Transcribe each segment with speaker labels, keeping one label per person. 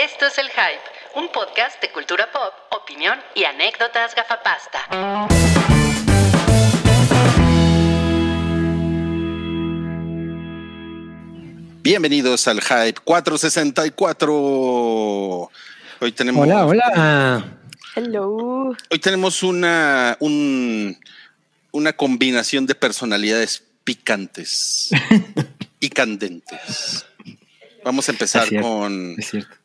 Speaker 1: Esto es El Hype, un podcast de cultura pop, opinión y anécdotas gafapasta.
Speaker 2: Bienvenidos al Hype 464. Hoy tenemos.
Speaker 3: Hola, hola.
Speaker 4: Hello.
Speaker 2: Hoy tenemos una, un- una combinación de personalidades picantes y candentes. Vamos a empezar
Speaker 3: Es cierto.
Speaker 2: con
Speaker 3: Es cierto.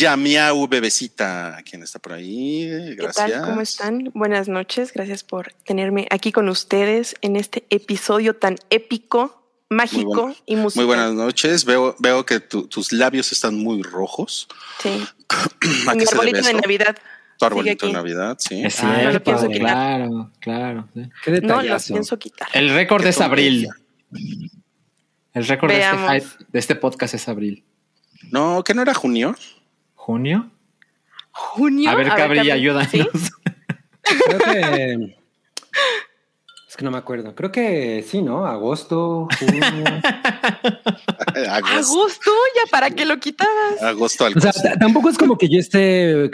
Speaker 2: Yamiau Bebecita, quien está por ahí.
Speaker 4: ¿Qué
Speaker 2: Gracias.
Speaker 4: tal? ¿Cómo están? Buenas noches. Gracias por tenerme aquí con ustedes en este episodio tan épico, mágico
Speaker 2: bueno.
Speaker 4: y musical.
Speaker 2: Muy buenas noches. Veo, veo que tu- tus labios están muy rojos.
Speaker 4: Sí.
Speaker 2: ¿A
Speaker 4: Mi
Speaker 2: qué
Speaker 4: arbolito de? Navidad.
Speaker 2: Tu arbolito de. Navidad, sí.
Speaker 3: Es
Speaker 4: Ah, no lo pienso quitar.
Speaker 3: claro, claro.
Speaker 5: Qué
Speaker 4: No lo pienso quitar.
Speaker 3: El récord
Speaker 2: Qué
Speaker 3: es abril. El récord de este, de este podcast es abril.
Speaker 2: No, que no era junio.
Speaker 3: ¿Junio?
Speaker 4: ¿Junio?
Speaker 3: A ver, Cabri, ayúdanos.
Speaker 4: ¿Sí?
Speaker 5: Creo que. Es que no me acuerdo. Creo que sí, ¿no? Agosto, junio.
Speaker 2: Agosto,
Speaker 4: Agosto, ya para qué lo quitabas.
Speaker 2: agosto al
Speaker 5: o sea, tampoco es como que yo esté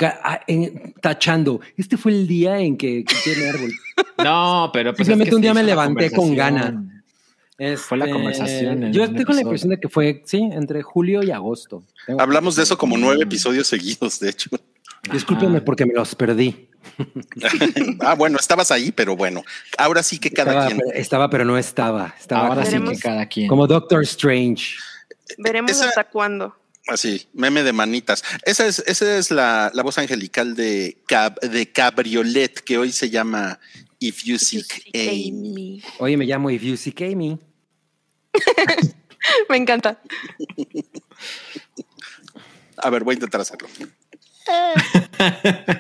Speaker 5: tachando. Este fue el día en que quité mi árbol.
Speaker 3: No, pero pues
Speaker 5: Simplemente
Speaker 3: es que
Speaker 5: un día me levanté con
Speaker 3: Fue la
Speaker 5: Este,
Speaker 3: conversación en
Speaker 5: Yo con la impresión de que fue, sí, entre julio y agosto. Tengo-
Speaker 2: Hablamos de eso como nueve episodios seguidos, de hecho.
Speaker 5: Discúlpenme
Speaker 3: Ajá.
Speaker 5: porque me los perdí.
Speaker 2: ah, bueno, estabas ahí, pero bueno, ahora sí que cada
Speaker 5: estaba,
Speaker 2: quien.
Speaker 5: pero- estaba, pero no estaba. Estaba
Speaker 3: Ahora sí que cada quien.
Speaker 5: como Doctor Strange.
Speaker 4: Veremos
Speaker 2: Esa-
Speaker 4: hasta cuándo.
Speaker 2: Así, meme de manitas. Esa es, esa es la, la voz angelical de, Cab- de Cabriolet, que hoy se llama If You Seek Amy.
Speaker 5: Oye, me llamo If You Seek Amy.
Speaker 4: Me encanta.
Speaker 2: A ver, voy a intentar hacerlo.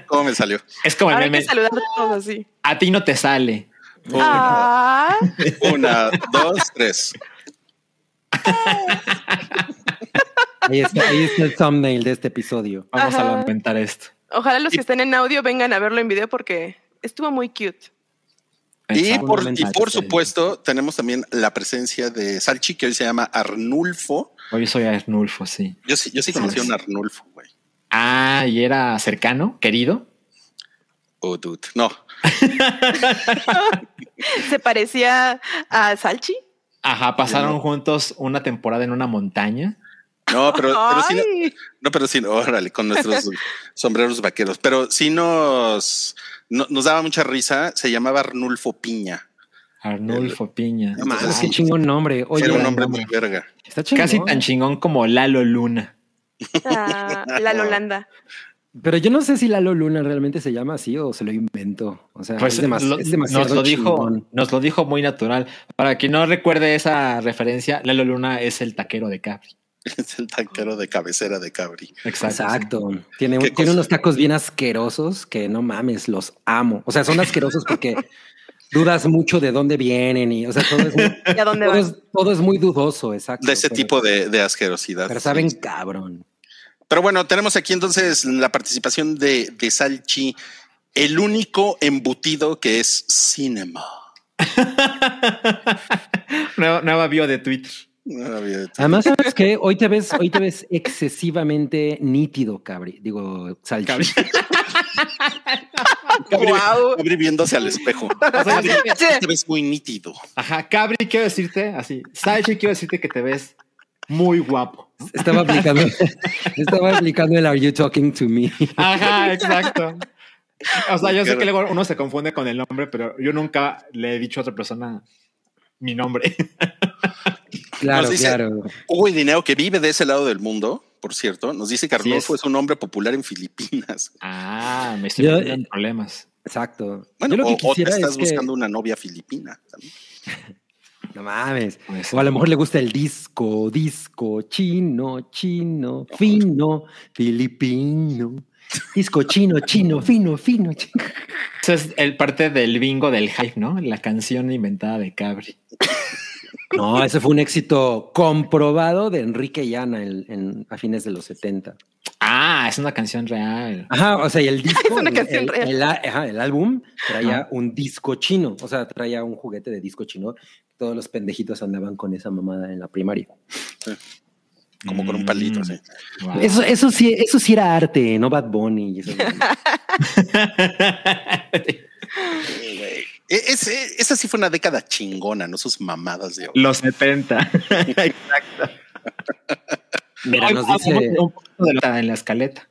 Speaker 2: ¿Cómo me salió?
Speaker 3: Es como el
Speaker 4: Ahora hay
Speaker 3: meme.
Speaker 4: que saludar a todos así.
Speaker 3: A ti no te sale.
Speaker 4: Ah,
Speaker 2: Una, dos, tres.
Speaker 5: Ahí está, ahí está el thumbnail de este episodio.
Speaker 3: Vamos a lamentar esto.
Speaker 4: ojalá los que estén en audio vengan a verlo en video porque estuvo muy cute.
Speaker 2: Y por, y por supuesto, tenemos también la presencia de Salchi, que hoy se llama Arnulfo.
Speaker 3: Hoy soy Arnulfo, sí.
Speaker 2: Yo sí, yo sí conocí a un Arnulfo, güey.
Speaker 3: Ah, y era cercano, querido.
Speaker 2: Oh, dude. No,
Speaker 4: Se parecía a Salchi.
Speaker 3: Ajá, pasaron
Speaker 2: No.
Speaker 3: juntos una temporada en una montaña.
Speaker 2: no, pero, pero sí, no, pero sí, órale, con nuestros sombreros vaqueros. Pero sí nos, no- nos daba mucha risa. Se llamaba Arnulfo Piña.
Speaker 3: Arnulfo Piña.
Speaker 2: No,
Speaker 5: qué chingón nombre. Oye,
Speaker 2: Era un
Speaker 3: nombre.
Speaker 2: muy verga.
Speaker 5: está chingón.
Speaker 3: Casi tan chingón como Lalo Luna.
Speaker 4: ah, la Lolanda.
Speaker 5: Pero yo no sé si Lalo Luna realmente se llama así o se lo invento. O sea,
Speaker 3: Pues
Speaker 5: es, demas-
Speaker 3: lo-
Speaker 5: es demasiado
Speaker 3: nos lo dijo,
Speaker 5: chingón.
Speaker 3: nos lo dijo muy natural. Para quien no recuerde esa referencia, Lalo Luna es el taquero de Capri.
Speaker 2: Es el tanquero de cabecera de Cabri.
Speaker 3: Exacto.
Speaker 5: Exacto. Tiene, unos tacos bien asquerosos que no mames, los amo. O sea, son asquerosos porque dudas mucho de dónde vienen y, o sea, todo es muy,
Speaker 4: ¿Y a dónde
Speaker 5: todo es, todo es muy dudoso, exacto.
Speaker 2: De ese
Speaker 5: pero-
Speaker 2: tipo de, de asquerosidad.
Speaker 5: Pero saben
Speaker 2: Sí.
Speaker 5: cabrón.
Speaker 2: Pero bueno, tenemos aquí entonces la participación de, de Salchi, el único embutido que es cinema.
Speaker 3: nueva, nueva bio de Twitter.
Speaker 5: Además, ¿sabes qué? Hoy te ves, hoy te ves excesivamente nítido, cabri. Digo, Salchi.
Speaker 3: Cabri.
Speaker 2: Cabri,
Speaker 4: Guau.
Speaker 2: Cabri viéndose al espejo.
Speaker 3: O sea,
Speaker 4: Sí.
Speaker 2: Te ves muy nítido.
Speaker 3: Ajá, Cabri, quiero decirte así. Salchi, quiero decirte que te ves muy guapo.
Speaker 5: Estaba aplicando, estaba aplicando el Are you talking to me?
Speaker 3: Ajá, exacto. O sea, yo sé que luego uno se confunde con el nombre, pero yo nunca le he dicho a otra persona mi nombre.
Speaker 5: Claro,
Speaker 2: Nos dice-
Speaker 5: claro.
Speaker 2: Hugo Dineo, que vive de ese lado del mundo, por cierto, nos dice que Arnulfo
Speaker 3: es.
Speaker 2: es un hombre popular en Filipinas.
Speaker 3: Ah, me estoy
Speaker 5: Yo-
Speaker 3: metiendo en problemas.
Speaker 5: Exacto.
Speaker 2: Bueno,
Speaker 5: Yo lo que
Speaker 2: o, o te estás
Speaker 5: es que,
Speaker 2: buscando una novia filipina. también.
Speaker 5: no mames. O a lo mejor le gusta el disco, disco, chino, chino, fino, filipino. Disco chino, chino, fino, fino. chino.
Speaker 3: Eso es el parte del bingo del hype, ¿no? La canción inventada de Cabri.
Speaker 5: No, ese fue un éxito comprobado de Enrique Llana en, en- a fines de los 70.
Speaker 3: Ah, es una canción real.
Speaker 5: Ajá, o sea, y el disco,
Speaker 4: Es una
Speaker 5: el,
Speaker 4: canción
Speaker 5: el-
Speaker 4: real.
Speaker 5: el a- ajá, el álbum traía un disco chino, o sea, traía un juguete de disco chino. Todos los pendejitos andaban con esa mamada en la primaria.
Speaker 2: como con un palito,
Speaker 3: Mm.
Speaker 2: así.
Speaker 3: Wow.
Speaker 5: Eso, eso sí, eso sí era arte, no Bad Bunny. y eso.
Speaker 2: E- ese- esa sí fue una década chingona, no sus mamadas de hoy.
Speaker 3: Los 70. Exacto.
Speaker 5: Mira, nos dice.
Speaker 3: un poquito de la- en la escaleta.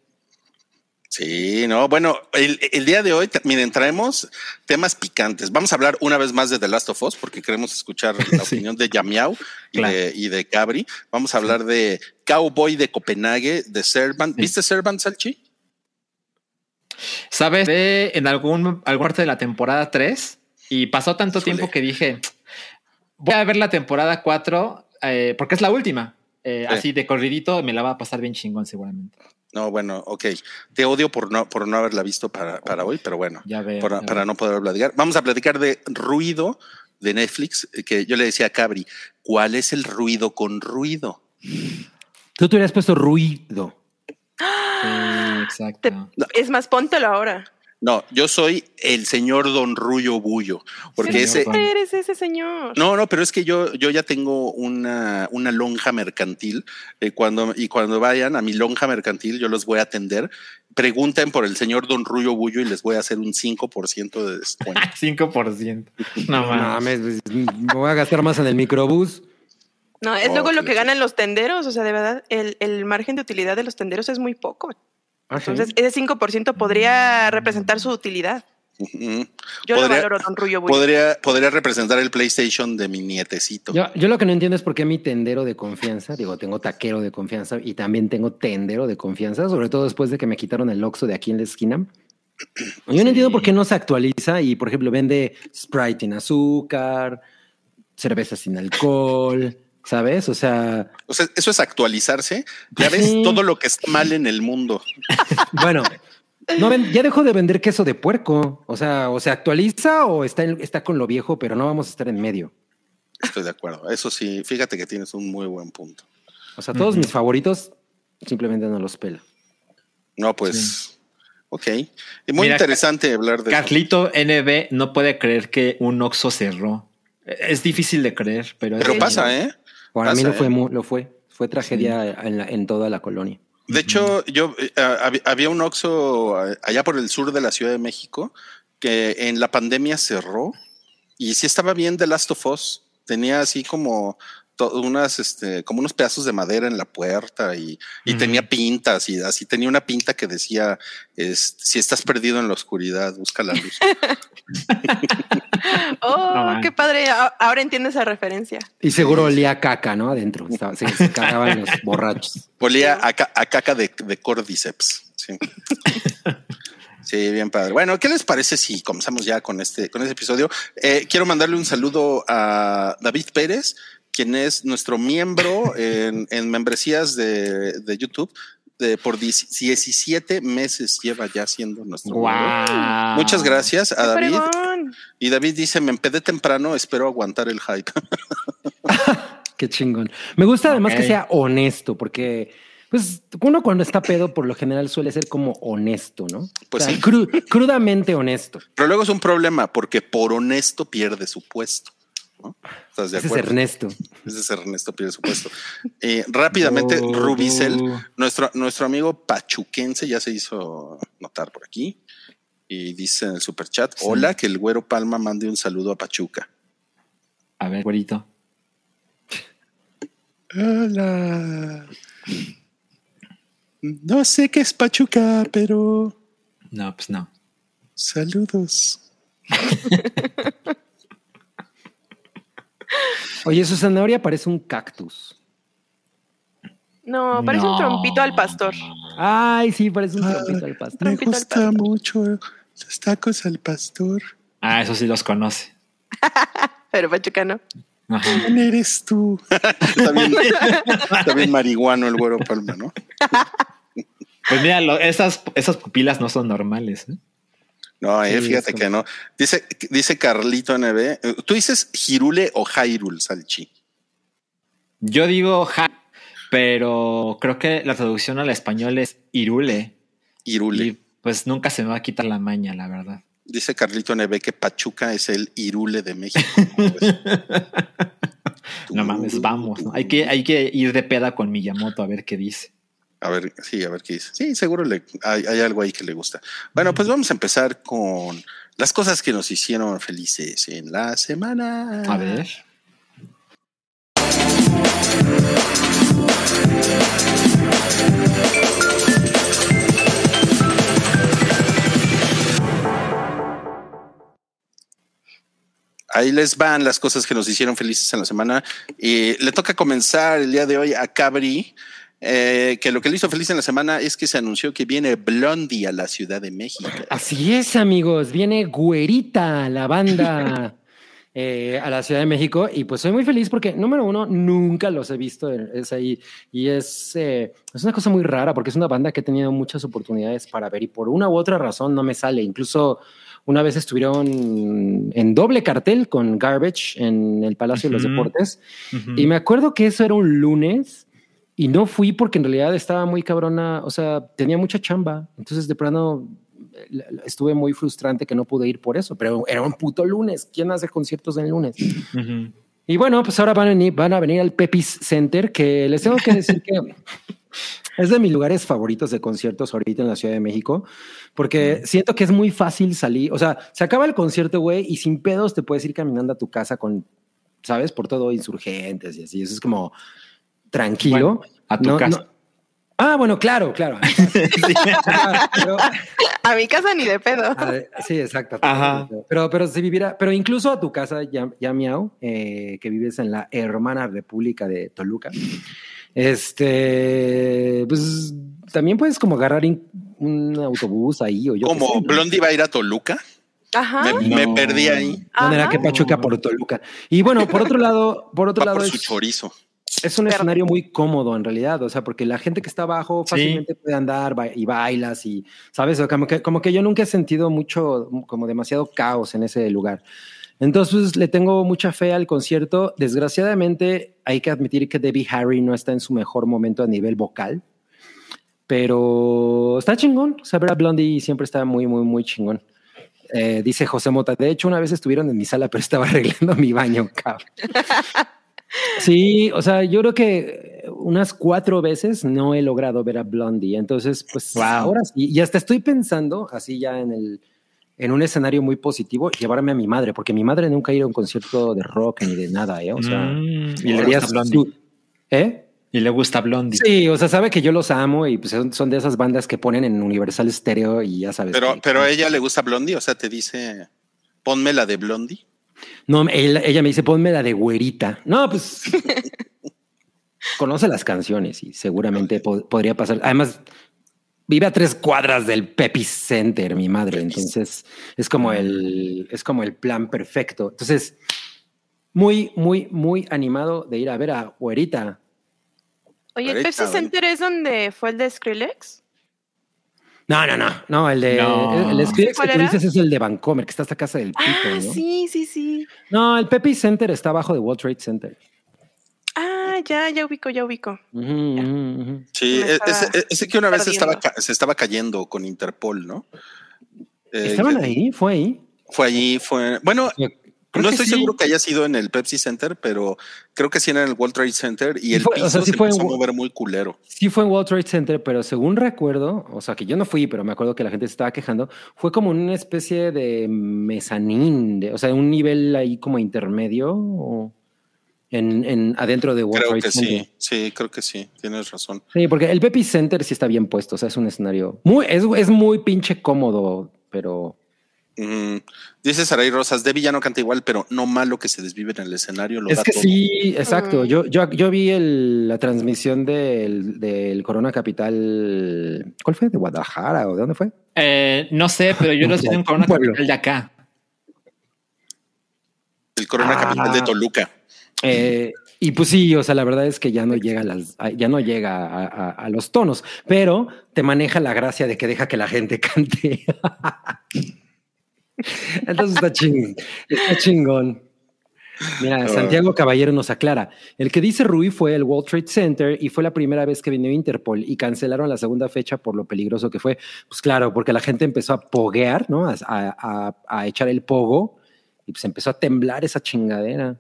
Speaker 2: Sí, no, bueno, el, el día de hoy, miren, traemos temas picantes. Vamos a hablar una vez más de The Last of Us porque queremos escuchar la
Speaker 3: Sí.
Speaker 2: opinión de Yamiao y,
Speaker 3: Claro.
Speaker 2: de, y de Cabri. Vamos a hablar de Cowboy de Copenhague, de Servant.
Speaker 3: Sí.
Speaker 2: ¿Viste Servant, Salchi?
Speaker 3: ¿Sabes? De- en algún, alguna parte de la temporada 3 y pasó tanto
Speaker 2: Híjole.
Speaker 3: tiempo que dije, voy a ver la temporada 4 eh, porque es la última. Eh,
Speaker 2: Sí.
Speaker 3: Así de corridito me la va a pasar bien chingón seguramente.
Speaker 2: No, bueno, ok. Te odio por no, por no haberla visto para, para hoy, pero bueno,
Speaker 3: Ya veo.
Speaker 2: para,
Speaker 3: ya
Speaker 2: para
Speaker 3: veo.
Speaker 2: no poder platicar. Vamos a platicar de ruido de Netflix, eh, que yo le decía a Cabri, ¿cuál es el ruido con ruido?
Speaker 5: Tú te hubieras puesto ruido.
Speaker 3: Sí, exacto.
Speaker 4: Te- Es más, póntelo ahora.
Speaker 2: No, yo soy el señor Don Ruyo Bullo, porque ese,
Speaker 4: Eres ese señor.
Speaker 2: No, no, pero es que yo, yo ya tengo una, una lonja mercantil eh, cuando, y cuando vayan a mi lonja mercantil yo los voy a atender. Pregunten por el señor Don Ruyo Bullo y les voy a hacer un 5% de descuento.
Speaker 3: 5%. No
Speaker 5: No
Speaker 3: mames.
Speaker 5: pues, me voy a gastar más en el microbús.
Speaker 4: No, es
Speaker 2: Oh,
Speaker 4: luego lo que ganan los tenderos. O sea, de verdad, el, el margen de utilidad de los tenderos es muy poco.
Speaker 5: Ah, sí.
Speaker 4: Entonces, ese 5% podría representar su utilidad. Yo lo
Speaker 2: Podría-
Speaker 4: valoro, don Rullo
Speaker 2: podría, podría representar el PlayStation de mi nietecito.
Speaker 5: Yo, yo lo que no entiendo es por qué mi tendero de confianza, digo, tengo taquero de confianza y también tengo tendero de confianza, sobre todo después de que me quitaron el Oxxo de aquí en la esquina. Yo no entiendo por qué no se actualiza y, por ejemplo, vende Sprite sin azúcar, cerveza sin alcohol, ¿sabes? O sea,
Speaker 2: O sea, eso es actualizarse. Ya ves
Speaker 5: Sí.
Speaker 2: todo lo que está mal en el mundo.
Speaker 5: bueno, no ven- ya dejó de vender queso de puerco. O sea, o se actualiza o está, en- está con lo viejo, pero no vamos a estar en medio.
Speaker 2: Estoy de acuerdo. Eso sí, fíjate que tienes un muy buen punto.
Speaker 5: O sea, todos mis favoritos simplemente no los pela.
Speaker 2: No, pues, ok. Y muy
Speaker 3: Mira,
Speaker 2: interesante hablar de eso.
Speaker 3: Carlito NB no puede creer que un Oxxo cerró. Es difícil de creer, pero, es
Speaker 2: Pero
Speaker 4: Sí.
Speaker 2: pasa, ¿eh?
Speaker 5: Para mí lo fue,
Speaker 2: ¿eh?
Speaker 5: lo fue. Fue tragedia en, la- en toda la colonia.
Speaker 2: De hecho, yo eh, hab- había un Oxxo allá por el sur de la Ciudad de México que en la pandemia cerró y sí estaba bien The Last of Us. Tenía así como unas, este, como unos pedazos de madera en la puerta y, tenía pintas y así tenía una pinta que decía, es, si estás perdido en la oscuridad, busca la luz.
Speaker 4: Oh,
Speaker 3: No,
Speaker 4: qué padre. A- Ahora entiendo esa referencia.
Speaker 5: Y seguro olía a caca, ¿no? Adentro. Estaba- se, se cagaban los borrachos.
Speaker 2: Olía a, ca- a caca de, de cordyceps. Sí. Sí, bien padre. Bueno, ¿qué les parece si comenzamos ya con este, con este episodio? Eh, quiero mandarle un saludo a David Pérez, quien es nuestro miembro en, en membresías de, de YouTube. De, por 10 17 meses lleva ya siendo nuestro miembro.
Speaker 3: Wow.
Speaker 2: Muchas gracias a
Speaker 4: ¡Qué
Speaker 2: David. Y David dice, me empedé temprano, espero aguantar el hype.
Speaker 5: Qué chingón. Me gusta además que sea honesto, porque pues uno cuando está pedo por lo general suele ser como honesto, ¿no?
Speaker 2: Pues
Speaker 5: O sea,
Speaker 2: sí.
Speaker 5: cru- crudamente honesto.
Speaker 2: Pero luego es un problema porque por honesto pierde su puesto. ¿No? ¿Estás de
Speaker 5: Ese es? Ernesto.
Speaker 2: Ese es Ernesto pierde su puesto. Eh, rápidamente,
Speaker 3: Oh,
Speaker 2: Rubicel, nuestro, nuestro amigo pachuquense ya se hizo notar por aquí y dice en el super chat,
Speaker 3: Sí.
Speaker 2: hola, que el güero Palma mande un saludo a Pachuca.
Speaker 3: A ver, güerito.
Speaker 2: Hola. No sé qué es Pachuca, pero
Speaker 3: No, pues no.
Speaker 2: saludos.
Speaker 5: Oye, su zanahoria parece un cactus.
Speaker 4: No, parece un trompito al pastor.
Speaker 5: Ay, sí, parece un
Speaker 2: Ah,
Speaker 5: trompito al pastor.
Speaker 2: Me gusta
Speaker 4: pastor.
Speaker 2: mucho los tacos al pastor.
Speaker 3: Ah, eso sí los conoce.
Speaker 4: Pero Pachuca no.
Speaker 3: Ajá.
Speaker 2: ¿Quién eres tú? bien marihuano el güero Palma, ¿no?
Speaker 3: Pues mira, lo- esas, esas pupilas no son normales. ¿eh?
Speaker 2: No, eh,
Speaker 5: Sí,
Speaker 2: fíjate que no. Dice, dice Carlito NB. ¿Tú dices Girule o Jairul, Salchi?
Speaker 3: Yo digo ja, pero creo que la traducción al español es irule.
Speaker 2: Irule.
Speaker 3: Y pues nunca se me va a quitar la maña, la verdad.
Speaker 2: Dice Carlito NB que Pachuca es el Irule de México. Pues,
Speaker 3: No mames, vamos. ¿no? Hay, que, hay que ir de peda con Miyamoto a ver qué dice.
Speaker 2: A ver, sí, a ver qué dice. Sí, seguro le, hay, hay algo ahí que le gusta. Bueno, pues vamos a empezar con las cosas que nos hicieron felices en la semana.
Speaker 3: A ver.
Speaker 2: Ahí les van las cosas que nos hicieron felices en la semana. Y le toca comenzar el día de hoy a Cabri, eh, que lo que le hizo feliz en la semana es que se anunció que viene Blondie a la Ciudad de México.
Speaker 5: Así es, amigos. Viene Güerita, la banda, eh, a la Ciudad de México. Y pues soy muy feliz porque, número uno, nunca los he visto. Es ahí. Y es, eh, es una cosa muy rara porque es una banda que he tenido muchas oportunidades para ver y por una u otra razón no me sale. Incluso una vez estuvieron en doble cartel con Garbage en el Palacio de los. Deportes. Y me acuerdo que eso era un lunes y no fui porque en realidad estaba muy cabrona, o sea, tenía mucha chamba. Entonces de plano la- la- estuve muy frustrante que no pude ir por eso, pero era un puto lunes. ¿Quién hace conciertos en lunes? Y bueno, pues ahora van a venir, van a venir al Pepis Center, que les tengo que decir que es de mis lugares favoritos de conciertos ahorita en la Ciudad de México, porque siento que es muy fácil salir. O sea, se acaba el concierto, güey, y sin pedos te puedes ir caminando a tu casa con, ¿sabes? Por todo insurgentes y así. Eso es como tranquilo.
Speaker 3: Bueno, a tu
Speaker 5: No-
Speaker 3: casa.
Speaker 5: no- Ah, bueno, claro, claro. Pero-
Speaker 4: A mi casa ni de pedo.
Speaker 5: Sí, exacto.
Speaker 3: Ajá.
Speaker 5: Pero, pero si viviera, pero incluso a tu casa, ya, ya miau, eh, que vives en la hermana República de Toluca, este, pues también puedes como agarrar in- un autobús ahí o yo.
Speaker 2: Como. Blondie va a ir a Toluca,
Speaker 4: Ajá.
Speaker 2: me,
Speaker 3: No.
Speaker 2: me perdí ahí.
Speaker 5: Manera
Speaker 4: Ajá.
Speaker 5: que Pachuca por Toluca. Y bueno, por otro lado, por otro
Speaker 2: Va
Speaker 5: lado
Speaker 2: por su
Speaker 5: es,
Speaker 2: chorizo.
Speaker 5: Es un
Speaker 4: Pero-
Speaker 5: escenario muy cómodo en realidad, o sea, porque la gente que está abajo
Speaker 3: Sí.
Speaker 5: fácilmente puede andar ba- y bailas y, ¿sabes? Como, que, como que yo nunca he sentido mucho, como demasiado caos en ese lugar. Entonces pues, le tengo mucha fe al concierto. Desgraciadamente hay que admitir que Debbie Harry no está en su mejor momento a nivel vocal, pero está chingón. O sea, ver a Blondie siempre está muy, muy, muy chingón. Eh, dice José Mota, de hecho una vez estuvieron en mi sala, pero estaba arreglando mi baño, cabrón. Sí, o sea, yo creo que unas cuatro veces no he logrado ver a Blondie. Entonces, pues
Speaker 3: Wow.
Speaker 5: ahora sí. Y hasta estoy pensando, así ya en el en un escenario muy positivo, llevarme a mi madre, porque mi madre nunca ha ido a un concierto de rock ni de nada, ¿eh? O sea,
Speaker 3: Mm, y le gusta Blondie.
Speaker 5: su- ¿Eh?
Speaker 3: Y le gusta Blondie.
Speaker 5: Sí, o sea, sabe que yo los amo y pues son, son de esas bandas que ponen en Universal Stereo y ya sabes.
Speaker 2: Pero,
Speaker 5: que-
Speaker 2: pero a ella le gusta Blondie, o sea, te dice, ponme la de Blondie.
Speaker 5: No, él- ella me dice, ponme la de güerita. No, pues conoce las canciones y seguramente po- podría pasar. Además, vive a tres cuadras del Pepis Center, mi madre. Entonces, es como el, es como el plan perfecto. Entonces, muy, muy, muy animado de ir a ver a güerita.
Speaker 4: Oye, ¿el Pepsi. Center es donde fue el de Skrillex?
Speaker 5: No, no, no, no, el de
Speaker 3: No.
Speaker 5: el, el Skrillex
Speaker 4: ¿Cuál
Speaker 5: que tú dices es el de Vancomer, que está hasta casa del pito,
Speaker 4: Ah,
Speaker 5: ¿no?
Speaker 4: sí, sí, sí.
Speaker 5: No, el Pepsi Center está abajo de World Trade Center.
Speaker 4: Ah, ya, ya ubico, ya ubico.
Speaker 2: Sí, e- ese, ese que una vez estaba, se estaba cayendo con Interpol, ¿no? Eh,
Speaker 5: ¿Estaban ahí? ¿Fue ahí?
Speaker 2: Fue allí, fue. Bueno,
Speaker 5: Creo
Speaker 2: no estoy
Speaker 5: sí.
Speaker 2: seguro que haya sido en el Pepsi Center, pero creo que sí era en el World Trade Center y
Speaker 5: Sí
Speaker 2: el
Speaker 5: fue, o
Speaker 2: piso
Speaker 5: sea, sí
Speaker 2: se
Speaker 5: fue en
Speaker 2: empezó a mover muy culero.
Speaker 5: Sí fue en World Trade Center, pero según recuerdo, o sea que yo no fui, pero me acuerdo que la gente se estaba quejando, fue como una especie de mezanín, de, o sea, un nivel ahí como intermedio o en, en adentro de World
Speaker 2: Creo
Speaker 5: Trade
Speaker 2: que
Speaker 5: Center.
Speaker 2: sí, sí, creo que sí, tienes razón.
Speaker 5: Sí, porque el Pepsi Center sí está bien puesto, o sea, es un escenario muy, es, es muy pinche cómodo, pero
Speaker 2: Mm, dice Saray Rosas, Debbie ya no canta igual, pero no malo que se desvive en el escenario. Lo
Speaker 5: es
Speaker 2: da
Speaker 5: que
Speaker 2: todo.
Speaker 5: sí, exacto. Yo, yo, yo vi el- la transmisión del, del Corona Capital, ¿cuál fue? ¿De Guadalajara o de dónde fue?
Speaker 3: Eh, no sé, pero yo lo estoy en Corona. Capital de acá.
Speaker 2: El Corona
Speaker 5: Ah.
Speaker 2: Capital de Toluca.
Speaker 5: Eh, y pues sí, o sea, la verdad es que ya no llega a las, ya no llega a, a- a los tonos, pero te maneja la gracia de que deja que la gente cante. Entonces está chingón, está chingón. Mira, Santiago Caballero nos aclara. El que dice Rui fue el World Trade Center y fue la primera vez que vino Interpol y cancelaron la segunda fecha por lo peligroso que fue. Pues claro, porque la gente empezó a poguear, ¿no? A, a- a- a echar el pogo y pues empezó a temblar esa chingadera.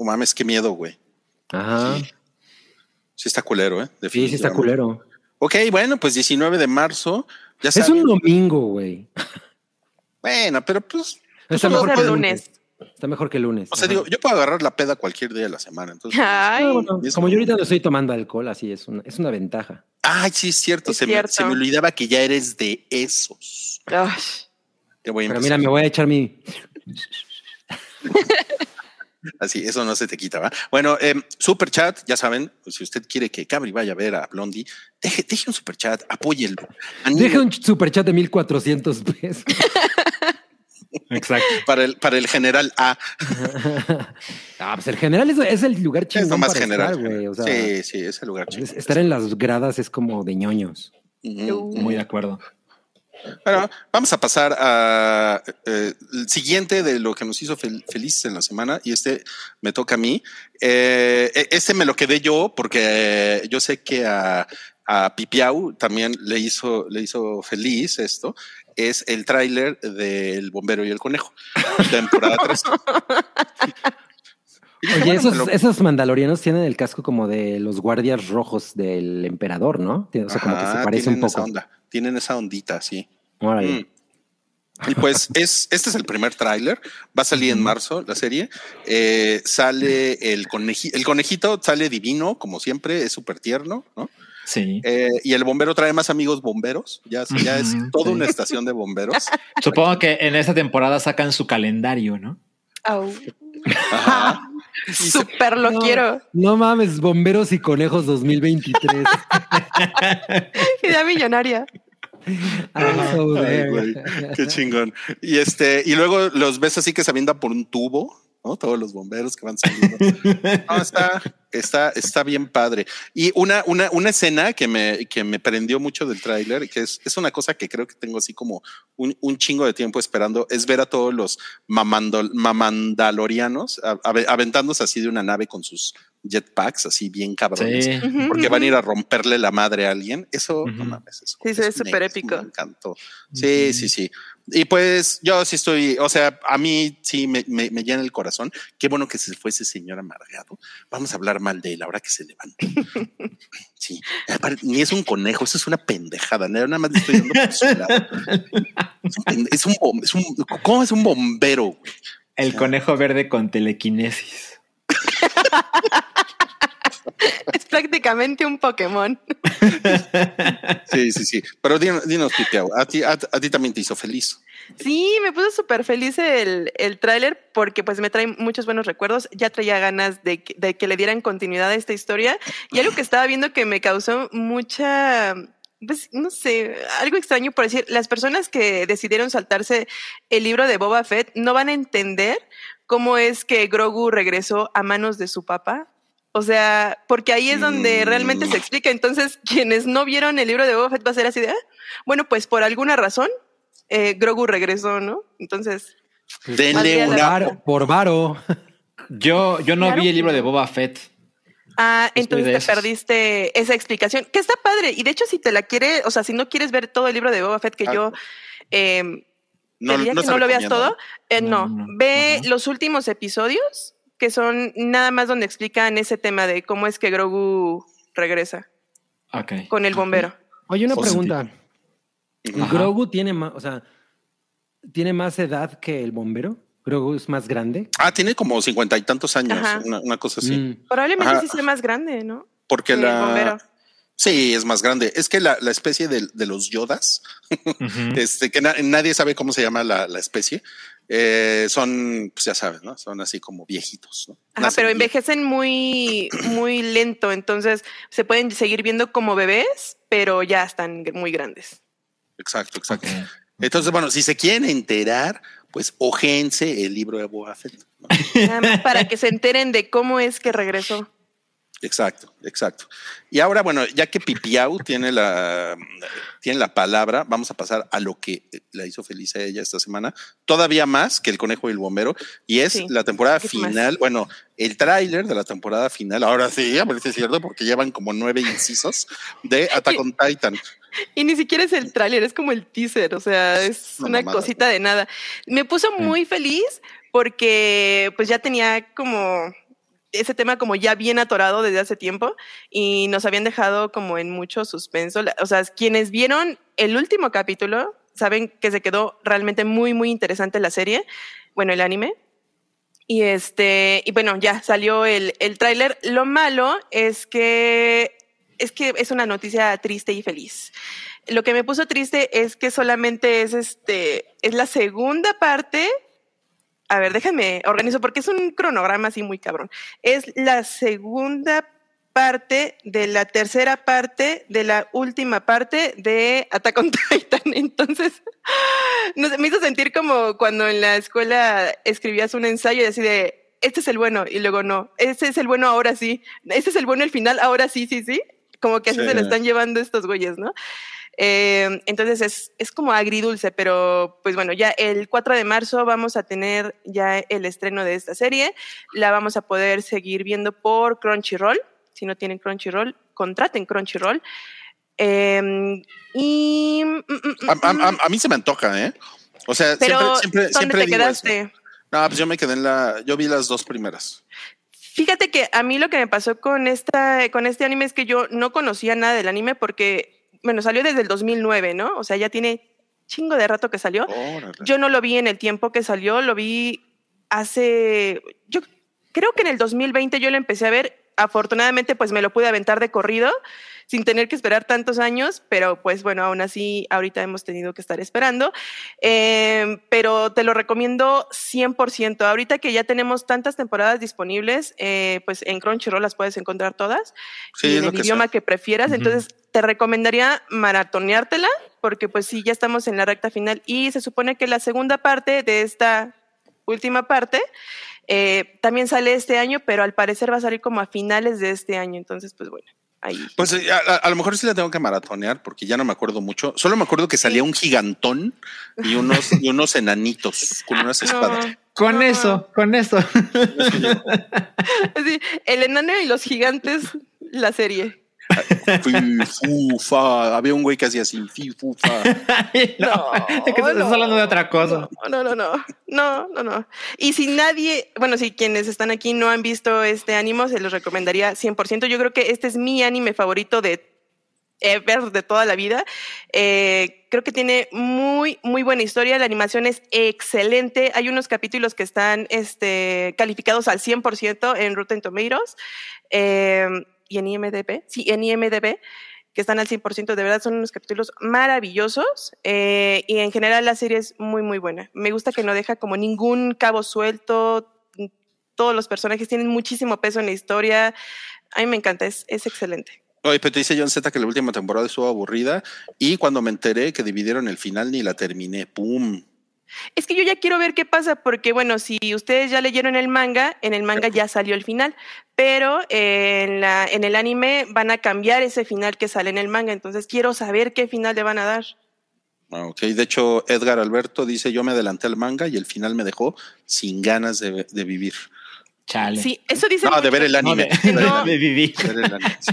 Speaker 2: No mames, qué miedo, güey.
Speaker 5: Ajá.
Speaker 2: Sí está culero, ¿eh?
Speaker 5: Sí, sí está culero.
Speaker 2: Ok, bueno, pues 19 de marzo. Ya
Speaker 5: Es
Speaker 2: saben.
Speaker 5: un domingo, güey.
Speaker 2: Bueno, pero pues.
Speaker 5: Está
Speaker 4: Pudo
Speaker 5: mejor que el
Speaker 4: lunes.
Speaker 5: Está mejor que el lunes.
Speaker 2: O sea,
Speaker 5: Ajá.
Speaker 2: digo, yo puedo agarrar la peda cualquier día de la semana. Entonces,
Speaker 4: Ay,
Speaker 5: Ah, bueno,
Speaker 2: es
Speaker 5: como
Speaker 2: un-
Speaker 5: yo ahorita no estoy tomando alcohol, así es una, es una ventaja.
Speaker 2: Ay, sí, es cierto.
Speaker 4: Es
Speaker 2: se,
Speaker 4: cierto.
Speaker 2: Me, se me olvidaba que ya eres de esos.
Speaker 4: ay,
Speaker 2: Ya voy a
Speaker 5: Pero mira, me voy a echar mi.
Speaker 2: Así, eso no se te quita, ¿va? Bueno, eh, super chat, ya saben, si usted quiere que Cabri vaya a ver a Blondie, deje, deje un super chat, apóyelo. Anime
Speaker 5: Deja un superchat de 1400 pesos.
Speaker 3: Exacto.
Speaker 2: para el, para el general A.
Speaker 5: ah, pues el general es, es el lugar
Speaker 2: Es
Speaker 5: chingón
Speaker 2: lo más
Speaker 5: para
Speaker 2: general.
Speaker 5: estar, güey. O sea,
Speaker 2: sí, sí, es el lugar
Speaker 5: es-
Speaker 2: chingón.
Speaker 5: estar en las gradas es como de ñoños.
Speaker 3: Muy de acuerdo.
Speaker 2: Bueno, vamos a pasar a eh, el siguiente de lo que nos hizo fel- felices en la semana y este me toca a mí. Eh, e- este me lo quedé yo porque yo sé que a, a Pipiau también le hizo, le hizo feliz esto. Es el tráiler del Bombero y el Conejo, temporada 3.
Speaker 5: Oye, esos,
Speaker 2: Lo-
Speaker 5: esos mandalorianos tienen el casco como de los guardias rojos del emperador, ¿no? O sea, como que se parece un
Speaker 2: tienen esa
Speaker 5: poco.
Speaker 2: onda, tienen esa ondita, sí.
Speaker 5: Órale.
Speaker 2: Mm. Y pues es, este es el primer tráiler, va a salir en marzo la serie, Eh, sale el conejito, el conejito sale divino, como siempre, es súper tierno, ¿no?
Speaker 3: Sí.
Speaker 2: Eh, y el bombero trae más amigos bomberos, ya, ya es toda
Speaker 3: sí.
Speaker 2: una estación de bomberos.
Speaker 3: Supongo que en esta temporada sacan su calendario, ¿no?
Speaker 2: Ajá.
Speaker 4: Súper lo
Speaker 5: No,
Speaker 4: quiero.
Speaker 5: No mames, bomberos y conejos 2023.
Speaker 4: Idea millonaria.
Speaker 2: Ay, güey, qué chingón. Y este, y luego los ves así que se avientan por un tubo, ¿no? Todos los bomberos que van saliendo. No, está, está, está bien padre. Y una, una, una escena que me, que me prendió mucho del tráiler, que es, es una cosa que creo que tengo así como un, un chingo de tiempo esperando, es ver a todos los mamandol- mamandalorianos a- aventándose así de una nave con sus jetpacks, así bien cabrones.
Speaker 3: Sí.
Speaker 2: Porque van a ir a romperle la madre a alguien. Eso, no mames, eso.
Speaker 4: Sí, se ve
Speaker 2: eso
Speaker 4: súper épico.
Speaker 2: Me encantó. Sí, sí, sí. Y pues yo sí estoy, o sea, a mí sí me, me, me llena el corazón. Qué bueno que se fue ese señor amargado. Vamos a hablar mal de él ahora que se levanta. Sí, ni es un conejo, eso es una pendejada. Nada más le estoy dando por su lado. Es un, es un, bom- es un- ¿cómo es un bombero? güey?
Speaker 3: El conejo verde con telequinesis.
Speaker 4: Es prácticamente un Pokémon.
Speaker 2: Sí, sí, sí. Pero dinos, dinos Pipiao, a ti, a, a ti también te hizo feliz.
Speaker 4: Sí, me puso súper feliz el, el tráiler porque pues me trae muchos buenos recuerdos. Ya traía ganas de, que- de que le dieran continuidad a esta historia. Y algo que estaba viendo que me causó mucha, pues no sé, algo extraño por decir, las personas que decidieron saltarse el libro de Boba Fett no van a entender cómo es que Grogu regresó a manos de su papá. O sea, porque ahí es donde
Speaker 2: Mm.
Speaker 4: realmente se explica. Entonces, quienes no vieron el libro de Boba Fett va a ser así de, "Ah, bueno, pues por alguna razón eh, Grogu regresó, ¿no? Entonces,
Speaker 2: Denle
Speaker 4: la.
Speaker 5: Varo- por varo.
Speaker 3: Yo, yo no
Speaker 4: Claro
Speaker 3: vi el libro de. Boba Fett.
Speaker 4: ah, entonces te perdiste esa explicación, que está padre. Y de hecho, si te la quieres, o sea, si no quieres ver todo el libro de Boba Fett, que
Speaker 2: Ah,
Speaker 4: yo eh,
Speaker 2: No,
Speaker 4: te diría
Speaker 2: no
Speaker 4: que no lo veas todo, eh, no,
Speaker 3: No, no,
Speaker 4: ve los últimos episodios, que son nada más donde explican ese tema de cómo es que Grogu regresa con el bombero.
Speaker 5: Oye, una pregunta.
Speaker 3: Ajá.
Speaker 5: ¿Grogu tiene más, o sea, tiene más edad que el bombero? ¿Grogu es más grande?
Speaker 2: Ah, tiene como cincuenta y tantos años, una, una cosa así.
Speaker 5: Mm.
Speaker 4: Probablemente
Speaker 2: Ajá.
Speaker 4: sí sea más grande, ¿no?
Speaker 2: Porque
Speaker 4: que el bombero.
Speaker 2: la. Sí, es más grande. Es que la, la especie de, de los yodas, este, que na- nadie sabe cómo se llama la, la especie, eh, son, pues ya sabes, ¿no? Son así como viejitos, ¿no?
Speaker 4: Ajá,
Speaker 2: Nacen
Speaker 4: pero envejecen muy, muy lento, entonces se pueden seguir viendo como bebés, pero ya están muy grandes.
Speaker 2: Exacto, exacto. Entonces, bueno, si se quieren enterar, pues ojense el libro de Boba Fett. ¿no?
Speaker 4: Nada más para que se enteren de cómo es que regresó.
Speaker 2: Exacto, exacto. Y ahora, bueno, ya que Pipiau tiene la, tiene la palabra, vamos a pasar a lo que la hizo feliz a ella esta semana, todavía más que el conejo y el bombero, y es
Speaker 4: Sí,
Speaker 2: la temporada
Speaker 4: más.
Speaker 2: final, bueno, el tráiler de la temporada final, ahora sí, a ver si es cierto, porque llevan como nueve incisos de Attack on Titan.
Speaker 4: Y ni siquiera es el tráiler, es como el teaser, o sea, es
Speaker 2: Una
Speaker 4: una
Speaker 2: mamada,
Speaker 4: cosita de nada. Me puso muy feliz porque pues ya tenía como ese tema como ya bien atorado desde hace tiempo y nos habían dejado como en mucho suspenso. O sea, quienes vieron el último capítulo saben que se quedó realmente muy, muy interesante la serie, bueno, el anime. Y este, y bueno, ya salió el, el tráiler. Lo malo es que es que es una noticia triste y feliz. Lo que me puso triste es que solamente es este, es la segunda parte. A ver, déjenme organizo porque es un cronograma así muy cabrón. Es la segunda parte de la tercera parte de la última parte de Attack on Titan. Entonces, no me hizo sentir como cuando en la escuela escribías un ensayo y así de, este es el bueno, y luego no, este es el bueno ahora sí, este es el bueno el final, ahora sí, sí, sí. Como que así se lo están llevando estos güeyes, ¿no? Eh, entonces es, es, como agridulce, pero pues bueno, ya el 4 de marzo vamos a tener ya el estreno de esta serie. La vamos a poder seguir viendo por Crunchyroll. Si no tienen Crunchyroll, contraten Crunchyroll. Eh, y mm,
Speaker 2: mm, a, a, a, mí se me antoja, ¿eh? O sea,
Speaker 4: pero
Speaker 2: siempre, siempre,
Speaker 4: ¿dónde
Speaker 2: siempre
Speaker 4: te
Speaker 2: digo
Speaker 4: quedaste?
Speaker 2: eso. No, pues yo me quedé en la, yo vi las dos primeras.
Speaker 4: Fíjate que a mí lo que me pasó con esta, con este anime es que yo no conocía nada del anime porque bueno, salió desde el 2009, ¿no? O sea, ya tiene chingo de rato que salió.
Speaker 2: Órale.
Speaker 4: Yo no lo vi en el tiempo que salió, lo vi hace, yo creo que en el 2020 yo lo empecé a ver. Afortunadamente, pues me lo pude aventar de corrido sin tener que esperar tantos años, pero pues bueno, aún así ahorita hemos tenido que estar esperando. Eh, pero te lo recomiendo 100%. Ahorita que ya tenemos tantas temporadas disponibles, eh, pues en Crunchyroll las puedes encontrar todas
Speaker 2: Sí,
Speaker 4: y en el
Speaker 2: que
Speaker 4: idioma
Speaker 2: sé.
Speaker 4: que prefieras.
Speaker 3: Ujú.
Speaker 4: Entonces, te recomendaría maratoneártela, porque pues sí, ya estamos en la recta final y se supone que la segunda parte de esta última parte eh, también sale este año, pero al parecer va a salir como a finales de este año. Entonces, pues bueno, ahí.
Speaker 2: Pues eh, a, a- a lo mejor sí la tengo que maratonear porque ya no me acuerdo mucho. Solo me acuerdo que salía un gigantón y unos, y unos enanitos con unas espadas.
Speaker 4: No,
Speaker 3: Con
Speaker 4: no.
Speaker 3: eso, con eso.
Speaker 4: Sí, el enano y los gigantes, la serie.
Speaker 2: Fi, fu, fa. Había un güey que hacía así, fi, fu, fa.
Speaker 3: no,
Speaker 4: No,
Speaker 3: es que estás
Speaker 4: no.
Speaker 3: hablando de otra cosa.
Speaker 4: No, no, no, no, no, no. Y si nadie, bueno, si quienes están aquí no han visto este anime, se los recomendaría 100%. Yo creo que este es mi anime favorito de ever, de toda la vida. Eh, creo que tiene muy, muy buena historia. La animación es excelente. Hay unos capítulos que están este, calificados al 100% en Rotten Tomatoes eh, y en IMDb. Sí, en IMDb que están al 100%, de verdad son unos capítulos maravillosos eh, y en general la serie es muy, muy buena. Me gusta que no deja como ningún cabo suelto, todos los personajes tienen muchísimo peso en la historia, a mí me encanta, es, es excelente.
Speaker 2: Oye, pero te dice John Z que la última temporada estuvo aburrida y cuando me enteré que dividieron el final ni la terminé. ¡Pum!
Speaker 4: Es que yo ya quiero ver qué pasa, porque bueno, si ustedes ya leyeron el manga, en el manga ya salió el final, pero eh, en, la, en el anime van a cambiar ese final que sale en el manga, entonces quiero saber qué final le van a dar.
Speaker 2: Ah, Ok, de hecho, Edgar Alberto dice: Yo me adelanté al manga y el final me dejó sin ganas de, de vivir.
Speaker 3: Chale.
Speaker 4: Sí, eso dicen
Speaker 2: No, de ver el
Speaker 3: No,
Speaker 2: anime.
Speaker 3: de,
Speaker 2: Ver el
Speaker 4: No.
Speaker 2: anime,
Speaker 3: de vivir.
Speaker 2: ver el anime, sí.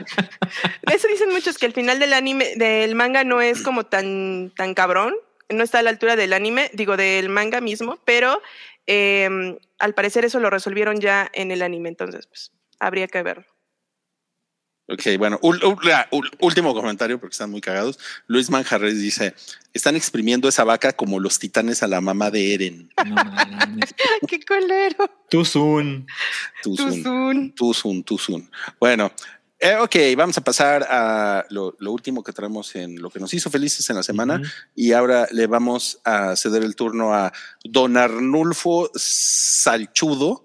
Speaker 4: Eso dicen muchos que el final del anime, del manga no es como tan, tan cabrón, no está a la altura del anime, digo del manga mismo, pero eh, al parecer eso lo resolvieron ya en el anime, entonces pues habría que verlo.
Speaker 2: Ok, bueno, ul- ul- la- ul- último comentario porque están muy cagados. Luis Manjarres dice: Están exprimiendo esa vaca como los titanes a la mamá de Eren.
Speaker 3: No mames.
Speaker 4: ¡Qué colero!
Speaker 2: Tuzun.
Speaker 4: Tuzun.
Speaker 2: Tuzun, Tuzun. Bueno, eh, ok, vamos a pasar a lo, lo último que traemos en lo que nos hizo felices en la semana. Y ahora le vamos a ceder el turno a don Arnulfo Salchudo.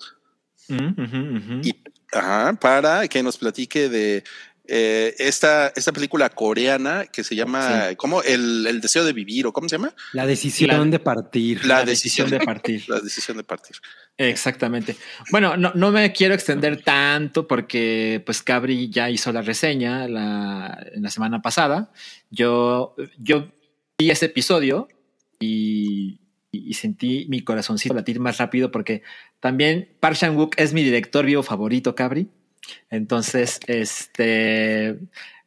Speaker 2: Y, ajá, para que nos platique de eh, esta, esta película coreana que se llama, ¿cómo? El, el deseo de vivir o cómo se llama?
Speaker 5: La decisión
Speaker 3: La-
Speaker 5: de partir.
Speaker 2: La,
Speaker 3: La decisión de partir.
Speaker 2: La decisión de partir.
Speaker 3: Exactamente. Bueno, no, no me quiero extender tanto porque pues Cabri ya hizo la reseña la, en la semana pasada. Yo, yo vi ese episodio y, y sentí mi corazoncito latir más rápido porque también Park Chan-wook es mi director vivo favorito, Cabri. Entonces, este,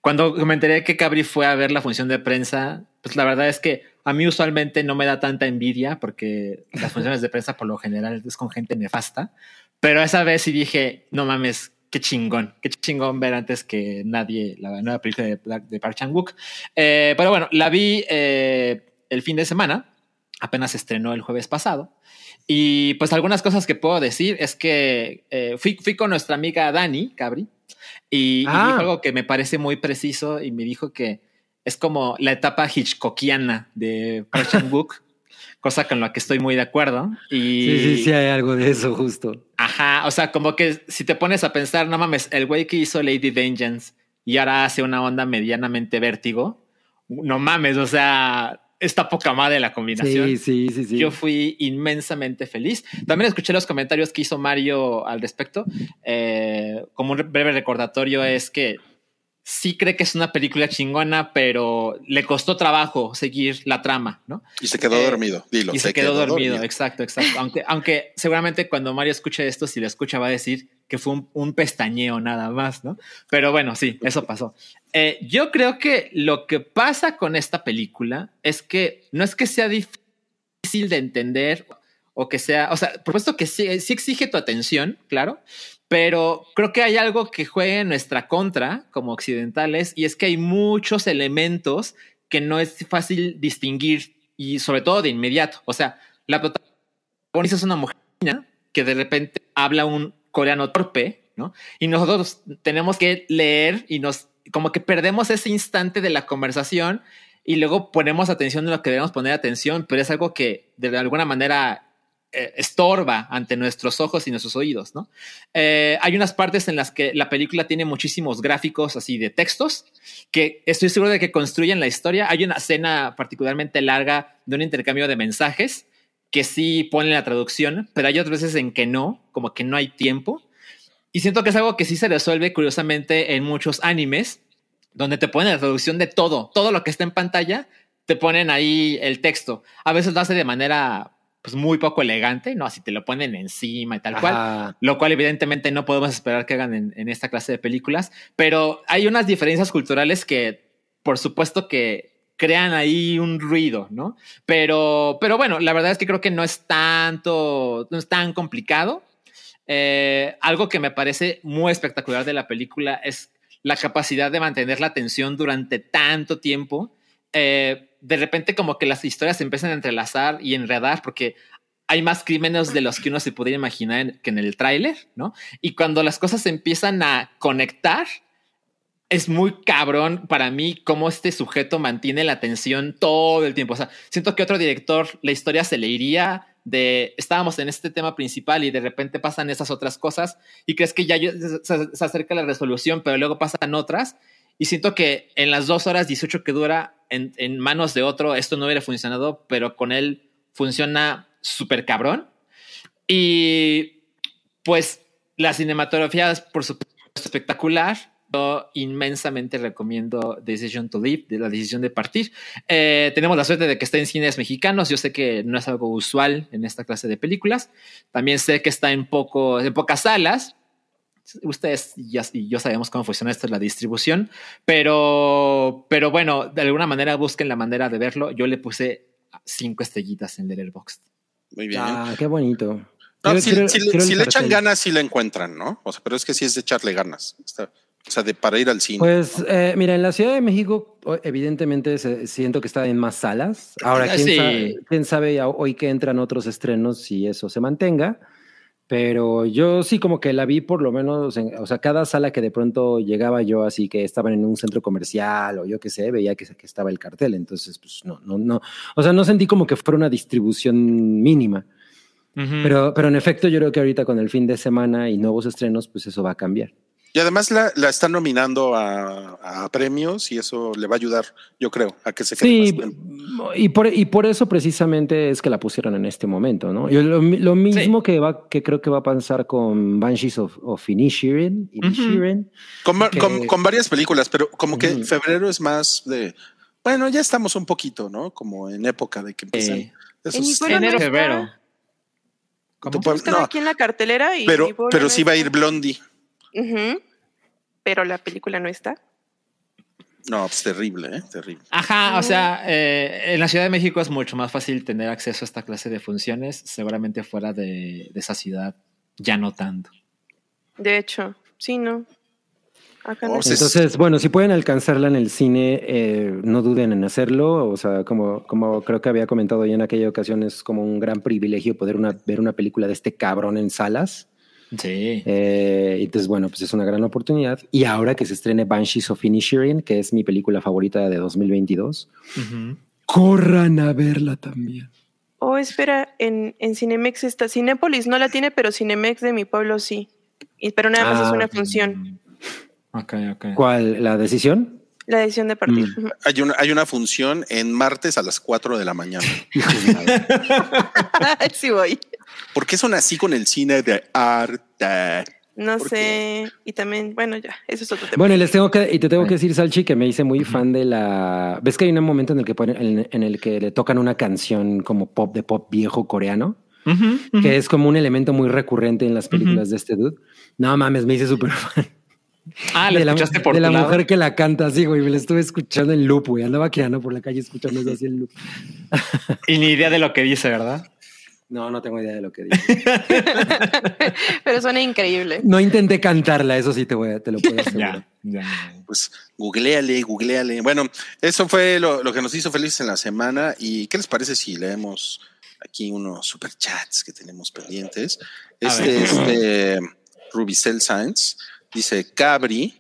Speaker 3: cuando me enteré que Cabri fue a ver la función de prensa, pues la verdad es que a mí usualmente no me da tanta envidia porque las funciones de prensa por lo general es con gente nefasta, pero esa vez sí dije, no mames, qué chingón, qué chingón ver antes que nadie la nueva película de, de Park Chan-wook. Eh, pero bueno, la vi eh, el fin de semana, apenas estrenó el jueves pasado. Y pues algunas cosas que puedo decir es que eh, fui, fui con nuestra amiga Dani Cabri y,
Speaker 5: Ah.
Speaker 3: y dijo algo que me parece muy preciso y me dijo que es como la etapa hitchcockiana de Park Chan-wook, cosa con la que estoy muy de acuerdo. Y,
Speaker 5: Sí, sí, sí, hay algo de eso justo.
Speaker 3: Ajá, o sea, como que si te pones a pensar, no mames, el güey que hizo Lady Vengeance y ahora hace una onda medianamente vértigo, no mames, o sea, está poca madre la combinación.
Speaker 5: Sí, sí, sí, sí.
Speaker 3: Yo fui inmensamente feliz. También escuché los comentarios que hizo Mario al respecto. Eh, como un breve recordatorio es que sí cree que es una película chingona, pero le costó trabajo seguir la trama, ¿no?
Speaker 2: Y se quedó
Speaker 3: Eh,
Speaker 2: dormido, dilo.
Speaker 3: y se, quedó, dormido, exacto, exacto. aunque, aunque seguramente cuando Mario escuche esto, si lo escucha, va a decir que fue un, pestañeo nada más, ¿no? Pero bueno, sí, eso pasó. Eh, yo creo que lo que pasa con esta película es que no es que sea difícil de entender o que sea, o sea, por supuesto que sí, sí exige tu atención, claro, pero creo que hay algo que juega en nuestra contra como occidentales y es que hay muchos elementos que no es fácil distinguir y sobre todo de inmediato. O sea, la protagonista es una mujer que de repente habla un coreano torpe, ¿no? Y nosotros tenemos que leer y nos como que perdemos ese instante de la conversación y luego ponemos atención en lo que debemos poner atención, pero es algo que de alguna manera eh, estorba ante nuestros ojos y nuestros oídos, ¿no? Eh, hay unas partes en las que la película tiene muchísimos gráficos así de textos que estoy seguro de que construyen la historia. Hay una escena particularmente larga de un intercambio de mensajes que sí pone la traducción, pero hay otras veces en que no, como que no hay tiempo. Y siento que es algo que sí se resuelve curiosamente en muchos animes, donde te ponen la traducción de todo, todo lo que está en pantalla, te ponen ahí el texto. A veces lo hace de manera pues muy poco elegante, ¿no? Así te lo ponen encima y tal cual, lo cual evidentemente no podemos esperar que hagan en, en esta clase de películas, pero hay unas diferencias culturales que por supuesto que crean ahí un ruido, ¿no? Pero, pero bueno, la verdad es que creo que no es tanto, no es tan complicado. Eh, algo que me parece muy espectacular de la película es la capacidad de mantener la atención durante tanto tiempo. Eh, de repente como que las historias se empiezan a entrelazar y enredar porque hay más crímenes de los que uno se podría imaginar en- que en el tráiler, ¿no? Y cuando las cosas se empiezan a conectar, es muy cabrón para mí cómo este sujeto mantiene la atención todo el tiempo. O sea, siento que otro director, la historia se le iría de estábamos en este tema principal y de repente pasan esas otras cosas y crees que ya se acerca la resolución, pero luego pasan otras. Y siento que en las dos horas 18 que dura en, en manos de otro, esto no hubiera funcionado, pero con él funciona súper cabrón. Y pues la cinematografía es por supuesto espectacular. Yo inmensamente recomiendo Decision to Live, de la decisión de partir. Eh, tenemos la suerte de que está en cines mexicanos. Yo sé que no es algo usual en esta clase de películas. También sé que está en, poco, en pocas salas. Ustedes ya, y yo sabemos cómo funciona esto la distribución, pero, pero bueno, de alguna manera busquen la manera de verlo. Yo le puse cinco estrellitas en Letterboxd.
Speaker 2: Muy bien.
Speaker 5: Ah, qué bonito.
Speaker 2: No,
Speaker 5: Quiero-
Speaker 2: si,
Speaker 5: quiero-
Speaker 2: si-
Speaker 5: quiero el
Speaker 2: si le echan ganas, sí la encuentran, ¿no? O sea, pero es que sí es de echarle ganas. Está- o sea, de para ir al cine.
Speaker 5: Pues
Speaker 2: ¿no?
Speaker 5: eh, mira, en la Ciudad de México evidentemente se- siento que está en más salas. Ahora,
Speaker 3: Ah,
Speaker 5: ¿quién,
Speaker 3: sí.
Speaker 5: sabe, quién sabe hoy que entran otros estrenos si eso se mantenga? Pero yo sí como que la vi por lo menos, en- o sea, cada sala que de pronto llegaba yo así que estaban en un centro comercial o yo qué sé, veía que, que estaba el cartel. Entonces, pues no, no, no. O sea, no sentí como que fuera una distribución mínima. Pero, pero en efecto, yo creo que ahorita con el fin de semana y nuevos estrenos, pues eso va a cambiar.
Speaker 2: Y además la, la están nominando a, a premios y eso le va a ayudar, yo creo, a que se quede
Speaker 5: Sí,
Speaker 2: más
Speaker 5: y por, y por eso precisamente es que la pusieron en este momento, ¿no? Yo lo, lo mismo que va, que creo que va a pasar con Banshees of, of Inisherin, Inisherin.
Speaker 2: Con, va-
Speaker 5: que-
Speaker 2: con- con varias películas, pero como que
Speaker 5: Ujú.
Speaker 2: febrero es más de. Bueno, ya estamos un poquito, ¿no? Como en época de que empiezan.
Speaker 3: Eh,
Speaker 2: esos-
Speaker 4: En
Speaker 3: enero, febrero.
Speaker 2: No,
Speaker 4: aquí en la cartelera y
Speaker 2: pero, pero sí va a ir Blondie.
Speaker 4: Ujú. Pero la película no está.
Speaker 2: No, pues terrible, ¿eh? Terrible.
Speaker 3: Ajá, o sea, eh, en la Ciudad de México es mucho más fácil tener acceso a esta clase de funciones. Seguramente fuera de, de esa ciudad ya no tanto.
Speaker 4: De hecho, sí, no. Acá no.
Speaker 2: Oh.
Speaker 5: Entonces, bueno, si pueden alcanzarla en el cine, eh, no duden en hacerlo. O sea, como, como creo que había comentado ya en aquella ocasión, es como un gran privilegio poder una- ver una película de este cabrón en salas.
Speaker 3: Sí.
Speaker 5: Eh, entonces, bueno, pues es una gran oportunidad. Y ahora que se estrene Banshees of Inisherin, que es mi película favorita de 2022,
Speaker 3: Ujú.
Speaker 5: corran a verla también.
Speaker 4: Oh, espera, en, en Cinemex está. Cinépolis no la tiene, pero Cinemex de mi pueblo sí. Y, pero nada más
Speaker 5: Ah,
Speaker 4: es una
Speaker 5: ok.
Speaker 4: función.
Speaker 3: Ok, ok.
Speaker 5: ¿Cuál? ¿La decisión?
Speaker 4: La decisión de partir.
Speaker 5: Mm.
Speaker 2: Hay una, hay una función en martes a las 4 de la mañana.
Speaker 4: Sí voy.
Speaker 2: ¿Por qué son así con el cine de arte?
Speaker 4: No
Speaker 2: ¿Por
Speaker 4: sé. Y también, bueno, ya, eso es otro tema.
Speaker 5: Bueno, y les tengo que, y te tengo que decir, Salchi, que me hice muy fan de la. ¿Ves que hay un momento en el que ponen, en, en el que le tocan una canción como pop de pop viejo coreano? Que es como un elemento muy recurrente en las películas de este dude. No mames, me hice súper fan.
Speaker 3: Ah, ¿le
Speaker 5: de la,
Speaker 3: escuchaste por
Speaker 5: de la
Speaker 3: lado?
Speaker 5: mujer que la canta así, güey. Me la estuve escuchando en loop, güey. Andaba quedando por la calle escuchando eso así en loop.
Speaker 3: Y ni idea de lo que dice, ¿verdad?
Speaker 5: No, no tengo idea de lo que dice.
Speaker 4: Pero suena increíble.
Speaker 5: No intenté cantarla, eso sí te, voy a, te lo puedo asegurar.
Speaker 3: Ya, ya.
Speaker 2: Pues googleale, googleale. Bueno, eso fue lo, lo que nos hizo felices en la semana. ¿Y qué les parece si leemos aquí unos superchats que tenemos pendientes? Este es de Rubicel Science. Dice Cabri.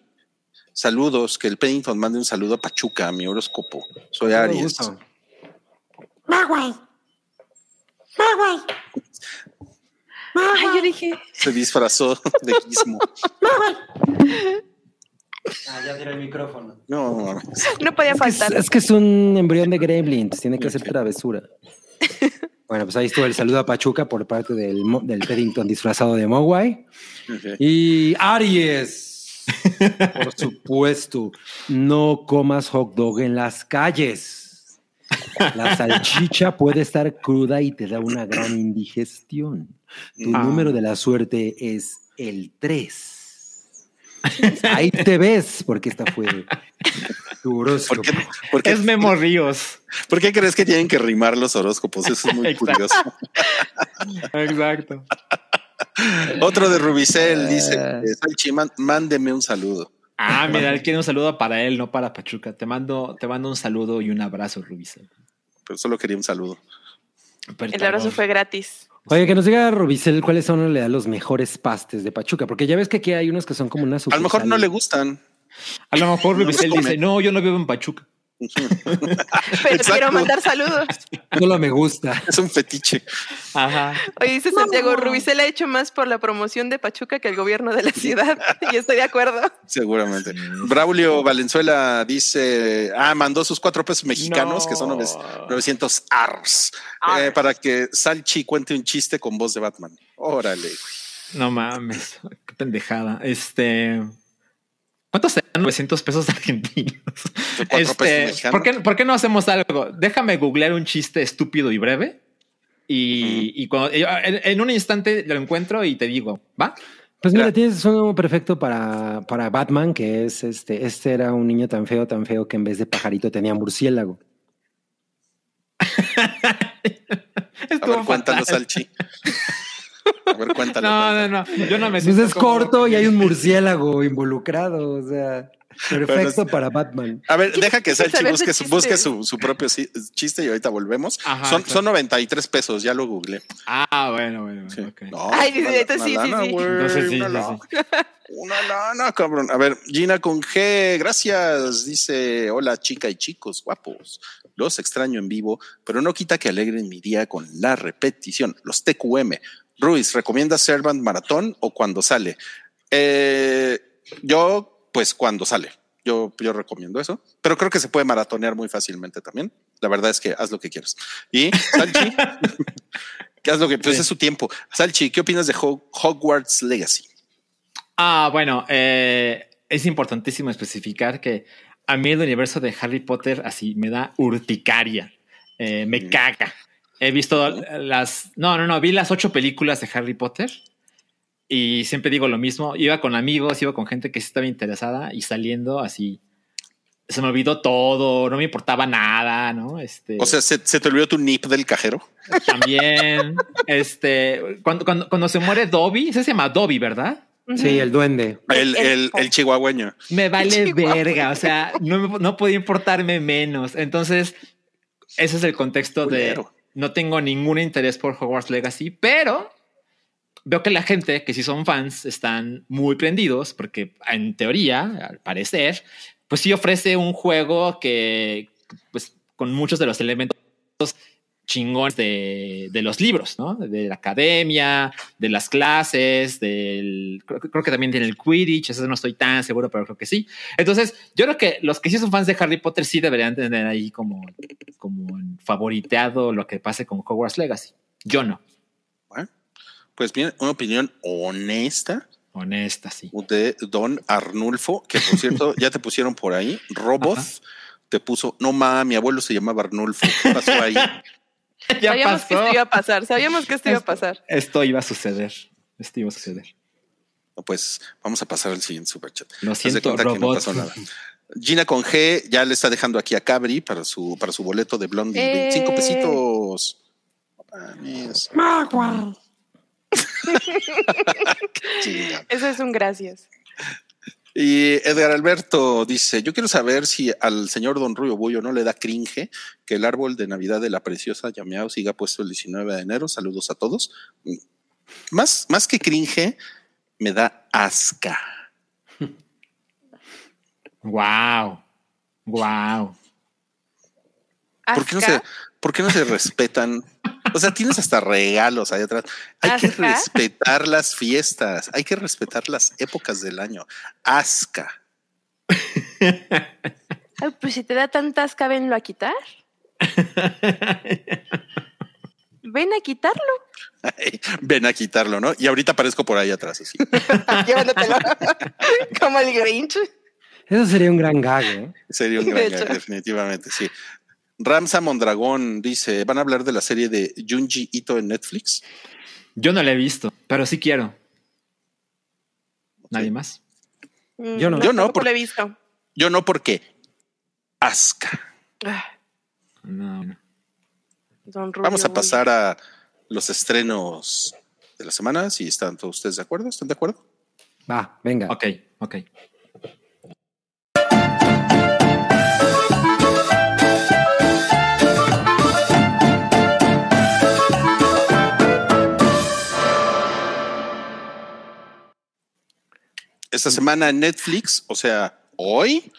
Speaker 2: Saludos, que el Pennington mande un saludo a Pachuca, mi horóscopo. Soy Aries.
Speaker 4: Ay, yo dije,
Speaker 2: Se disfrazó de Gizmo.
Speaker 5: Ah, ya tiré el micrófono.
Speaker 2: No,
Speaker 4: no podía
Speaker 5: Es que, es,
Speaker 4: faltar.
Speaker 5: es que es un embrión de gremlins, tiene que hacer travesura. Bueno, pues ahí estuvo el saludo a Pachuca por parte del, del Paddington disfrazado de Mogwai. Y Aries, por supuesto, no comas hot dog en las calles. La salchicha puede estar cruda y te da una gran indigestión. Tu
Speaker 3: Ah.
Speaker 5: número de la suerte es el 3. Ahí te ves, porque esta fue tu
Speaker 2: ¿Por
Speaker 5: horóscopo.
Speaker 2: qué, por qué-
Speaker 3: Es Memo Ríos.
Speaker 2: por qué crees que tienen que rimar los horóscopos? Eso es muy
Speaker 3: Exacto.
Speaker 2: curioso.
Speaker 3: Exacto.
Speaker 2: Otro de Rubicel dice,
Speaker 5: Ah.
Speaker 2: eh, Salchi, mándeme un saludo.
Speaker 3: Ah, mira, él quiere un saludo para él, no para Pachuca. Te mando, te mando un saludo y un abrazo, Rubicel.
Speaker 2: Pero solo quería un saludo.
Speaker 4: El abrazo fue gratis.
Speaker 5: Oye, que nos diga Rubicel cuáles son en realidad los mejores pastes de Pachuca, porque ya ves que aquí hay unos que son como una
Speaker 2: A lo mejor no le gustan.
Speaker 3: A lo mejor Rubicel
Speaker 2: come.
Speaker 3: dice, no, yo no vivo en Pachuca.
Speaker 4: Pero
Speaker 2: Exacto.
Speaker 4: quiero mandar saludos.
Speaker 5: Solo me gusta.
Speaker 2: Es un fetiche.
Speaker 3: Ajá.
Speaker 4: Oye, dice Santiago, Rubicel ha hecho más por la promoción de Pachuca que el gobierno de la ciudad. y estoy de acuerdo.
Speaker 2: Seguramente. Braulio Valenzuela dice, ah, mandó sus cuatro pesos mexicanos,
Speaker 3: No.
Speaker 2: que son nove- 900 ars, eh, para que Salchi cuente un chiste con voz de Batman. Órale. güey.
Speaker 3: No mames, qué pendejada. Este. ¿Cuántos serán 900 pesos argentinos?
Speaker 2: Pesos
Speaker 3: Este. ¿por, qué, por qué no hacemos algo? Déjame googlear un chiste estúpido y breve. Y, y cuando, en, en un instante lo encuentro y te digo, ¿va?
Speaker 5: Pues mira, tienes uno perfecto para, para Batman, que es este. Este era un niño tan feo, tan feo que en vez de pajarito tenía murciélago.
Speaker 2: A
Speaker 3: Estuvo
Speaker 2: ver, cuéntanos. Salchi. A ver, cuéntalo.
Speaker 3: No, no, no. Yo no me
Speaker 5: Pues
Speaker 3: siento
Speaker 5: es
Speaker 3: como-
Speaker 5: corto y hay un murciélago involucrado, o sea, perfecto para Batman.
Speaker 2: A ver, deja que Salchi busque, su, busque su, su propio chiste y ahorita volvemos.
Speaker 3: Ajá,
Speaker 2: son,
Speaker 3: claro.
Speaker 2: son 93 pesos, ya lo googleé.
Speaker 3: Ah, bueno, bueno,
Speaker 2: Sí.
Speaker 3: bueno, ok.
Speaker 2: No,
Speaker 4: Ay,
Speaker 2: una- una
Speaker 4: sí, sí,
Speaker 2: lana,
Speaker 4: sí.
Speaker 2: güey,
Speaker 3: Entonces sí,
Speaker 2: una
Speaker 3: sí,
Speaker 2: lana.
Speaker 3: sí.
Speaker 2: Una lana, cabrón. A ver, Gina con G, gracias. Dice, hola chica y chicos guapos. Los extraño en vivo, pero no quita que alegren mi día con la repetición. Los TQM. Ruiz, ¿recomiendas Servant Maratón o cuando sale? Eh, yo, pues cuando sale. Yo, yo recomiendo eso, pero creo que se puede maratonear muy fácilmente también. La verdad es que haz lo que quieras. Y Salchi, ¿qué haz lo que pues
Speaker 3: Sí.
Speaker 2: es su tiempo? Salchi, ¿qué opinas de Hog- Hogwarts Legacy?
Speaker 3: Ah, bueno, eh, es importantísimo especificar que a mí el universo de Harry Potter así me da urticaria, eh, me
Speaker 2: Mm.
Speaker 3: caga. He visto las, no, no, no, vi las ocho películas de Harry Potter y siempre digo lo mismo, iba con amigos, iba con gente que sí estaba interesada y saliendo así, se me olvidó todo, no me importaba nada, ¿no? Este,
Speaker 2: O sea, ¿se, se te olvidó tu nip del cajero?
Speaker 3: también, este, cuando, cuando, cuando se muere Dobby, ese se llama Dobby, ¿verdad?
Speaker 5: Sí, el duende.
Speaker 2: El,
Speaker 4: El
Speaker 2: chihuahueño.
Speaker 3: Me vale
Speaker 4: Chihuahua.
Speaker 3: verga, o sea, no, no podía importarme menos. Entonces, ese es el contexto de. No tengo ningún interés por Hogwarts Legacy, pero veo que la gente que sí son fans están muy prendidos porque en teoría, al parecer, pues sí ofrece un juego que pues con muchos de los elementos chingones de, de los libros, ¿no? De la academia, de las clases, del creo, creo que también tiene el Quidditch, eso no estoy tan seguro, pero creo que sí. Entonces, yo creo que los que sí son fans de Harry Potter sí deberían tener ahí como, como favoriteado lo que pase con Hogwarts Legacy. Yo no,
Speaker 2: Bueno, pues bien, una opinión honesta
Speaker 3: honesta, sí.
Speaker 2: de Don Arnulfo, que por cierto, ya te pusieron por ahí. Robot
Speaker 3: Ajá.
Speaker 2: te puso, no ma, mi abuelo se llamaba Arnulfo. ¿Qué pasó ahí?
Speaker 3: Ya
Speaker 4: Sabíamos que esto iba a pasar, sabíamos que esto iba a pasar.
Speaker 3: Esto iba a suceder. Esto iba a suceder.
Speaker 2: Pues vamos a pasar al siguiente superchat.
Speaker 3: Lo siento,
Speaker 2: cuenta que no
Speaker 3: robot.
Speaker 2: pasó nada. Gina con G ya le está dejando aquí a Cabri para su, para su boleto de Blondie.
Speaker 4: Eh.
Speaker 2: 25 pesitos.
Speaker 4: Eso es un gracias.
Speaker 2: Y Edgar Alberto dice: Yo quiero saber si al señor Don Rubio Bullo no le da cringe que el árbol de Navidad de la preciosa Yameao siga puesto el 19 de enero. Saludos a todos. Más, más que cringe, me da asca.
Speaker 3: Wow. Wow.
Speaker 2: ¿Por qué, no
Speaker 4: Asca.
Speaker 2: se, ¿Por qué no se respetan? O sea, tienes hasta regalos ahí atrás. Hay que respetar las fiestas, hay que respetar las épocas del año. Asca.
Speaker 4: Ay, pues si te da tanta asca, venlo a quitar. Ven a quitarlo.
Speaker 2: Ven a quitarlo, ¿no? Y ahorita aparezco por ahí atrás. Así.
Speaker 4: Llevándotelo. Como el Grinch.
Speaker 5: Eso sería un gran gag, ¿eh?
Speaker 2: Sería un
Speaker 4: De
Speaker 2: gran
Speaker 4: hecho.
Speaker 2: gag, definitivamente, sí. Ramsa Mondragón dice: ¿Van a hablar de la serie de Junji Ito en Netflix?
Speaker 3: Yo no la he visto, pero sí quiero. ¿Nadie más?
Speaker 4: Mm,
Speaker 5: Yo no.
Speaker 2: Yo no,
Speaker 4: lo he visto.
Speaker 2: Yo no, porque asca.
Speaker 4: Ah,
Speaker 3: No. no.
Speaker 2: Vamos a pasar a los estrenos de la semana. Si están todos ustedes de acuerdo, ¿están de acuerdo?
Speaker 5: Va, venga.
Speaker 3: Ok, ok.
Speaker 2: Esta semana en Netflix, o sea, hoy,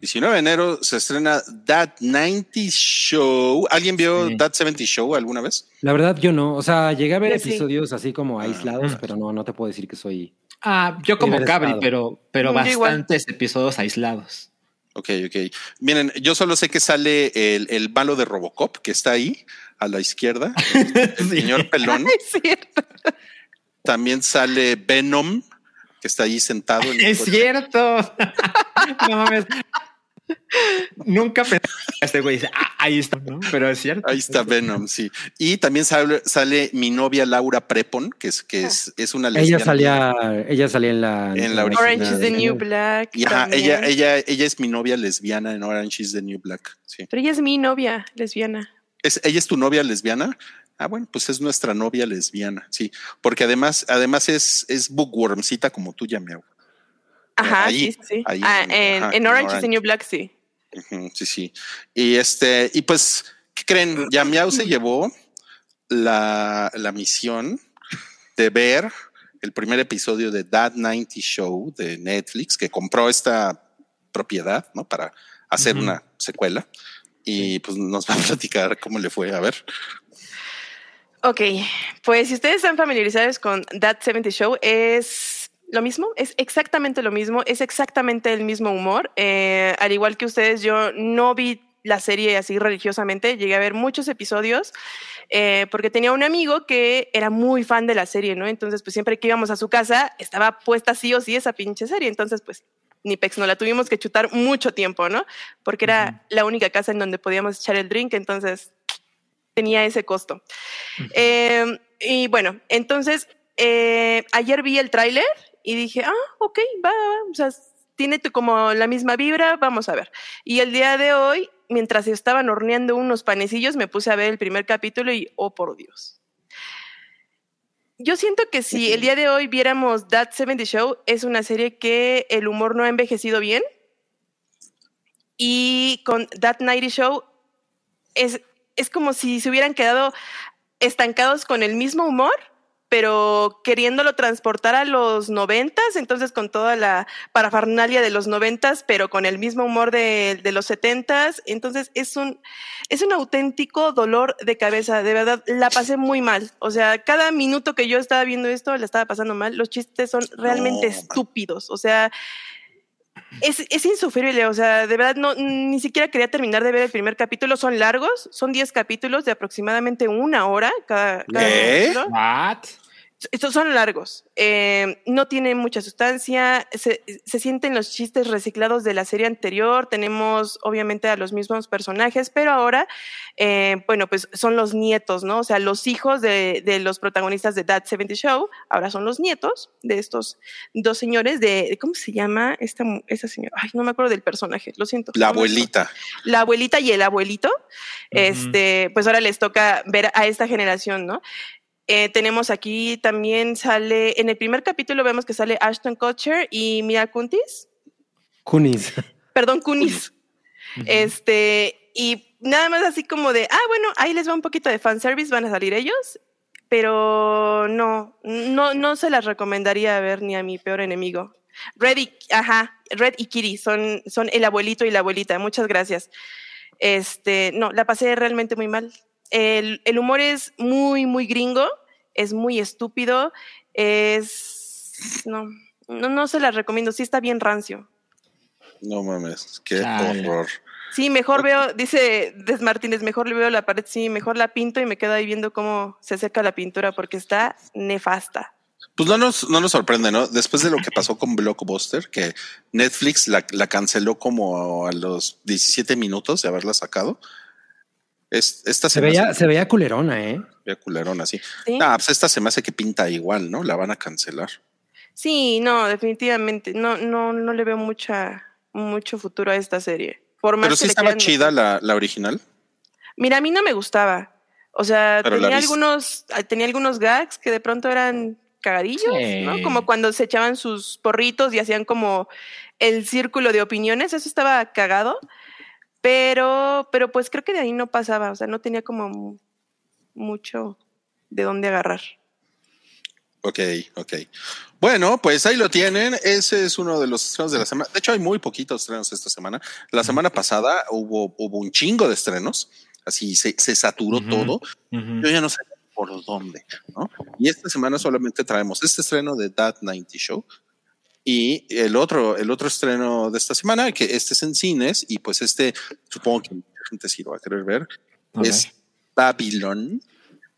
Speaker 2: 19 de enero, se estrena That 90 Show. ¿Alguien vio
Speaker 3: Sí.
Speaker 2: That 70 Show alguna vez?
Speaker 5: La verdad, yo no. O sea, llegué a ver
Speaker 4: Yo sí.
Speaker 5: episodios así como aislados,
Speaker 3: Ah.
Speaker 5: pero no, no te puedo decir que soy.
Speaker 3: Ah, yo como Cabri, pero, pero
Speaker 4: igual.
Speaker 3: bastantes episodios aislados.
Speaker 2: Ok, ok. Miren, yo solo sé que sale el, el malo de Robocop, que está ahí a la izquierda, el
Speaker 3: Sí.
Speaker 2: señor pelón.
Speaker 4: Es cierto.
Speaker 2: También sale Venom, que está ahí sentado. En el
Speaker 3: Es
Speaker 2: coche.
Speaker 3: cierto. no mames. Nunca pensé que este güey dice, ah, ahí está, ¿no? Pero es cierto.
Speaker 2: Ahí está Venom, sí. Y también sale, sale mi novia Laura Prepon, que es, que es, es una
Speaker 5: Ella
Speaker 2: lesbiana.
Speaker 5: salía, ella salía en la.
Speaker 2: En la
Speaker 4: Orange
Speaker 2: original.
Speaker 4: is the New Black.
Speaker 2: Y ajá, ella, ella, ella es mi novia lesbiana en Orange is the New Black. Sí.
Speaker 4: Pero ella es mi novia lesbiana.
Speaker 2: ¿Es, ¿Ella es tu novia lesbiana? Ah, bueno, pues es nuestra novia lesbiana, sí. Porque además, además es, es bookwormcita como tú, Yameo.
Speaker 4: Ajá,
Speaker 2: Ahí,
Speaker 4: sí, sí,
Speaker 2: ahí
Speaker 4: Ah,
Speaker 2: en- ajá,
Speaker 4: en
Speaker 2: en
Speaker 4: Orange is
Speaker 2: Orange.
Speaker 4: the New Black, sí.
Speaker 2: Sí, sí. Y este, y pues, ¿qué creen? Yamiao se llevó la, la misión de ver el primer episodio de That 90 Show de Netflix, que compró esta propiedad, ¿no? Para hacer una secuela. Y pues nos va a platicar cómo le fue. A ver.
Speaker 4: Ok, pues si ustedes están familiarizados con That 70 Show, es lo mismo, es exactamente lo mismo, es exactamente el mismo humor. Eh, al igual que ustedes, yo no vi la serie así religiosamente, llegué a ver muchos episodios eh, porque tenía un amigo que era muy fan de la serie, ¿no? Entonces, pues siempre que íbamos a su casa estaba puesta sí o sí esa pinche serie. Entonces, pues ni pex, no la tuvimos que chutar mucho tiempo, ¿no? Porque era la única casa en donde podíamos echar el drink, entonces tenía ese costo. Eh, y bueno, entonces eh, ayer vi el tráiler y dije, ah, ok, va, va, o sea, tiene como la misma vibra, vamos a ver. Y el día de hoy, mientras estaban horneando unos panecillos, me puse a ver el primer capítulo y, oh por Dios. Yo siento que si el día de hoy viéramos That 70 Show, es una serie que el humor no ha envejecido bien. Y con That 90 Show es, es como si se hubieran quedado estancados con el mismo humor, pero queriéndolo transportar a los noventas, entonces con toda la parafernalia de los noventas, pero con el mismo humor de, de los setentas. Entonces es un, es un auténtico dolor de cabeza. De verdad, la pasé muy mal. O sea, cada minuto que yo estaba viendo esto, la estaba pasando mal. Los chistes son realmente
Speaker 2: No,
Speaker 4: estúpidos. O sea, es, es insufrible, o sea, de verdad no, ni siquiera quería terminar de ver el primer capítulo, son largos, son 10 capítulos de aproximadamente una hora cada, cada
Speaker 2: ¿Qué?
Speaker 4: capítulo.
Speaker 3: What?
Speaker 4: Estos son largos, eh, no tienen mucha sustancia, se, se sienten los chistes reciclados de la serie anterior, tenemos obviamente a los mismos personajes, pero ahora, eh, bueno, pues son los nietos, ¿no? O sea, los hijos de, de los protagonistas de That 70 Show, ahora son los nietos de estos dos señores de, ¿cómo se llama esta, esta señora? Ay, no me acuerdo del personaje, lo siento.
Speaker 2: La abuelita.
Speaker 4: la abuelita y el abuelito, este, pues ahora les toca ver a esta generación, ¿no? Eh, tenemos aquí también sale, en el primer capítulo vemos que sale Ashton Kutcher y Mia Kuntis,
Speaker 5: Kunis.
Speaker 4: perdón, Kunis. Este, y nada más así como de, ah, bueno, ahí les va un poquito de fanservice, van a salir ellos, pero no, no, no se las recomendaría ver ni a mi peor enemigo. Red y, ajá, Red y Kitty son, son el abuelito y la abuelita, muchas gracias. Este, no, la pasé realmente muy mal. El, el humor es muy, muy gringo, es muy estúpido, es, no, no, no se las recomiendo, sí está bien rancio.
Speaker 2: No mames, qué
Speaker 3: Chale.
Speaker 2: horror.
Speaker 4: Sí, mejor veo, dice Des Martínez, mejor le veo la pared, sí, mejor la pinto y me quedo ahí viendo cómo se seca la pintura porque está nefasta.
Speaker 2: Pues no nos, no nos sorprende, ¿no? Después de lo que pasó con Blockbuster, que Netflix la, la canceló como a los 17 minutos de haberla sacado. Es, esta
Speaker 5: Se
Speaker 2: me
Speaker 5: veía,
Speaker 2: hace-
Speaker 5: se veía culerona, ¿eh?
Speaker 2: veía culerona, sí.
Speaker 4: Sí,
Speaker 2: Ah, pues esta se me hace que pinta igual, ¿no? La van a cancelar.
Speaker 4: sí no, definitivamente, no, no, no le veo mucha, mucho futuro a esta serie. Por más
Speaker 2: Pero
Speaker 4: que
Speaker 2: sí estaba chida la, la original.
Speaker 4: Mira, a mí no me gustaba. O sea,
Speaker 2: Pero
Speaker 4: tenía algunos, ah, tenía algunos gags que de pronto eran cagadillos, ¿no? Como cuando se echaban sus porritos y hacían como el círculo de opiniones, eso estaba cagado. Pero, pero pues creo que de ahí no pasaba, o sea, no tenía como mu- mucho de dónde agarrar.
Speaker 2: Ok, ok. Bueno, pues ahí lo tienen. Ese es uno de los estrenos de la semana. De hecho, hay muy poquitos estrenos esta semana. La semana pasada hubo, hubo un chingo de estrenos. Así se, se saturó todo. Yo ya no sé por dónde, ¿no? Y esta semana solamente traemos este estreno de That 90 Show y el otro, el otro estreno de esta semana, que este es en cines y pues este, supongo que mucha gente sí lo va a querer ver, es. Babylon.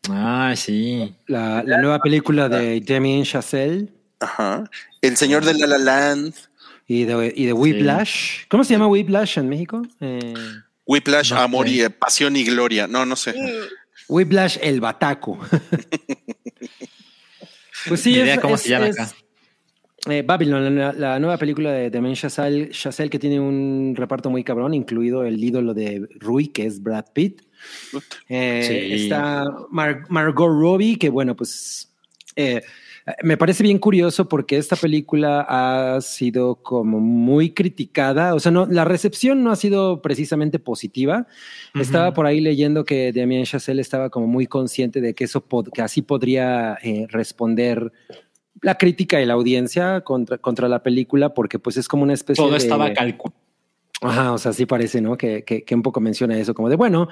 Speaker 3: Ah, sí.
Speaker 5: La, la nueva película de Damien Chazelle
Speaker 2: Ajá. El señor de La La Land,
Speaker 5: y de, y de Whiplash. ¿Cómo se llama Whiplash en México? Eh,
Speaker 2: Whiplash,
Speaker 3: No
Speaker 2: Amor
Speaker 3: sé.
Speaker 2: y eh, Pasión y Gloria. No, no sé.
Speaker 5: Whiplash, el bataco. pues sí, es,
Speaker 3: cómo
Speaker 5: es-
Speaker 3: se llama
Speaker 5: es,
Speaker 3: acá.
Speaker 5: Eh, Babylon, la, la nueva película de Damien Chazelle, Chazelle que tiene un reparto muy cabrón, incluido el ídolo de Rui, que es Brad Pitt. Eh,
Speaker 3: Sí.
Speaker 5: Está Mar- Margot Robbie, que bueno, pues eh, me parece bien curioso porque esta película ha sido como muy criticada. O sea, no, la recepción no ha sido precisamente positiva. Estaba por ahí leyendo que Damien Chazelle estaba como muy consciente de que eso pod- que así podría eh, responder la crítica y la audiencia contra, contra la película, porque pues es como una especie
Speaker 3: Todo
Speaker 5: de...
Speaker 3: estaba calculado.
Speaker 5: Ajá, o sea, sí parece, ¿no? Que, que, que un poco menciona eso, como de, bueno,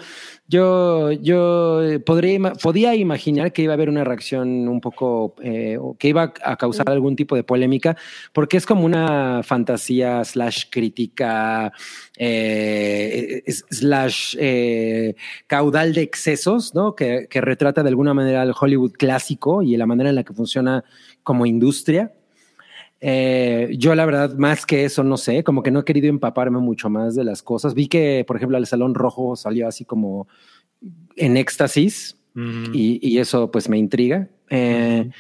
Speaker 5: yo, yo podría, podía imaginar que iba a haber una reacción un poco, eh, que iba a causar algún tipo de polémica, porque es como una fantasía slash crítica, eh, slash eh, caudal de excesos, ¿no? Que, que retrata de alguna manera el Hollywood clásico y la manera en la que funciona como industria. Eh, yo la verdad, más que eso, no sé, como que no he querido empaparme mucho más de las cosas. Vi que, por ejemplo, el Salón Rojo salió así como en éxtasis y, y eso pues me intriga. Eh,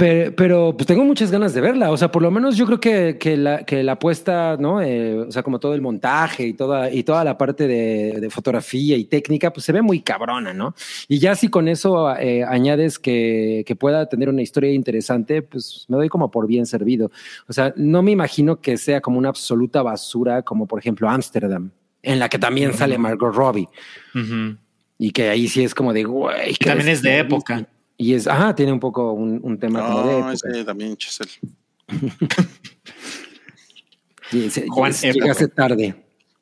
Speaker 5: Pero, pero, pues tengo muchas ganas de verla. O sea, por lo menos yo creo que, que la, que la apuesta, ¿no? Eh, o sea, como todo el montaje y toda, y toda la parte de, de, fotografía y técnica, pues se ve muy cabrona, ¿no? Y ya si con eso eh, añades que, que, pueda tener una historia interesante, pues me doy como por bien servido. O sea, no me imagino que sea como una absoluta basura, como por ejemplo Amsterdam, en la que también uh -huh. sale Margot Robbie. Uh -huh. Y que ahí sí es como de, güey.
Speaker 3: También es de época.
Speaker 5: Y es, ajá, tiene un poco un, un tema
Speaker 2: no,
Speaker 5: como de época.
Speaker 2: ese también, Chesel.
Speaker 5: Juan Llegaste tarde.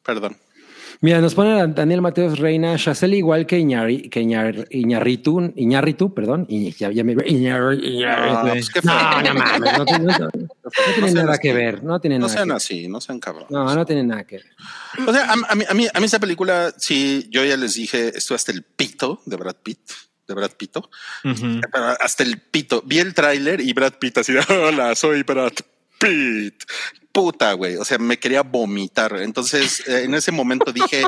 Speaker 2: Perdón.
Speaker 5: Mira, nos pone Daniel Mateos Reina, Chacel igual que, Iñari, que Iñar, Iñarritu, Iñarritu, perdón. Iñ, ya, ya me Iñar, Iñar, no, pues no, no mames, no, tiene, no, no tiene nada así. que ver. No, tiene
Speaker 2: no
Speaker 5: nada
Speaker 2: sean
Speaker 5: que
Speaker 2: así, no sean cabrones.
Speaker 5: No, no tiene nada que ver.
Speaker 2: O sea, a, a, mí, a, mí, a mí esa película, sí, yo ya les dije, esto hasta el pito de Brad Pitt de Brad. Uh -huh. Pero hasta el pito. Vi el tráiler y Brad Pitt así, hola, soy Brad Pitt. Puta, güey. O sea, me quería vomitar. Entonces, eh, en ese momento dije,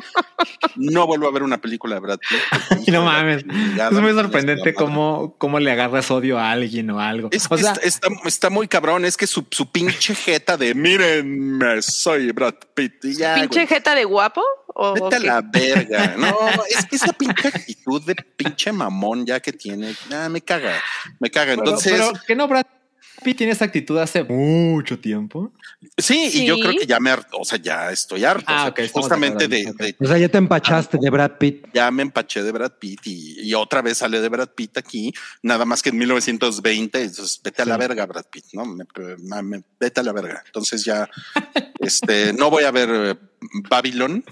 Speaker 2: no vuelvo a ver una película de Brad Pitt.
Speaker 3: no mames. Es muy sorprendente cómo, cómo le agarras odio a alguien o algo.
Speaker 2: Es
Speaker 3: o sea,
Speaker 2: está, está, está, muy cabrón. Es que su, su pinche jeta de mírenme, soy Brad Pitt. Y ya,
Speaker 4: ¿Pinche
Speaker 2: güey.
Speaker 4: jeta de guapo? ¿O
Speaker 2: Vete a la verga. No, es que esa pinche actitud de pinche mamón ya que tiene, ah, me caga, me caga. Entonces,
Speaker 3: pero, pero que no, Brad Pitt tiene esa actitud hace mucho tiempo.
Speaker 2: Sí,
Speaker 4: Sí.
Speaker 2: y yo creo que ya me harto, o sea, ya estoy harto.
Speaker 3: Ah,
Speaker 2: o sea,
Speaker 3: ok, estamos
Speaker 2: justamente
Speaker 3: de
Speaker 2: de,
Speaker 3: acuerdo,
Speaker 2: de-
Speaker 5: O sea, ya te empachaste de Brad Pitt.
Speaker 2: ya me empaché de Brad Pitt y, y otra vez sale de Brad Pitt aquí, nada más que en 1920. Entonces, vete a la verga, Brad Pitt, no me, me- me- vete a la verga. Entonces, ya este no voy a ver eh, Babylon.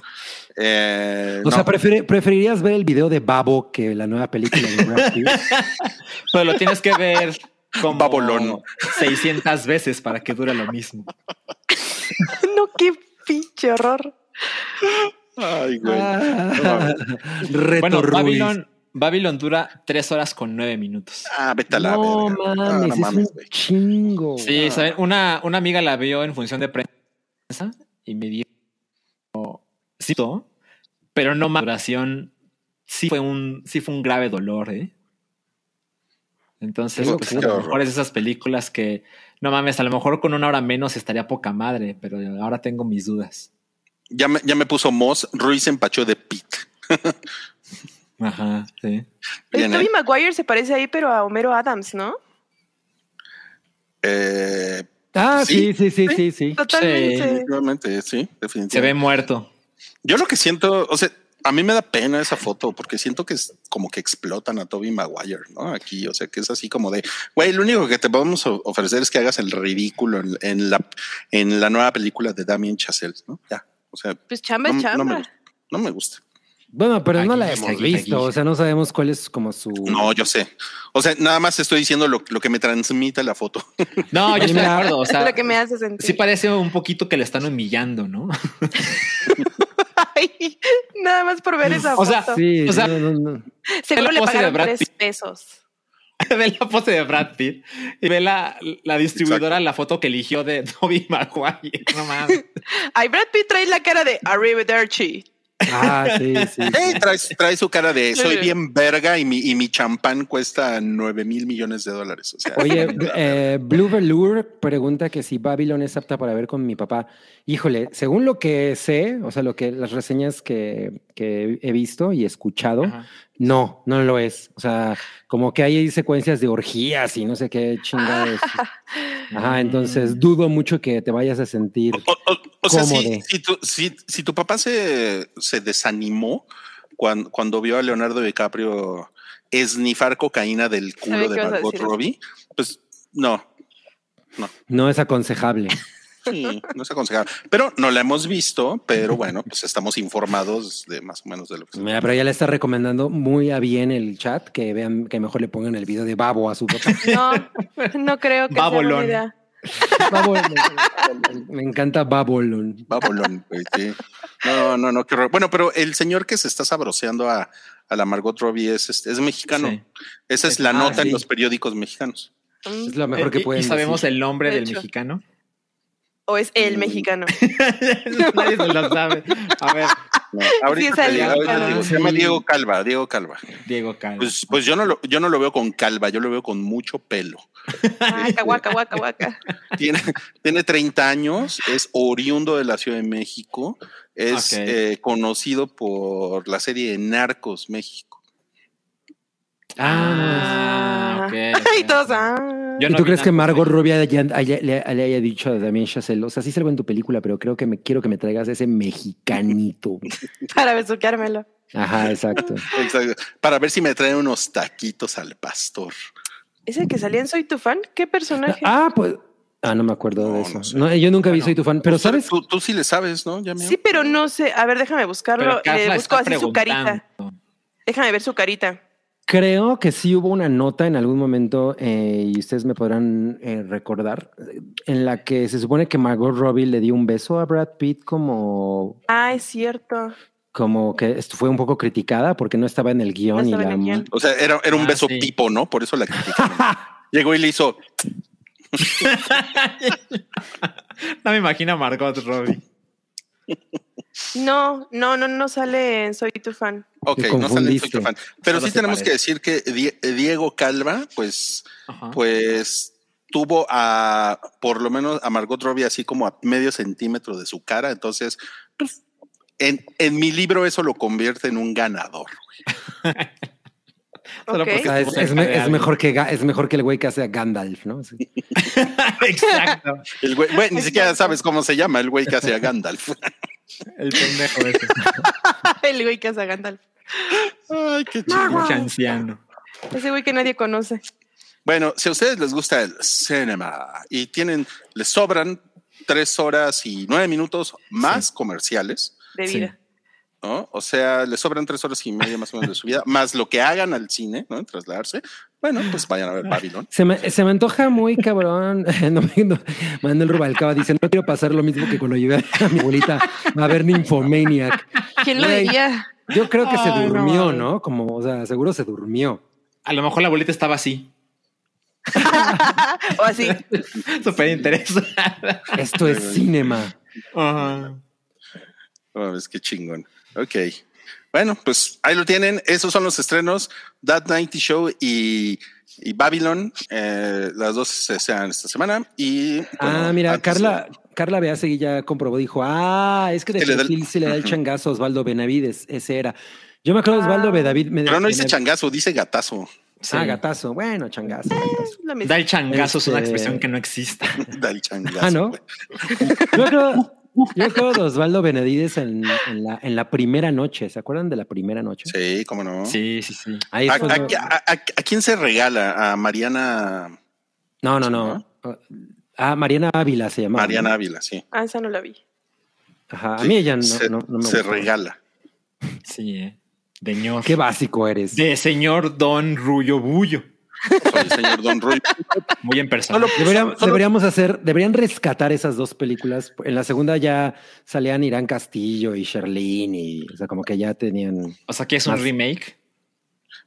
Speaker 2: Eh,
Speaker 5: O
Speaker 2: no.
Speaker 5: sea, preferirías ver el video de Babo que la nueva película de Brad Pitt.
Speaker 3: Pero lo tienes que ver como
Speaker 2: Babolón.
Speaker 3: 600 veces para que dure lo mismo.
Speaker 4: No, qué pinche horror.
Speaker 2: Ay, güey.
Speaker 5: Ah,
Speaker 3: Bueno. Babylon, Babylon dura 3 horas con 9 minutos.
Speaker 2: Ah, vete a la
Speaker 5: No
Speaker 2: verga.
Speaker 5: mames,
Speaker 2: no
Speaker 5: es
Speaker 2: mames,
Speaker 5: un
Speaker 2: güey.
Speaker 5: chingo.
Speaker 3: Sí, ¿saben? Una, una amiga la vio en función de prensa y me dijo, sí, pero no más duración. Sí fue un, sí fue un grave dolor, ¿eh? Entonces, pues, a lo mejor es esas películas que, no mames, a lo mejor con una hora menos estaría poca madre, pero ahora tengo mis dudas.
Speaker 2: Ya me, ya me puso Moss, Ruiz empachó de Pitt.
Speaker 3: Ajá, sí.
Speaker 4: El
Speaker 2: Bien,
Speaker 4: Toby
Speaker 2: ¿eh?
Speaker 4: Maguire se parece ahí, pero a Homero Adams, ¿no?
Speaker 2: Eh,
Speaker 5: Ah, sí,
Speaker 2: Sí,
Speaker 5: sí, sí, sí, sí.
Speaker 4: Totalmente.
Speaker 2: definitivamente, sí,
Speaker 3: Se
Speaker 2: definitivamente.
Speaker 3: ve muerto.
Speaker 2: Yo lo que siento, o sea, a mí me da pena esa foto porque siento que es como que explotan a Toby Maguire, ¿no? Aquí, o sea, que es así como de, güey, lo único que te podemos o- ofrecer es que hagas el ridículo en, en la, en la nueva película de Damien Chazelle, ¿no? Ya, o sea,
Speaker 4: Pues chamba
Speaker 2: no,
Speaker 4: es chamba.
Speaker 2: no me, gusta, no me gusta.
Speaker 5: Bueno, pero no la hemos
Speaker 3: aquí,
Speaker 5: visto.
Speaker 3: aquí.
Speaker 5: O sea, no sabemos cuál es como su.
Speaker 2: No, yo sé. O sea, nada más estoy diciendo lo, lo que me transmite la foto.
Speaker 3: No, yo estoy de acuerdo. O
Speaker 4: es
Speaker 3: sea,
Speaker 4: lo que me hace sentir.
Speaker 3: sí parece un poquito que le están humillando, ¿no?
Speaker 4: Nada más por ver esa
Speaker 3: O sea,
Speaker 4: foto.
Speaker 5: Sí,
Speaker 3: O sea-
Speaker 5: no, no, no.
Speaker 4: Seguro le pagaron tres
Speaker 3: Pitt.
Speaker 4: pesos.
Speaker 3: ve la pose de Brad Pitt y ve la, la distribuidora la foto que eligió de Toby Maguire. No mames.
Speaker 4: Ay, Brad Pitt trae la cara de Arrivederci.
Speaker 5: Ah, sí, sí.
Speaker 2: Eh, trae, trae su cara de soy bien verga y mi, y mi champán cuesta nueve mil millones de dólares. O sea,
Speaker 5: Oye, eh, Blue Velour pregunta que si Babylon es apta para ver con mi papá. Híjole, según lo que sé, o sea, lo que las reseñas que, que he visto y escuchado,
Speaker 3: Ajá.
Speaker 5: No, no lo es. O sea, como que hay secuencias de orgías y no sé qué chingados. Ajá, entonces dudo mucho que te vayas a sentir.
Speaker 2: O, o- o sea, si, tu, si- si tu papá se, se desanimó cuando, cuando vio a Leonardo DiCaprio esnifar cocaína del culo de Margot. Robbie, pues no,
Speaker 5: No es aconsejable.
Speaker 2: Sí, no es aconsejable. Pero no la hemos visto, pero bueno, pues estamos informados de más o menos de lo que se
Speaker 5: Mira, pero ya le está recomendando muy a bien el chat que vean que mejor le pongan el video de Babo a su papá.
Speaker 4: No, no creo que sea
Speaker 3: Babolón.
Speaker 4: buena idea.
Speaker 5: Babo, me, encanta Babolón.
Speaker 2: Babolón, güey, sí. No, no, no, qué horror. Bueno, pero el señor que se está sabroseando a, a la Margot Robbie es, este, es mexicano.
Speaker 3: Sí.
Speaker 2: Esa es la
Speaker 5: Ah,
Speaker 2: nota
Speaker 5: sí.
Speaker 2: en los periódicos mexicanos.
Speaker 5: Es lo mejor
Speaker 3: Eh,
Speaker 5: que pueden
Speaker 3: y sabemos
Speaker 5: decir.
Speaker 3: el nombre
Speaker 4: De
Speaker 3: del
Speaker 4: hecho.
Speaker 3: mexicano.
Speaker 4: O es el mexicano?
Speaker 3: Nadie se lo sabe. A ver,
Speaker 2: No, ahorita
Speaker 4: es
Speaker 2: te
Speaker 4: el
Speaker 2: digo, ahorita te
Speaker 4: mexicano.
Speaker 2: digo, se llama
Speaker 3: Sí.
Speaker 2: Diego Calva, Diego Calva.
Speaker 3: Diego Calvo.
Speaker 2: Pues, pues yo no lo, yo no lo veo con calva, yo lo veo con mucho pelo.
Speaker 4: Ah, cahuaca, guaca, guaca.
Speaker 2: Tiene, tiene 30 años, es oriundo de la Ciudad de México, es eh, conocido por la serie Narcos México.
Speaker 3: Ah, ok, ok.
Speaker 4: Y todos, ah.
Speaker 3: Yo
Speaker 5: ¿Y
Speaker 3: no
Speaker 5: tú crees que. Margot Robbie haya- haya- le, le haya dicho a Damien Chazelle? O sea, sí salgo en tu película, pero creo que me quiero que me traigas ese mexicanito.
Speaker 4: Para besuqueármelo.
Speaker 5: Ajá, exacto.
Speaker 2: Exacto. Para ver si me traen unos taquitos al pastor.
Speaker 4: ¿Ese que salía en Soy tu fan? ¿Qué personaje?
Speaker 5: Ah, pues. Ah, no me acuerdo de eso.
Speaker 2: no sé.
Speaker 5: No, yo nunca vi
Speaker 3: Bueno,
Speaker 5: Soy tu fan, pero
Speaker 2: Tú-
Speaker 5: ¿sabes?
Speaker 2: Tú, tú sí le sabes, ¿no? Ya
Speaker 4: sí, pero no sé. A ver, déjame buscarlo. Le busco así su carita. Déjame ver su carita.
Speaker 5: Creo que sí hubo una nota en algún momento, eh, y ustedes me podrán eh, recordar, en la que se supone que Margot Robbie le dio un beso a Brad Pitt como,
Speaker 4: Ah, es cierto.
Speaker 5: como que esto fue un poco criticada porque no estaba en el guion.
Speaker 4: No
Speaker 5: y la
Speaker 4: el guion.
Speaker 2: O sea, era, era un
Speaker 3: Ah,
Speaker 2: beso
Speaker 3: sí.
Speaker 2: pipo, ¿no? Por eso la criticaron. Llegó y le hizo.
Speaker 3: No me imagino a Margot Robbie.
Speaker 4: No, no, no, no sale en Soy tu fan.
Speaker 2: Ok, no sale Soy
Speaker 5: confundiste.
Speaker 2: tu fan. Pero
Speaker 3: Solo
Speaker 2: sí tenemos que decir que Die- Diego Calva, pues,
Speaker 3: Ajá.
Speaker 2: pues tuvo a por lo menos a Margot Robbie así como a medio centímetro de su cara. Entonces, pues, en, en mi libro eso lo convierte en un ganador.
Speaker 5: Sea, es, es me- mejor que, es mejor que el güey que hace a Gandalf, ¿no? Sí.
Speaker 3: Exacto.
Speaker 2: El güey, güey, ni siquiera sabes cómo se llama el güey que hace a Gandalf.
Speaker 3: El pendejo ese.
Speaker 4: El güey que hace a Gandalf.
Speaker 2: Ay, qué chido.
Speaker 3: Anciano.
Speaker 4: Ese güey que nadie conoce.
Speaker 2: Bueno, si a ustedes les gusta el cinema y tienen, les sobran tres horas y nueve minutos más comerciales,
Speaker 4: De vida.
Speaker 2: ¿no? O sea, les sobran tres horas y media más o menos de su vida, más lo que hagan al cine, ¿no? En trasladarse. Bueno, pues vayan a ver Babylon.
Speaker 5: Se me, se me antoja muy cabrón. No, no, Manuel Rubalcaba dice: No quiero pasar lo mismo que cuando llevé a mi abuelita a ver Nymphomaniac.
Speaker 4: ¿Quién lo diría?
Speaker 5: Yo creo que se
Speaker 3: Ay,
Speaker 5: durmió. ¿no? Como, o sea, seguro se durmió.
Speaker 3: A lo mejor la abuelita estaba así.
Speaker 4: o así.
Speaker 3: Súper interesante.
Speaker 5: Esto es cinema.
Speaker 3: Ajá.
Speaker 2: Oh, es que chingón. Ok. Bueno, pues ahí lo tienen. Esos son los estrenos. That 90 Show y, y Babylon. eh, las dos se sean esta semana. Y
Speaker 5: Ah, mira,
Speaker 2: antes
Speaker 5: Carla,
Speaker 2: de-
Speaker 5: Carla Beasegui ya comprobó, dijo, ah, es que de
Speaker 2: Que le da el-
Speaker 5: perfil se le da el changazo a Osvaldo Benavides, ese era. Yo me acuerdo de Osvaldo
Speaker 4: Ah.
Speaker 5: Benavides.
Speaker 2: Pero no dice changazo, dice gatazo.
Speaker 5: Ah, gatazo. Bueno, changazo.
Speaker 4: mismo.
Speaker 3: Da el changazo es una
Speaker 5: Este-
Speaker 3: expresión que no existe.
Speaker 2: Da el changazo.
Speaker 5: Ah, ¿no? Yo creo, yo creo de Osvaldo Benavides en, en la, en la primera noche. ¿Se acuerdan de la primera noche?
Speaker 2: Sí, cómo no.
Speaker 3: Sí, sí, sí.
Speaker 5: Ahí
Speaker 2: ¿A,
Speaker 5: fue
Speaker 2: a-
Speaker 5: lo-
Speaker 2: a- a- a quién se regala? A Mariana,
Speaker 5: No, no, no. Ah, Mariana Ávila se llamaba.
Speaker 2: Mariana. Ávila, sí.
Speaker 4: Ah, esa no la vi.
Speaker 5: Ajá. A mí ella no,
Speaker 2: se,
Speaker 5: no, no me
Speaker 2: se
Speaker 5: gustó.
Speaker 2: regala.
Speaker 3: Sí, eh. De ñor.
Speaker 5: Qué básico eres.
Speaker 3: De señor Don Rullo Bullo.
Speaker 2: Soy el señor Don Ruy.
Speaker 3: Muy en persona.
Speaker 2: Solo-
Speaker 5: Deberíamos,
Speaker 2: solo-
Speaker 5: deberíamos hacer, deberían rescatar esas dos películas. En la segunda ya salían Irán Castillo y Sherlyn y, o sea, como que ya tenían.
Speaker 3: O sea, que es un remake.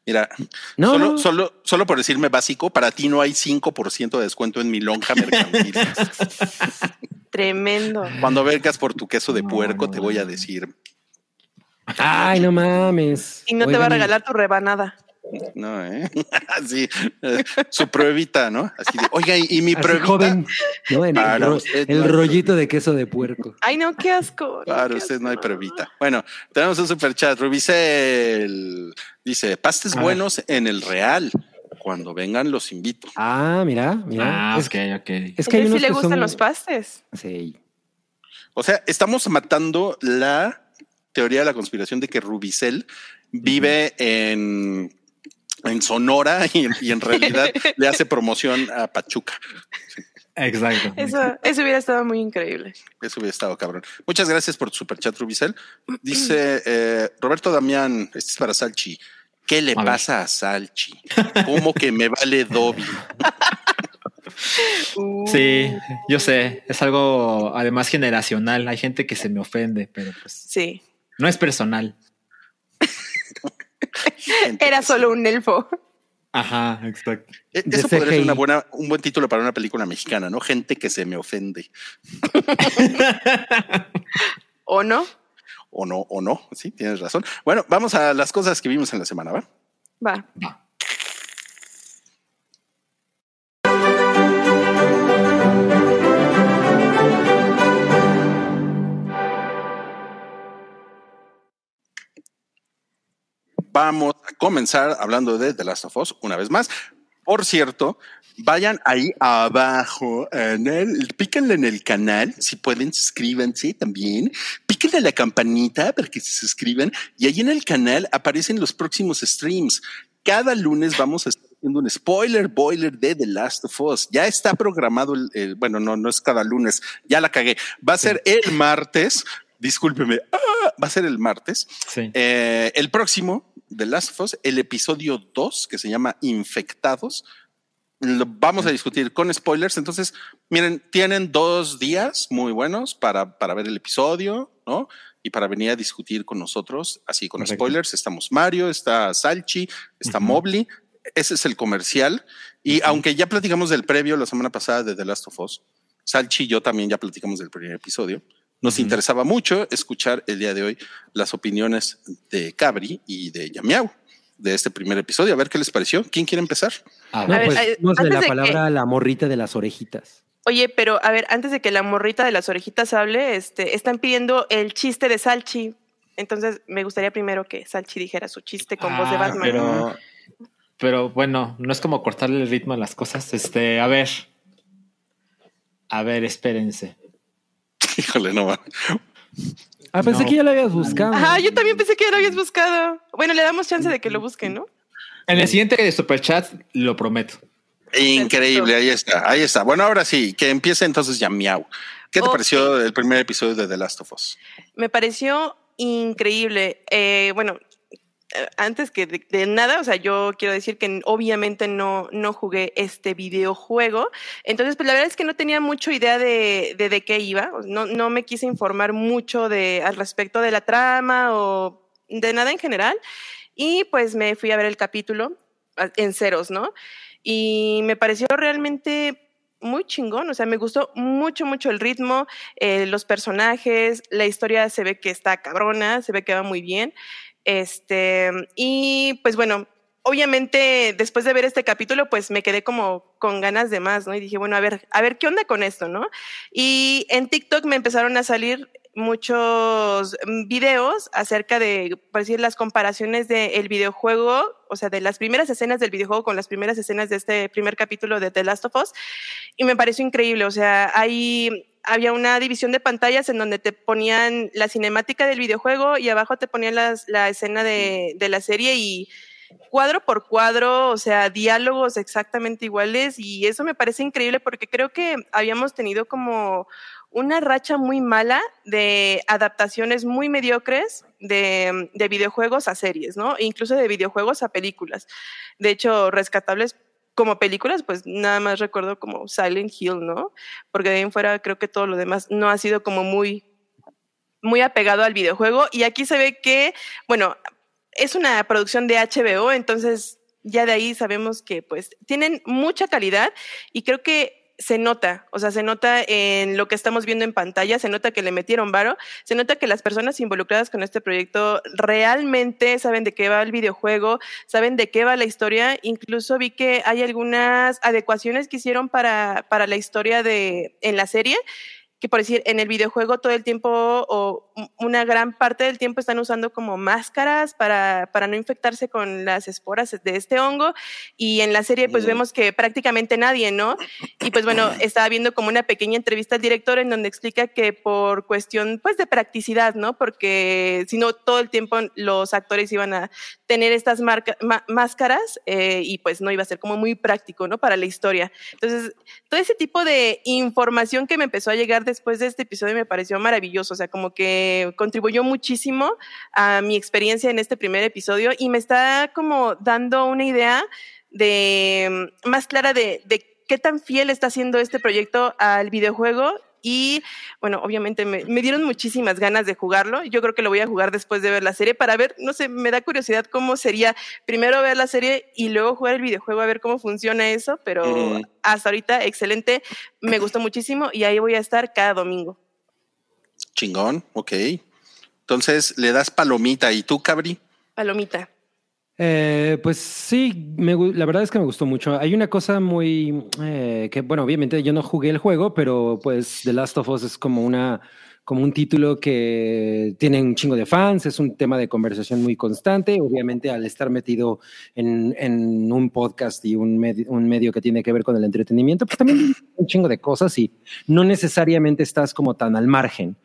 Speaker 2: Mira,
Speaker 5: No,
Speaker 2: solo,
Speaker 5: no.
Speaker 2: Solo, solo por decirme básico, para ti no hay 5% de descuento en mi lonja mercantil.
Speaker 4: Tremendo.
Speaker 2: Cuando vengas por tu queso de
Speaker 3: No,
Speaker 2: puerco,
Speaker 3: no,
Speaker 2: te voy a decir,
Speaker 5: Ay, no mames.
Speaker 4: Y no te va a regalar tu rebanada.
Speaker 2: No, ¿eh? Así, eh, su pruebita, ¿no? Así de, oiga, y, y mi
Speaker 5: así
Speaker 2: pruebita.
Speaker 5: joven, ¿no? En el,
Speaker 2: Para
Speaker 5: ro-
Speaker 2: usted
Speaker 5: el
Speaker 2: no
Speaker 5: rollito de queso de puerco.
Speaker 4: Ay, no, qué asco.
Speaker 2: Para
Speaker 4: qué
Speaker 2: usted no hay pruebita. Bueno, tenemos un super chat. Rubicel dice: Pastes
Speaker 3: A ver.
Speaker 2: buenos en el Real. Cuando vengan, los invito.
Speaker 5: Ah, mira, mira.
Speaker 3: Ah,
Speaker 5: es,
Speaker 3: ok, ok.
Speaker 5: es que
Speaker 4: A él sí le gustan
Speaker 5: son-
Speaker 4: los pastes.
Speaker 5: Sí.
Speaker 2: O sea, estamos matando la teoría de la conspiración de que Rubicel vive en, en Sonora y, y en realidad le hace promoción a Pachuca.
Speaker 3: Exacto.
Speaker 4: Eso, eso hubiera estado muy increíble.
Speaker 2: Eso hubiera estado cabrón. Muchas gracias por tu superchat, Rubicel. Dice eh, Roberto Damián, este es para Salchi. ¿Qué le
Speaker 3: A ver.
Speaker 2: pasa a Salchi? ¿Cómo que me vale Dobby?
Speaker 4: Uh,
Speaker 3: Sí, yo sé. Es algo además generacional. Hay gente que se me ofende, pero pues
Speaker 4: Sí.
Speaker 3: no es personal.
Speaker 4: Era solo un elfo.
Speaker 3: Ajá, exacto.
Speaker 2: E- Eso podría ser una buena, un buen título para una película mexicana, ¿no? Gente que se me ofende.
Speaker 4: ¿O no?
Speaker 2: O no, o no. Sí, tienes razón. Bueno, vamos a las cosas que vimos en la semana, ¿va?
Speaker 4: Va.
Speaker 2: Vamos a comenzar hablando de The Last of Us una vez más. Por cierto, vayan ahí abajo en el, píquenle en el canal, si pueden, suscríbanse también, píquenle a la campanita para que se suscriban y ahí en el canal aparecen los próximos streams. Cada lunes vamos a estar haciendo un spoiler boiler de The Last of Us. Ya está programado el, bueno, no, no es cada lunes, ya la cagué. Va a ser el martes. Discúlpeme, ah, va a ser el martes.
Speaker 3: Sí.
Speaker 2: Eh, el próximo de Last of Us, el episodio 2, que se llama Infectados, lo vamos a discutir con spoilers. Entonces, miren, tienen dos días muy buenos para, para ver el episodio, ¿no? Y para venir a discutir con nosotros, así con
Speaker 3: Correcto.
Speaker 2: spoilers. Estamos Mario, está Salchi, está
Speaker 3: Ujú.
Speaker 2: Mobley. Ese es el comercial. Y aunque ya platicamos del previo la semana pasada de The Last of Us, Salchi y yo también ya platicamos del primer episodio. Nos interesaba mucho escuchar el día de hoy las opiniones de Cabri y de Yamiau de este primer episodio. A ver qué les pareció. ¿Quién quiere empezar?
Speaker 3: A
Speaker 5: No,
Speaker 4: A ver,
Speaker 5: pues no sé
Speaker 4: antes
Speaker 5: la
Speaker 4: de que-
Speaker 5: palabra la morrita de las orejitas.
Speaker 4: Oye, pero a ver, antes de que la morrita de las orejitas hable, este, están pidiendo el chiste de Salchi. Entonces, me gustaría primero que Salchi dijera su chiste con voz de
Speaker 3: Ah,
Speaker 4: Batman.
Speaker 3: Pero, pero bueno, no es como cortarle el ritmo a las cosas. Este, a ver. A ver, espérense.
Speaker 2: Híjole, no. va.
Speaker 5: Ah, pensé
Speaker 3: No.
Speaker 5: que ya lo habías buscado.
Speaker 4: Ajá, yo también pensé que ya lo habías buscado. Bueno, le damos chance de que lo busquen, ¿no?
Speaker 3: En el siguiente Superchat, lo prometo.
Speaker 2: Increíble, ahí está, ahí está. Bueno, ahora sí, que empiece entonces Yamiau. ¿Qué te pareció el primer episodio de The Last of Us?
Speaker 4: Me pareció increíble. Eh, bueno, antes que de, de nada, o sea, yo quiero decir que obviamente no, no jugué este videojuego. Entonces, pues la verdad es que no tenía mucho idea de, de, de qué iba. No, no me quise informar mucho de, al respecto de la trama o de nada en general. Y pues me fui a ver el capítulo en ceros, ¿no? Y me pareció realmente muy chingón, o sea, me gustó mucho, mucho el ritmo, eh, los personajes, la historia se ve que está cabrona, se ve que va muy bien. Este, y pues bueno, obviamente después de ver este capítulo, pues me quedé como con ganas de más, ¿no? Y dije, bueno, a ver, a ver qué onda con esto, ¿no? Y en TikTok me empezaron a salir muchos mm, videos acerca de, por decir, las comparaciones del videojuego, o sea, de las primeras escenas del videojuego con las primeras escenas de este primer capítulo de The Last of Us, y me pareció increíble, o sea, hay había una división de pantallas en donde te ponían la cinemática del videojuego y abajo te ponían las, la escena de, de la serie y cuadro por cuadro, o sea, diálogos exactamente iguales y eso me parece increíble porque creo que habíamos tenido como una racha muy mala de adaptaciones muy mediocres de, de videojuegos a series, ¿no? E incluso de videojuegos a películas. De hecho, rescatables como películas, pues nada más recuerdo como Silent Hill, ¿no? Porque de ahí en fuera creo que todo lo demás no ha sido como muy, muy apegado al videojuego. Y aquí se ve que, bueno, es una producción de HBO, entonces ya de ahí sabemos que pues tienen mucha calidad y creo que se nota, o sea, se nota en lo que estamos viendo en pantalla, se nota que le metieron varo, se nota que las personas involucradas con este proyecto realmente saben de qué va el videojuego, saben de qué va la historia, incluso vi que hay algunas adecuaciones que hicieron para, para la historia de, en la serie, que por decir, en el videojuego todo el tiempo o una gran parte del tiempo están usando como máscaras para, para no infectarse con las esporas de este hongo y en la serie pues vemos que prácticamente nadie, ¿no? Y pues bueno, estaba viendo como una pequeña entrevista al director en donde explica que por cuestión pues de practicidad, ¿no? Porque si no todo el tiempo los actores iban a tener estas marca- máscaras eh, y pues no iba a ser como muy práctico, ¿no? Para la historia. Entonces, todo ese tipo de información que me empezó a llegar después de este episodio me pareció maravilloso, o sea, como que contribuyó muchísimo a mi experiencia en este primer episodio y me está como dando una idea de más clara de, de qué tan fiel está haciendo este proyecto al videojuego y bueno, obviamente me, me, dieron muchísimas ganas de jugarlo. Yo creo que lo voy a jugar después de ver la serie para ver, no sé, me da curiosidad cómo sería primero ver la serie y luego jugar el videojuego a ver cómo funciona eso, pero mm. hasta ahorita excelente, me gustó muchísimo y ahí voy a estar cada domingo.
Speaker 2: Chingón, ok. Entonces le das palomita y tú, Cabri.
Speaker 4: Palomita.
Speaker 5: Eh, pues sí, me, la verdad es que me gustó mucho. Hay una cosa muy eh, que, bueno, obviamente yo no jugué el juego, pero pues The Last of Us es como una como un título que tiene un chingo de fans, es un tema de conversación muy constante. Obviamente, al estar metido en, en un podcast y un, un medio que tiene que ver con el entretenimiento, pues también un chingo de cosas y no necesariamente estás como tan al margen.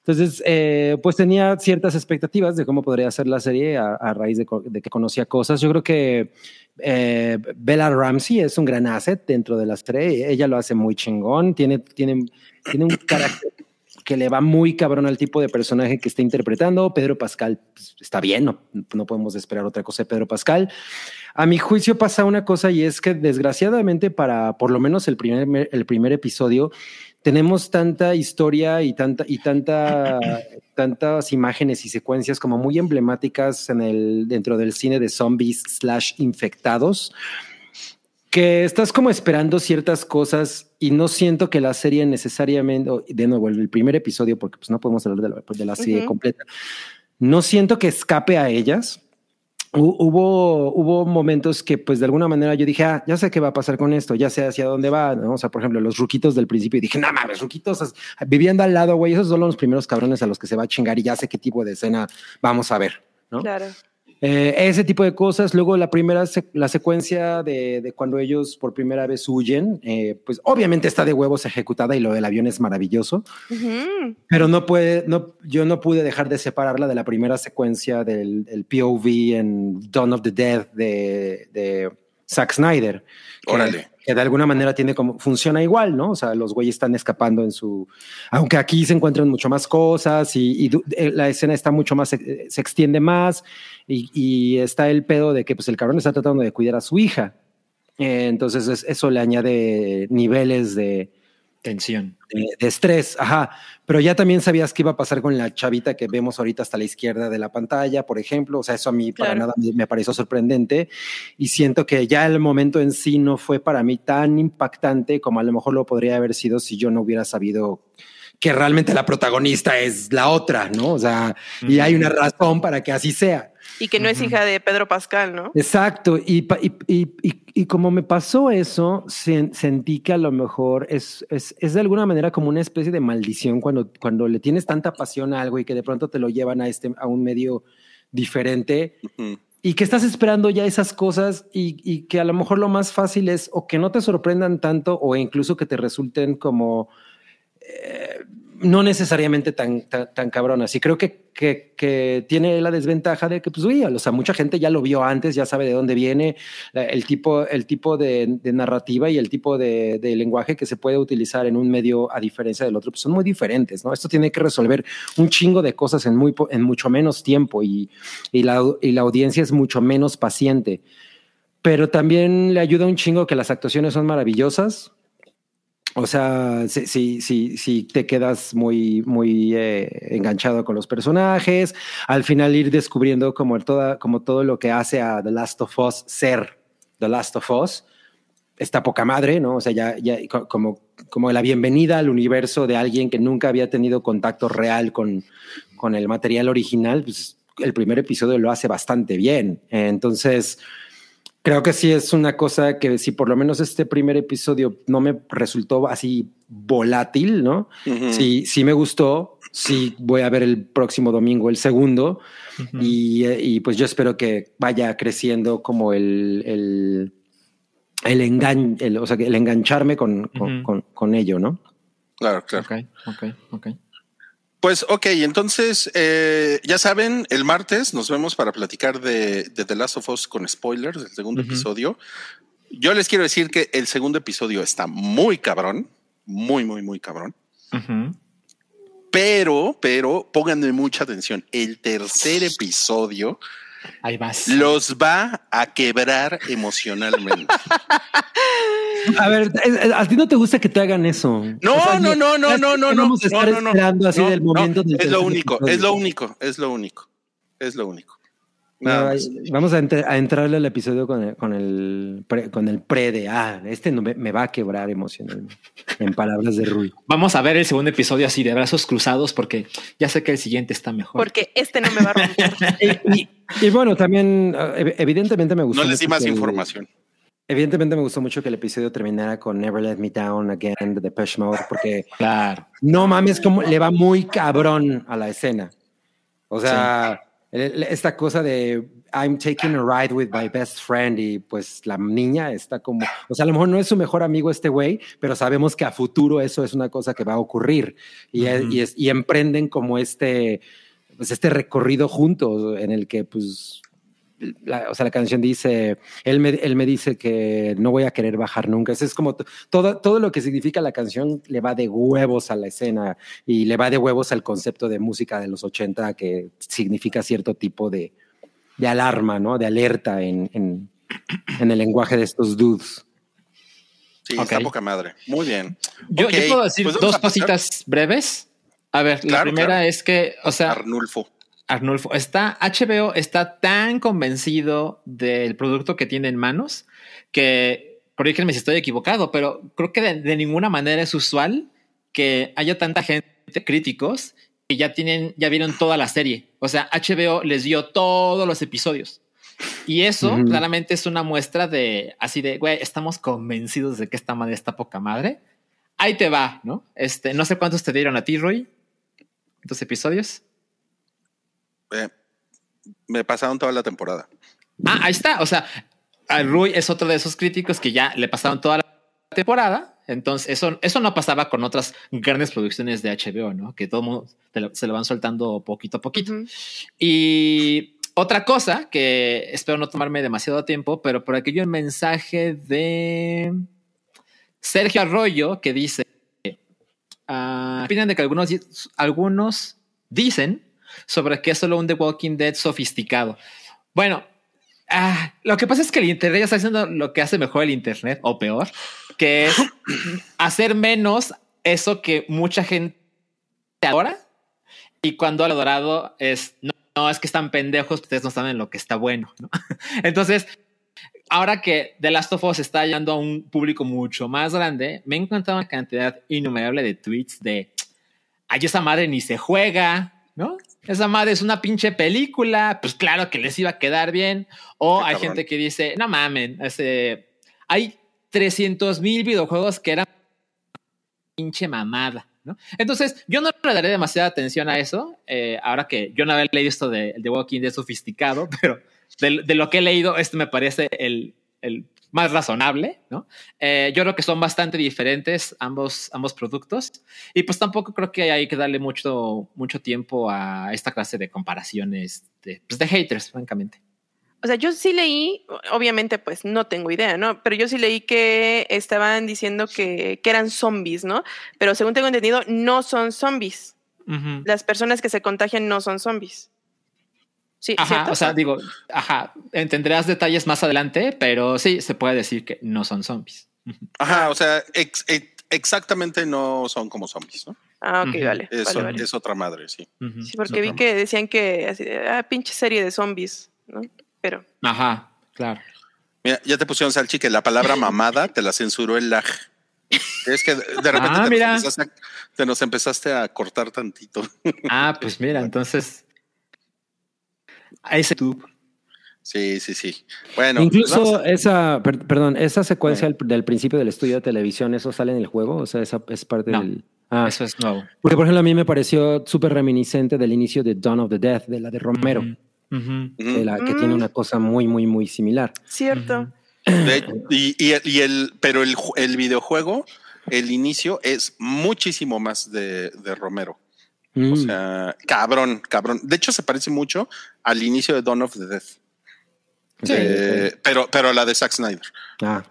Speaker 5: Entonces, eh, pues tenía ciertas expectativas de cómo podría ser la serie a, raíz de, que conocía cosas. Yo creo que eh, Bella Ramsey es un gran asset dentro de la serie. Ella lo hace muy chingón. Tiene, tiene, tiene un carácter que le va muy cabrón al tipo de personaje que está interpretando. Pedro Pascal pues, está bien, no, no podemos esperar otra cosa de Pedro Pascal. A mi juicio pasa una cosa y es que desgraciadamente para por lo menos el primer, el primer episodio, tenemos tanta historia y tanta y tanta tantas imágenes y secuencias como muy emblemáticas en el dentro del cine de zombies slash infectados que estás como esperando ciertas cosas y no siento que la serie necesariamente de nuevo el primer episodio porque pues no podemos hablar de la, de la serie completa no siento que escape a ellas hubo, hubo momentos que pues de alguna manera yo dije, ah, ya sé qué va a pasar con esto, ya sé hacia dónde va, ¿no? O sea, por ejemplo, los ruquitos del principio, y dije, no mames, ruquitos viviendo al lado, güey, esos son los primeros cabrones a los que se va a chingar y ya sé qué tipo de escena vamos a ver, ¿no?
Speaker 4: Claro.
Speaker 5: Eh, ese tipo de cosas. Luego la primera, la secuencia de, de, cuando ellos por primera vez huyen, eh, pues obviamente está de huevos ejecutada y lo del avión es maravilloso, pero no puede, no, yo no pude dejar de separarla de la primera secuencia del, del POV en Dawn of the Dead de, de Zack Snyder.
Speaker 2: Órale
Speaker 5: que de alguna manera tiene como funciona igual, ¿no? O sea, los güeyes están escapando en su, aunque aquí se encuentran mucho más cosas y, eh, la escena está mucho más, se, extiende más y, está el pedo de que pues el cabrón está tratando de cuidar a su hija. Eh, entonces eso le añade niveles de,
Speaker 3: Tensión.
Speaker 5: De, estrés, ajá. Pero ya también sabías qué iba a pasar con la chavita que vemos ahorita hasta la izquierda de la pantalla, por ejemplo. O sea, eso a mí para nada me, pareció sorprendente. Y siento que ya el momento en sí no fue para mí tan impactante como a lo mejor lo podría haber sido si yo no hubiera sabido que realmente la protagonista es la otra, ¿no? O sea, y hay una razón para que así sea.
Speaker 4: Y que no es hija de Pedro Pascal, ¿no?
Speaker 5: Exacto. Y, y, y, y como me pasó eso, sentí que a lo mejor es, es, es, de alguna manera como una especie de maldición cuando, cuando le tienes tanta pasión a algo y que de pronto te lo llevan a, este, a un medio diferente. Y que estás esperando ya esas cosas y, y, que a lo mejor lo más fácil es o que no te sorprendan tanto o incluso que te resulten como no necesariamente tan, tan, cabronas. Y creo que, que, tiene la desventaja de que, pues, uy, o sea, mucha gente ya lo vio antes, ya sabe de dónde viene el tipo, el tipo de, narrativa y el tipo de, lenguaje que se puede utilizar en un medio a diferencia del otro, pues son muy diferentes, ¿no? Esto tiene que resolver un chingo de cosas en, muy, en mucho menos tiempo y, y, la, y la audiencia es mucho menos paciente. Pero también le ayuda un chingo que las actuaciones son maravillosas o sea, si, si, si, te quedas muy, muy eh, enganchado con los personajes, al final ir descubriendo como, toda, como todo lo que hace a The Last of Us ser The Last of Us, está poca madre, ¿no? O sea, ya, ya como, como la bienvenida al universo de alguien que nunca había tenido contacto real con, con el material original, pues el primer episodio lo hace bastante bien. Entonces, Creo que sí es una cosa que si por lo menos este primer episodio no me resultó así volátil, ¿no? Sí, sí me gustó. Sí voy a ver el próximo domingo el segundo y, pues yo espero que vaya creciendo como el, el, el, engan, o sea, el engancharme con, con, con, ello, ¿no?
Speaker 2: Claro, claro.
Speaker 3: Ok, ok, ok.
Speaker 2: Pues ok, entonces eh, ya saben, el martes nos vemos para platicar de, The Last of Us con spoilers del segundo episodio. Yo les quiero decir que el segundo episodio está muy cabrón, muy, muy, muy cabrón. Pero, pero pónganme mucha atención. El tercer episodio
Speaker 3: Ahí vas.
Speaker 2: Los va a quebrar emocionalmente.
Speaker 5: A ver, es- es- a ti no te gusta que te hagan eso.
Speaker 2: No,
Speaker 5: O sea,
Speaker 2: no, no, no, no, no, no.
Speaker 5: Vamos a estar
Speaker 2: no, no, no.
Speaker 5: esperando así
Speaker 2: No,
Speaker 5: del
Speaker 2: no,
Speaker 5: momento. del
Speaker 2: Es lo único,
Speaker 5: episodio.
Speaker 2: es lo único, es lo único. Es lo único.
Speaker 5: No, Vamos a, entrarle al episodio con el, con el pre, con el pre de ah, este no me, me va a quebrar emocionalmente. En palabras de Rui.
Speaker 3: Vamos a ver el segundo episodio así de brazos cruzados porque ya sé que el siguiente está mejor.
Speaker 4: Porque este no me va a romper.
Speaker 5: Y, y- y bueno, también eh, ev- evidentemente me gustó.
Speaker 2: No les di
Speaker 5: mucho
Speaker 2: más
Speaker 5: que el-
Speaker 2: información.
Speaker 5: Evidentemente me gustó mucho que el episodio terminara con Never Let Me Down Again de Depeche Mode porque
Speaker 3: Claro.
Speaker 5: no mames como le va muy cabrón a la escena. O sea, esta cosa de I'm taking a ride with my best friend y pues la niña está como, o sea, a lo mejor no es su mejor amigo este güey, pero sabemos que a futuro eso es una cosa que va a ocurrir y, es-
Speaker 3: Ujú.
Speaker 5: y, es- y emprenden como este, pues este recorrido juntos en el que pues la, o sea, la canción dice, él me, él me dice que no voy a querer bajar nunca. Eso es como todo, todo lo que significa la canción le va de huevos a la escena y le va de huevos al concepto de música de los 80 que significa cierto tipo de, de alarma, ¿no? De alerta en, en, en el lenguaje de estos dudes.
Speaker 2: Sí,
Speaker 3: Ok.
Speaker 2: está poca madre. Muy bien.
Speaker 3: Yo, puedo decir
Speaker 2: pues
Speaker 3: dos cositas breves. A ver, la primera
Speaker 2: claro.
Speaker 3: es que, o sea,
Speaker 2: Arnulfo.
Speaker 3: Arnulfo, está, HBO está tan convencido del producto que tiene en manos que, corrígeme si estoy equivocado, pero creo que de, de ninguna manera es usual que haya tanta gente, críticos, que ya tienen, ya vieron toda la serie. O sea, HBO les dio todos los episodios. Y eso claramente es una muestra de así de, güey, estamos convencidos de que esta madre está poca madre. Ahí te va, ¿no? Este, no sé cuántos te dieron a ti, Roy. ¿Cuántos episodios?
Speaker 2: Eh, me pasaron toda la temporada.
Speaker 3: Ah, ahí está. O sea, a Rui es otro de esos críticos que ya le pasaron toda la temporada. Entonces, eso, eso no pasaba con otras grandes producciones de HBO, ¿no? Que todo mundo te lo- se lo van soltando poquito a poquito. Y otra cosa que espero no tomarme demasiado tiempo, pero por aquí hay un mensaje de Sergio Arroyo que dice: ah, opinan de que algunos, algunos dicen sobre que es solo un The Walking Dead sofisticado. Bueno, ah, lo que pasa es que el Internet ya está haciendo lo que hace mejor el Internet, o peor, que es hacer menos eso que mucha gente adora. Y cuando al adorado es, no, no, es que están pendejos, ustedes no saben lo que está bueno. ¿no? Entonces, ahora que The Last of Us está llegando a un público mucho más grande, me he encontrado una cantidad innumerable de tweets de, ay, esa madre ni se juega, ¿no? Esa madre es una pinche película, pues claro que les iba a quedar bien. O
Speaker 2: Qué
Speaker 3: hay
Speaker 2: cabrón.
Speaker 3: gente que dice, no mamen, ese, hay 300 mil videojuegos que eran pinche mamada. ¿no? Entonces, yo no le daré demasiada atención a eso. eh, ahora que yo no había leído esto de, de Walking Dead sofisticado, pero de, de lo que he leído, este me parece el, el más razonable. ¿no? Eh, yo creo que son bastante diferentes ambos, ambos productos. Y pues tampoco creo que hay que darle mucho, mucho tiempo a esta clase de comparaciones de, pues de haters, francamente.
Speaker 4: O sea, yo sí leí, obviamente, pues no tengo idea, ¿no? Pero yo sí leí que estaban diciendo que, que eran zombies, ¿no? Pero según tengo entendido, no son zombies.
Speaker 3: Ujú.
Speaker 4: Las personas que se contagian no son zombies. Sí,
Speaker 3: Ajá,
Speaker 4: ¿cierto?
Speaker 3: o sea, digo, ajá, entenderás detalles más adelante, pero sí, se puede decir que no son zombies.
Speaker 2: Ajá, o sea, ex- ex- exactamente no son como zombies, ¿no?
Speaker 4: Ah, ok, vale.
Speaker 2: Es,
Speaker 4: vale, vale.
Speaker 2: es otra madre, sí.
Speaker 4: Sí, porque vi que decían que, así ah, pinche serie de zombies, ¿no? Pero,
Speaker 3: Ajá, claro.
Speaker 2: Mira, ya te pusieron Salchi que la palabra mamada te la censuró el lag. Es que de repente
Speaker 3: Ah,
Speaker 2: te. Nos empezaste a, te nos empezaste a cortar tantito.
Speaker 3: Ah, pues mira, entonces. A ese tube.
Speaker 2: Sí, sí, sí. Bueno, pues
Speaker 5: Incluso
Speaker 2: a-
Speaker 5: esa, per- perdón, esa secuencia del, del principio del estudio de televisión, ¿eso sale en el juego? O sea, esa es parte
Speaker 3: No.
Speaker 5: del... Ah,
Speaker 3: Eso es nuevo.
Speaker 5: porque por ejemplo a mí me pareció súper reminiscente del inicio de Dawn of the Death, de la de Romero, de la que
Speaker 4: Mm.
Speaker 5: tiene una cosa muy, muy, muy similar.
Speaker 4: cierto.
Speaker 2: De- y, y el, y el- pero el, ju- el videojuego, el inicio es muchísimo más de, de Romero. O
Speaker 5: Mm.
Speaker 2: sea, cabrón, cabrón. De hecho, se parece mucho al inicio de Dawn of the Death.
Speaker 3: Sí.
Speaker 2: Eh, pero, pero la de Zack Snyder.
Speaker 5: Ah,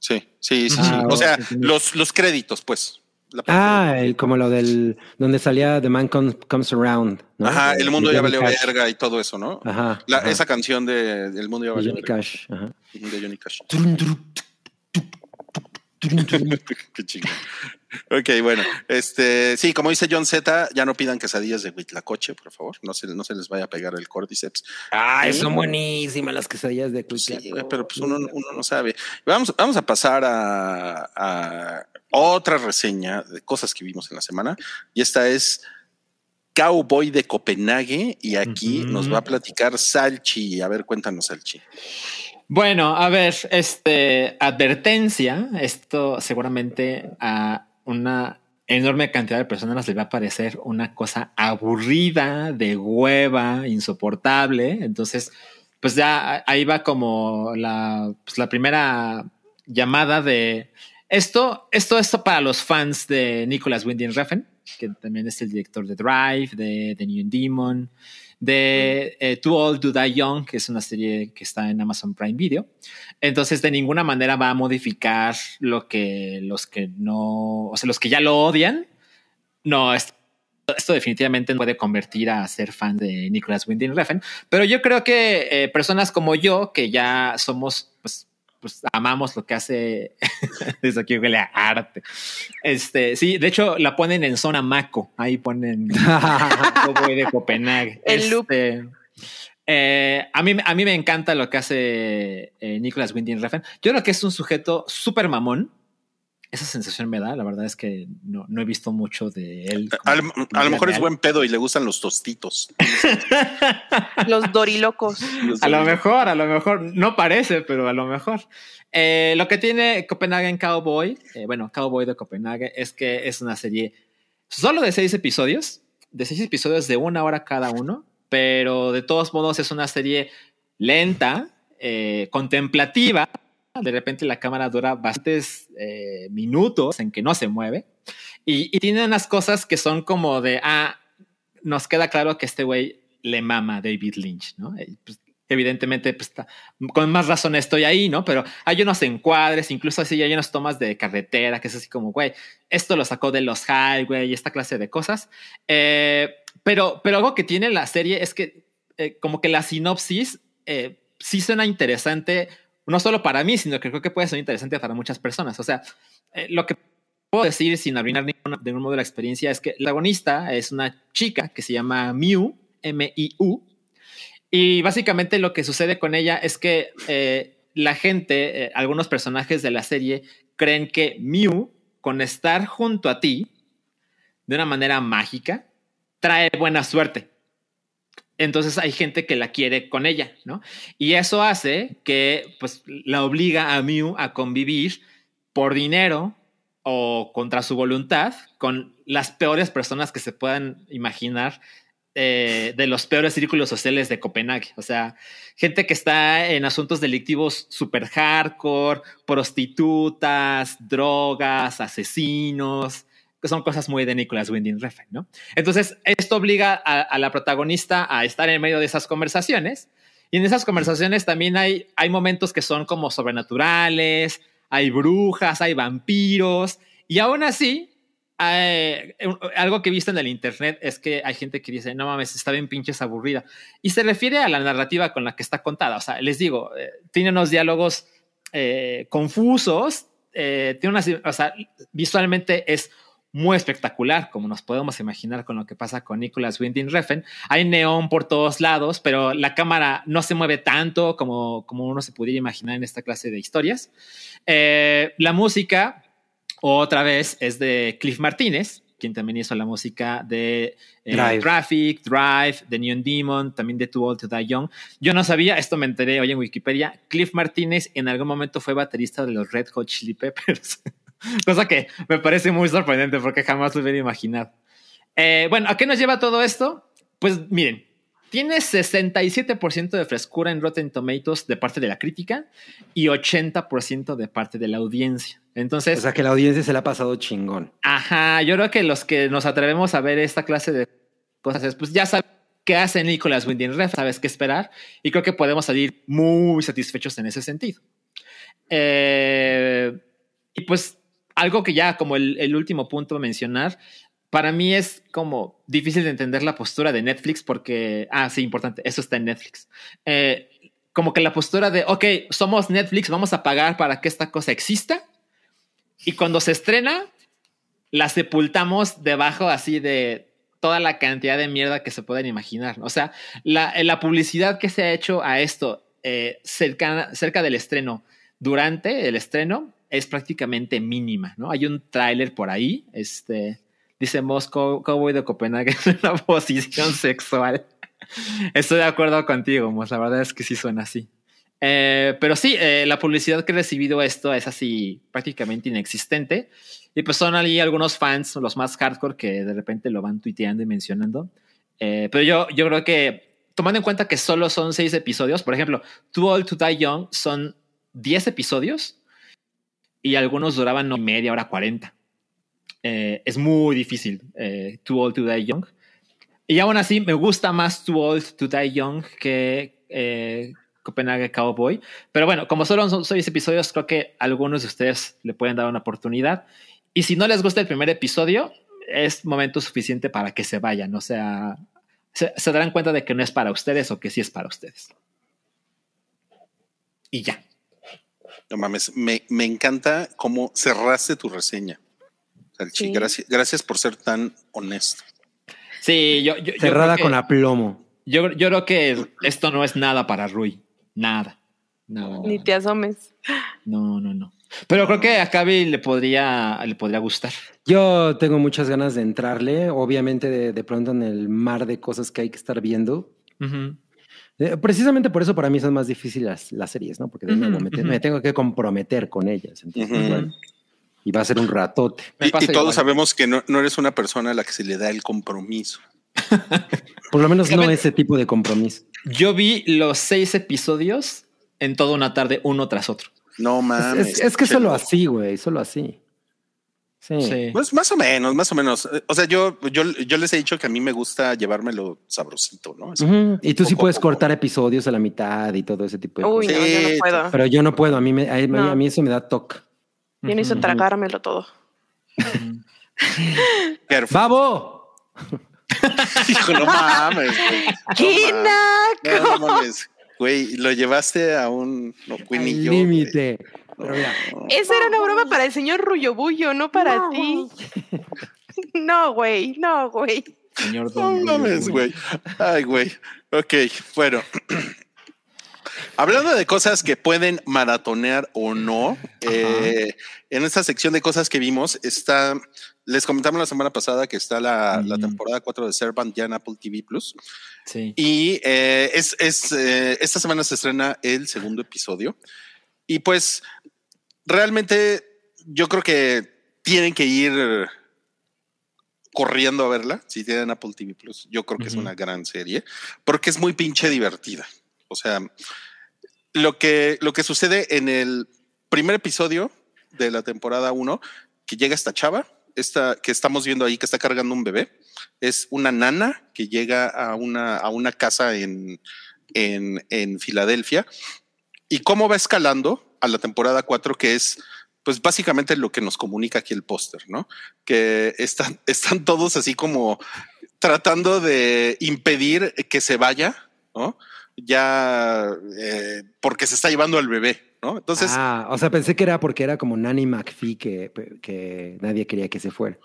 Speaker 2: Sí, sí, sí.
Speaker 3: Ah,
Speaker 2: sí. O sea, los, los créditos, pues. La
Speaker 5: Ah, el- como lo del donde salía The Man Com- Comes Around. ¿no?
Speaker 2: Ajá, el mundo
Speaker 5: de
Speaker 2: ya valió
Speaker 5: Cash.
Speaker 2: verga y todo eso, ¿no?
Speaker 5: Ajá.
Speaker 2: La-
Speaker 5: ajá.
Speaker 2: Esa canción de El mundo ya
Speaker 5: De
Speaker 2: valió
Speaker 5: Johnny
Speaker 2: verga.
Speaker 5: Cash. Ajá.
Speaker 2: De Johnny Cash. Qué chingón. Ok, bueno, este, sí, como dice John Z, ya no pidan quesadillas de Huitlacoche, por favor. No se, no se les vaya a pegar el cordyceps.
Speaker 5: Ay, son buenísimas las quesadillas de
Speaker 2: Pues sí, pero pues uno, uno no sabe. Vamos, vamos a pasar a, a otra reseña de cosas que vimos en la semana. Y esta es Cowboy de Copenhague. Y aquí nos va a platicar Salchi. A ver, cuéntanos, Salchi.
Speaker 3: Bueno, a ver, este advertencia, esto seguramente a una enorme cantidad de personas les va a parecer una cosa aburrida, de hueva, insoportable. Entonces, pues ya ahí va como la, pues la primera llamada de esto, esto, esto para los fans de Nicholas Winding Refn, que también es el director de Drive, de The New Demon, de eh, Too Old to Die Young, que es una serie que está en Amazon Prime Video. Entonces, de ninguna manera va a modificar lo que los que no, o sea, los que ya lo odian. No, esto, esto definitivamente no puede convertir a ser fan de Nicholas Winding Refn. Pero yo creo que eh, personas como yo, que ya somos, pues, amamos lo que hace desde aquí huele a arte. Este, sí, de hecho la ponen en zona Maco, ahí ponen Cowboy de Copenhague.
Speaker 4: El loop.
Speaker 3: Este, eh, a, mí, a mí me encanta lo que hace eh, Nicholas Winding Refn. Yo creo que es un sujeto súper mamón. Esa sensación me da. La verdad es que no, no he visto mucho de él. como
Speaker 2: A, lo- a mejor es buen pedo y le gustan los tostitos.
Speaker 4: Los dorilocos.
Speaker 3: A lo mejor, a lo mejor, no parece, pero a lo mejor. Eh, lo que tiene Copenhagen Cowboy, eh, bueno, Cowboy de Copenhague, es que es una serie solo de seis episodios, de seis episodios de una hora cada uno, pero de todos modos es una serie lenta, eh, contemplativa. De repente la cámara dura bastantes eh, minutos en que no se mueve y, tiene unas cosas que son como de, ah, nos queda claro que este güey le mama David Lynch, ¿no? Eh, pues, evidentemente, pues, con más razón estoy ahí, ¿no? Pero hay unos encuadres, incluso así hay unas tomas de carretera, que es así como, güey, esto lo sacó de los highway y esta clase de cosas. Eh, pero, pero algo que tiene la serie es que eh, como que la sinopsis eh, sí suena interesante, no solo para mí, sino que creo que puede ser interesante para muchas personas. O sea, eh, lo que puedo decir sin arruinar ninguna- de ningún modo la experiencia es que la protagonista es una chica que se llama Miu, M-I-U, y básicamente lo que sucede con ella es que eh, la gente, eh, algunos personajes de la serie, creen que Miu, con estar junto a ti de una manera mágica, trae buena suerte. Entonces hay gente que la quiere con ella, ¿no? Y eso hace que pues la obliga a Miu a convivir por dinero o contra su voluntad con las peores personas que se puedan imaginar eh, de los peores círculos sociales de Copenhague. O sea, gente que está en asuntos delictivos super hardcore, prostitutas, drogas, asesinos, que son cosas muy de Nicholas Winding Refn, ¿no? Entonces, esto obliga a, a la protagonista a estar en medio de esas conversaciones. Y en esas conversaciones también hay, hay momentos que son como sobrenaturales, hay brujas, hay vampiros, y aún así, eh, algo que he visto en el internet es que hay gente que dice, no mames, está bien pinches aburrida. Y se refiere a la narrativa con la que está contada. O sea, les digo, eh, tiene unos diálogos eh, confusos, eh, tiene unas, o sea, visualmente es muy espectacular, como nos podemos imaginar con lo que pasa con Nicholas Winding Refn. Hay neón por todos lados, pero la cámara no se mueve tanto como, como uno se pudiera imaginar en esta clase de historias. Eh, la música, otra vez, es de Cliff Martínez, quien también hizo la música de eh,
Speaker 5: Drive.
Speaker 3: Traffic, Drive, The Neon Demon, también de Too Old to Die Young. Yo no sabía, esto me enteré hoy en Wikipedia, Cliff Martínez en algún momento fue baterista de los Red Hot Chili Peppers. Cosa que me parece muy sorprendente porque jamás lo hubiera imaginado. Eh, bueno, ¿a qué nos lleva todo esto? Pues miren, tiene 67% de frescura en Rotten Tomatoes de parte de la crítica y 80% de parte de la audiencia. Entonces,
Speaker 5: O sea que la audiencia se la ha pasado chingón.
Speaker 3: Ajá, yo creo que los que nos atrevemos a ver esta clase de cosas es, pues ya sabes qué hace Nicholas Winding Refn, sabes qué esperar y creo que podemos salir muy satisfechos en ese sentido. Eh, y pues algo que ya como el, último punto a mencionar, para mí es como difícil de entender la postura de Netflix porque, ah, sí, importante, eso está en Netflix. Eh, como que la postura de, ok, somos Netflix, vamos a pagar para que esta cosa exista. Y cuando se estrena, la sepultamos debajo así de toda la cantidad de mierda que se pueden imaginar. O sea, la, la publicidad que se ha hecho a esto eh, cerca, cerca del estreno, durante el estreno, es prácticamente mínima, ¿no? Hay un tráiler por ahí, este, dice Moscow, Cowboy de Copenhague en una posición sexual. Estoy de acuerdo contigo, Mos, la verdad es que sí suena así. Eh, pero sí, eh, la publicidad que he recibido esto es así prácticamente inexistente. Y pues son ahí algunos fans, los más hardcore, que de repente lo van tuiteando y mencionando. Eh, pero yo, yo creo que, tomando en cuenta que solo son seis episodios, por ejemplo, Too Old to Die Young son diez episodios y algunos duraban no media hora, cuarenta. Eh, es muy difícil, eh, Too Old to Die Young. Y aún así, me gusta más Too Old to Die Young que eh, Copenhague Cowboy. Pero bueno, como solo son seis episodios, creo que algunos de ustedes le pueden dar una oportunidad. Y si no les gusta el primer episodio, es momento suficiente para que se vayan. O sea, se, se darán cuenta de que no es para ustedes o que sí es para ustedes. Y ya.
Speaker 2: No mames, me, me encanta cómo cerraste tu reseña. Salchi,
Speaker 4: Sí.
Speaker 2: gracias, gracias por ser tan honesto.
Speaker 3: Sí, yo, yo, yo
Speaker 5: Cerrada
Speaker 3: que-
Speaker 5: con aplomo.
Speaker 3: Yo, yo creo que esto no es nada para Rui. Nada. Nada.
Speaker 4: Ni te asomes.
Speaker 3: No, no, no. Pero creo que a Cavi le podría, le podría gustar.
Speaker 5: Yo tengo muchas ganas de entrarle, obviamente de, de pronto en el mar de cosas que hay que estar viendo. Eh, Precisamente por eso para mí son más difíciles las, las series, ¿no? Porque de nuevo me, te-
Speaker 3: ujú.
Speaker 5: me tengo que comprometer con ellas. Entonces,
Speaker 2: Ujú.
Speaker 5: bueno, y va a ser un ratote.
Speaker 3: Me
Speaker 2: Y, todos
Speaker 3: igual.
Speaker 2: sabemos que no, no eres una persona a la que se le da el compromiso.
Speaker 5: Por lo menos no ese tipo de compromiso.
Speaker 3: Yo vi los seis episodios en toda una tarde, uno tras otro.
Speaker 2: No
Speaker 5: Es,
Speaker 2: mames.
Speaker 5: es- es que solo así, güey, solo así. Sí.
Speaker 3: Sí.
Speaker 2: Pues más o menos, más o menos. Eh, O sea, yo, yo, yo les he dicho que a mí me gusta llevármelo sabrosito, ¿no?
Speaker 5: Y tú sí
Speaker 2: Poco
Speaker 5: puedes
Speaker 2: poco.
Speaker 5: cortar episodios a la mitad y todo ese tipo de
Speaker 4: Uy,
Speaker 5: cosas.
Speaker 4: no, yo no puedo.
Speaker 5: Pero yo no puedo, a mí, me, a, mí-
Speaker 4: No.
Speaker 5: a mí eso me da toque.
Speaker 4: Yo necesito
Speaker 3: Ujú.
Speaker 4: tragármelo todo.
Speaker 5: ¡Babo!
Speaker 2: Hijo, no mames.
Speaker 4: ¡Qué
Speaker 2: No,
Speaker 4: naco!
Speaker 2: No, no mames. Güey, lo llevaste a un no,
Speaker 5: límite. Pero mira,
Speaker 2: No.
Speaker 4: Esa era una broma para el señor Ruyobullo, no para ti. No, güey, no, güey.
Speaker 3: Señor
Speaker 2: No
Speaker 3: Don
Speaker 2: mames, güey. Ay, güey. Ok, bueno. Hablando de cosas que pueden maratonear o no, eh, en esta sección de cosas que vimos está, les comentamos la semana pasada que está la, la temporada 4 de Servant ya en Apple TV Plus.
Speaker 3: Sí.
Speaker 2: Y eh, es, es, eh, esta semana se estrena el segundo episodio. Y pues realmente yo creo que tienen que ir corriendo a verla si tienen Apple TV Plus. Yo creo que es una gran serie porque es muy pinche divertida. O sea, lo que, lo que sucede en el primer episodio de la temporada 1, que llega esta chava, esta que estamos viendo ahí que está cargando un bebé, es una nana que llega a una, a una casa en, en, en Filadelfia. Y cómo va escalando a la temporada 4, que es pues básicamente lo que nos comunica aquí el póster, ¿no? Que están, están todos así como tratando de impedir que se vaya, ¿no? Ya eh, porque se está llevando al bebé, ¿no? Entonces,
Speaker 5: ah, o sea, pensé que era porque era como Nanny McPhee que, que nadie quería que se fuera.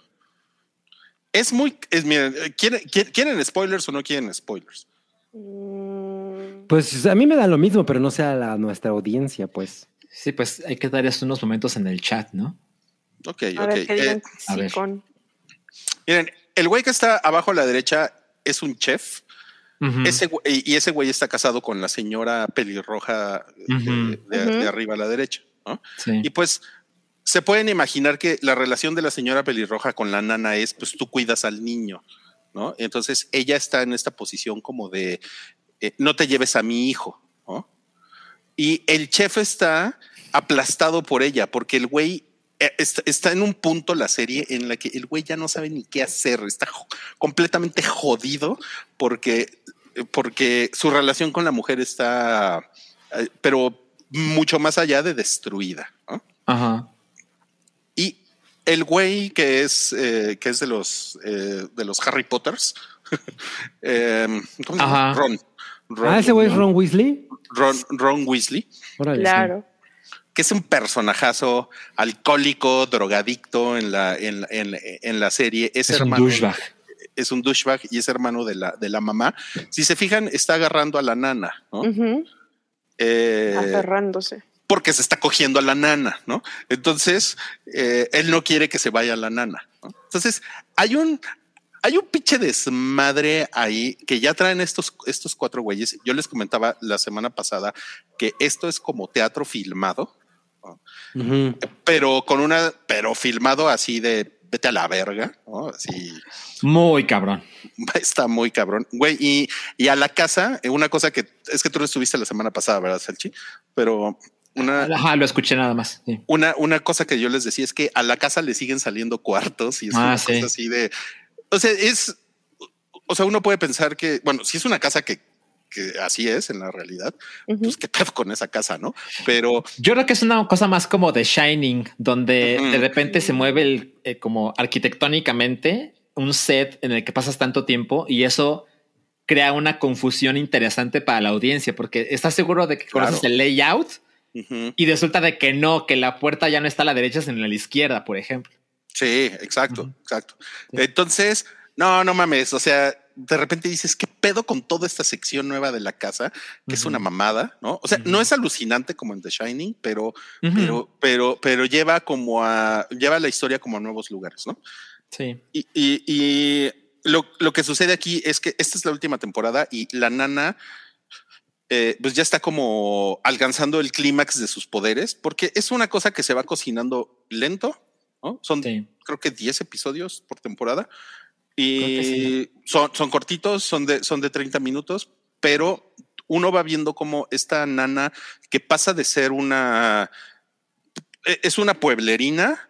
Speaker 2: es muy, es, miren, ¿quieren, quieren- spoilers o no quieren spoilers?
Speaker 4: Mm,
Speaker 5: Pues a mí me da lo mismo, pero no sea la, nuestra audiencia, pues.
Speaker 3: Sí, pues hay que darles unos momentos en el chat, ¿no?
Speaker 2: Ok,
Speaker 4: a
Speaker 2: ok.
Speaker 4: ver, que digan
Speaker 2: Eh,
Speaker 3: a ver.
Speaker 4: con.
Speaker 2: miren, el güey que está abajo a la derecha es un chef. Ese güey- y ese güey está casado con la señora pelirroja de, arriba a la derecha, ¿no?
Speaker 3: Sí.
Speaker 2: Y pues se pueden imaginar que la relación de la señora pelirroja con la nana es, pues tú cuidas al niño, ¿no? Entonces ella está en esta posición como de, eh, no te lleves a mi hijo. Y el chef está aplastado por ella, porque el güey eh, está, en un punto la serie en la que el güey ya no sabe ni qué hacer, está completamente jodido porque, porque su relación con la mujer está, eh, pero mucho más allá de destruida. ¿no?
Speaker 3: Ajá.
Speaker 2: Y el güey que es eh, que es de los eh, de los Harry Potters. eh, ¿cómo se llama?
Speaker 3: Ajá.
Speaker 2: Ron. Ron.
Speaker 5: Ah, ese güey es Ron Weasley.
Speaker 2: Ron, Ron Weasley,
Speaker 5: Órale, sí.
Speaker 4: Claro.
Speaker 2: que es un personajazo alcohólico, drogadicto en la, en, en, en la serie. Es,
Speaker 3: Es un
Speaker 2: hermano,
Speaker 3: douchebag.
Speaker 2: es un douchebag y es hermano de la, de la mamá. Si se fijan, está agarrando a la nana, ¿no? Eh,
Speaker 4: Aferrándose.
Speaker 2: porque se está cogiendo a la nana, ¿no? Entonces, eh, él no quiere que se vaya la nana. ¿no? Entonces, hay un, hay un pinche desmadre ahí que ya traen estos, estos cuatro güeyes. Yo les comentaba la semana pasada que esto es como teatro filmado, pero con una, pero filmado así de vete a la verga, ¿no? Así
Speaker 3: Muy cabrón.
Speaker 2: está muy cabrón, güey. Y, y a la casa, eh, una cosa que es que tú no estuviste la semana pasada, ¿verdad, Salchi? Pero una,
Speaker 3: Ajá, lo escuché nada más. sí.
Speaker 2: una, una cosa que yo les decía es que a la casa le siguen saliendo cuartos y es
Speaker 3: Ah,
Speaker 2: una
Speaker 3: sí.
Speaker 2: cosa así de, o sea, es, o sea, uno puede pensar que, bueno, si es una casa que, que así es en la realidad, pues qué pedo con esa casa, ¿no? Pero
Speaker 3: Yo creo que es una cosa más como de Shining, donde de repente se mueve el, eh, como arquitectónicamente un set en el que pasas tanto tiempo y eso crea una confusión interesante para la audiencia porque estás seguro de que
Speaker 2: Claro.
Speaker 3: conoces el layout y resulta de que no, que la puerta ya no está a la derecha, sino a la izquierda, por ejemplo.
Speaker 2: Sí, exacto, exacto.
Speaker 3: Sí.
Speaker 2: Entonces, no, no mames, o sea, de repente dices, ¿qué pedo con toda esta sección nueva de la casa? Que es una mamada, ¿no? O sea, no es alucinante como en The Shining, pero, pero, pero, pero lleva como a, lleva la historia como a nuevos lugares, ¿no?
Speaker 3: Sí.
Speaker 2: Y, y- y lo, lo que sucede aquí es que esta es la última temporada y la nana eh, pues ya está como alcanzando el clímax de sus poderes, porque es una cosa que se va cocinando lento, ¿no? Son
Speaker 3: Sí.
Speaker 2: creo que 10 episodios por temporada y
Speaker 3: sí.
Speaker 2: son, son cortitos, son de, son de 30 minutos, pero uno va viendo como esta nana que pasa de ser una, e- es una pueblerina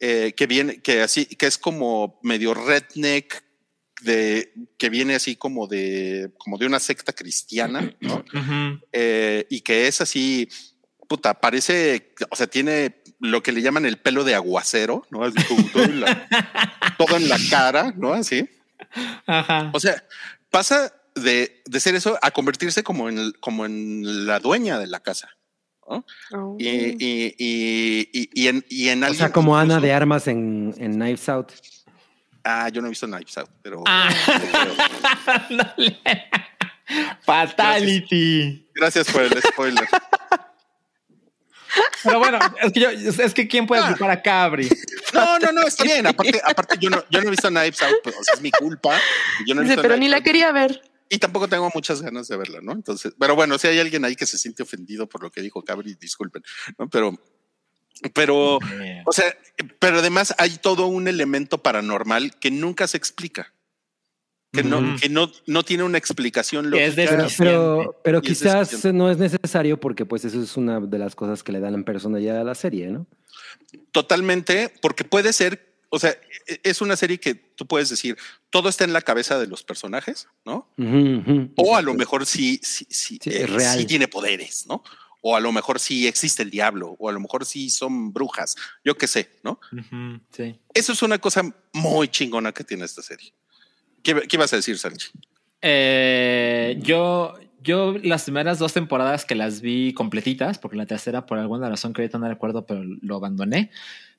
Speaker 2: eh, que viene, que así, que es como medio redneck, de, que viene así como de, como de una secta cristiana, ¿no? Eh, y que es así, puta, parece, o sea, tiene lo que le llaman el pelo de aguacero, ¿no? Así como todo en la, todo en la cara, ¿no? Así.
Speaker 3: Ajá.
Speaker 2: O sea, pasa de, de ser eso a convertirse como en, como en la dueña de la casa. ¿no?
Speaker 4: Oh.
Speaker 2: Y, y, y, y, y en, y en
Speaker 5: O sea, como Ana de Armas en, en Knives Out.
Speaker 2: Ah, yo no he visto Knives Out, pero.
Speaker 3: Ah. Fatality.
Speaker 2: Gracias por el spoiler.
Speaker 3: Pero bueno, es que yo, es que quién puede
Speaker 2: Ah.
Speaker 3: culpar a Cabri.
Speaker 2: No, no, no, está bien. Aparte, aparte yo no, yo no he visto Knives Out, pues o sea, es mi culpa. Yo no he visto
Speaker 4: pero ni la quería ver.
Speaker 2: Y tampoco tengo muchas ganas de verla, ¿no? Entonces, pero bueno, si hay alguien ahí que se siente ofendido por lo que dijo Cabri, disculpen, ¿no? Pero, pero, o sea, pero además hay todo un elemento paranormal que nunca se explica. Que no, que no, no tiene una explicación
Speaker 3: Que es
Speaker 2: lógica.
Speaker 3: de-
Speaker 5: Pero, pero
Speaker 2: es
Speaker 5: quizás no es necesario porque pues eso es una de las cosas que le dan personalidad a la serie, ¿no?
Speaker 2: Totalmente, porque puede ser, o sea, e- es una serie que tú puedes decir, todo está en la cabeza de los personajes, ¿no? O a lo mejor sí, sí, sí,
Speaker 5: Sí,
Speaker 2: eh,
Speaker 5: es real.
Speaker 2: sí tiene poderes, ¿no? O a lo mejor sí existe el diablo, o a lo mejor sí son brujas, yo qué sé, ¿no?
Speaker 3: Sí.
Speaker 2: Eso es una cosa muy chingona que tiene esta serie. ¿Qué, qué ibas a decir, Sanchi?
Speaker 3: Eh, yo, yo las primeras dos temporadas que las vi completitas, porque la tercera por alguna razón que ahorita no recuerdo, pero lo abandoné.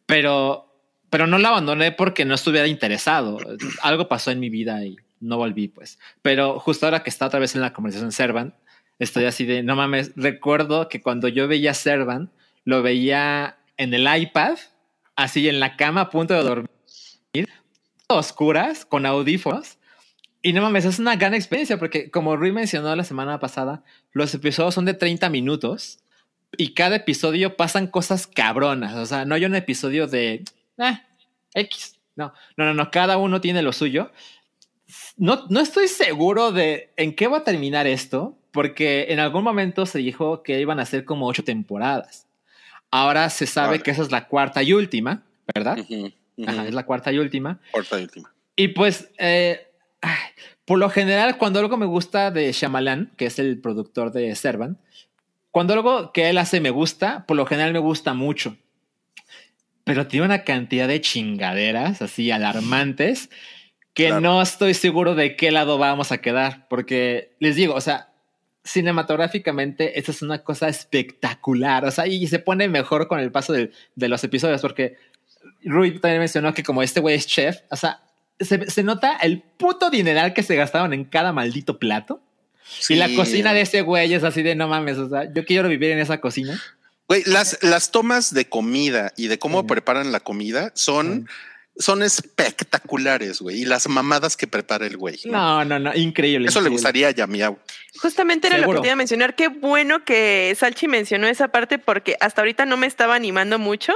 Speaker 3: Pero, pero no la abandoné porque no estuviera interesado. Algo pasó en mi vida y no volví, pues. Pero justo ahora que está otra vez en la conversación Servan, estoy así de no mames. Recuerdo que cuando yo veía Servan, lo veía en el iPad, así en la cama a punto de dormir, oscuras, con audífonos. Y no mames, es una gran experiencia porque como Rui mencionó la semana pasada, los episodios son de 30 minutos y cada episodio pasan cosas cabronas. O sea, no hay un episodio de eh, X. No, no, no, no, cada uno tiene lo suyo. No, no estoy seguro de en qué va a terminar esto, porque en algún momento se dijo que iban a ser como ocho temporadas. Ahora se sabe
Speaker 2: Vale.
Speaker 3: que esa es la cuarta y última, ¿verdad? Ajá, es la cuarta y última.
Speaker 2: Cuarta y última.
Speaker 3: Y pues, eh, ay, por lo general, cuando algo me gusta de Shyamalan, que es el productor de Servan, cuando algo que él hace me gusta, por lo general me gusta mucho. pero tiene una cantidad de chingaderas así alarmantes que
Speaker 2: Claro.
Speaker 3: no estoy seguro de qué lado vamos a quedar, porque les digo, o sea, cinematográficamente esta es una cosa espectacular, o sea, y se pone mejor con el paso de, de los episodios, porque Rui también mencionó que como este güey es chef, o sea, se, se nota el puto dineral que se gastaron en cada maldito plato. Y la
Speaker 2: Sí.
Speaker 3: cocina de ese güey es así de no mames, o sea, yo quiero vivir en esa cocina.
Speaker 2: Güey, las, las tomas de comida y de cómo
Speaker 3: Sí.
Speaker 2: preparan la comida son, son espectaculares, güey. Y las mamadas que prepara el güey.
Speaker 3: No, no, no, increíble.
Speaker 2: Eso le
Speaker 3: increíble.
Speaker 2: gustaría a Yamiau.
Speaker 4: Justamente era lo
Speaker 3: Seguro.
Speaker 4: que te iba a mencionar. Qué bueno que Salchi mencionó esa parte porque hasta ahorita no me estaba animando mucho,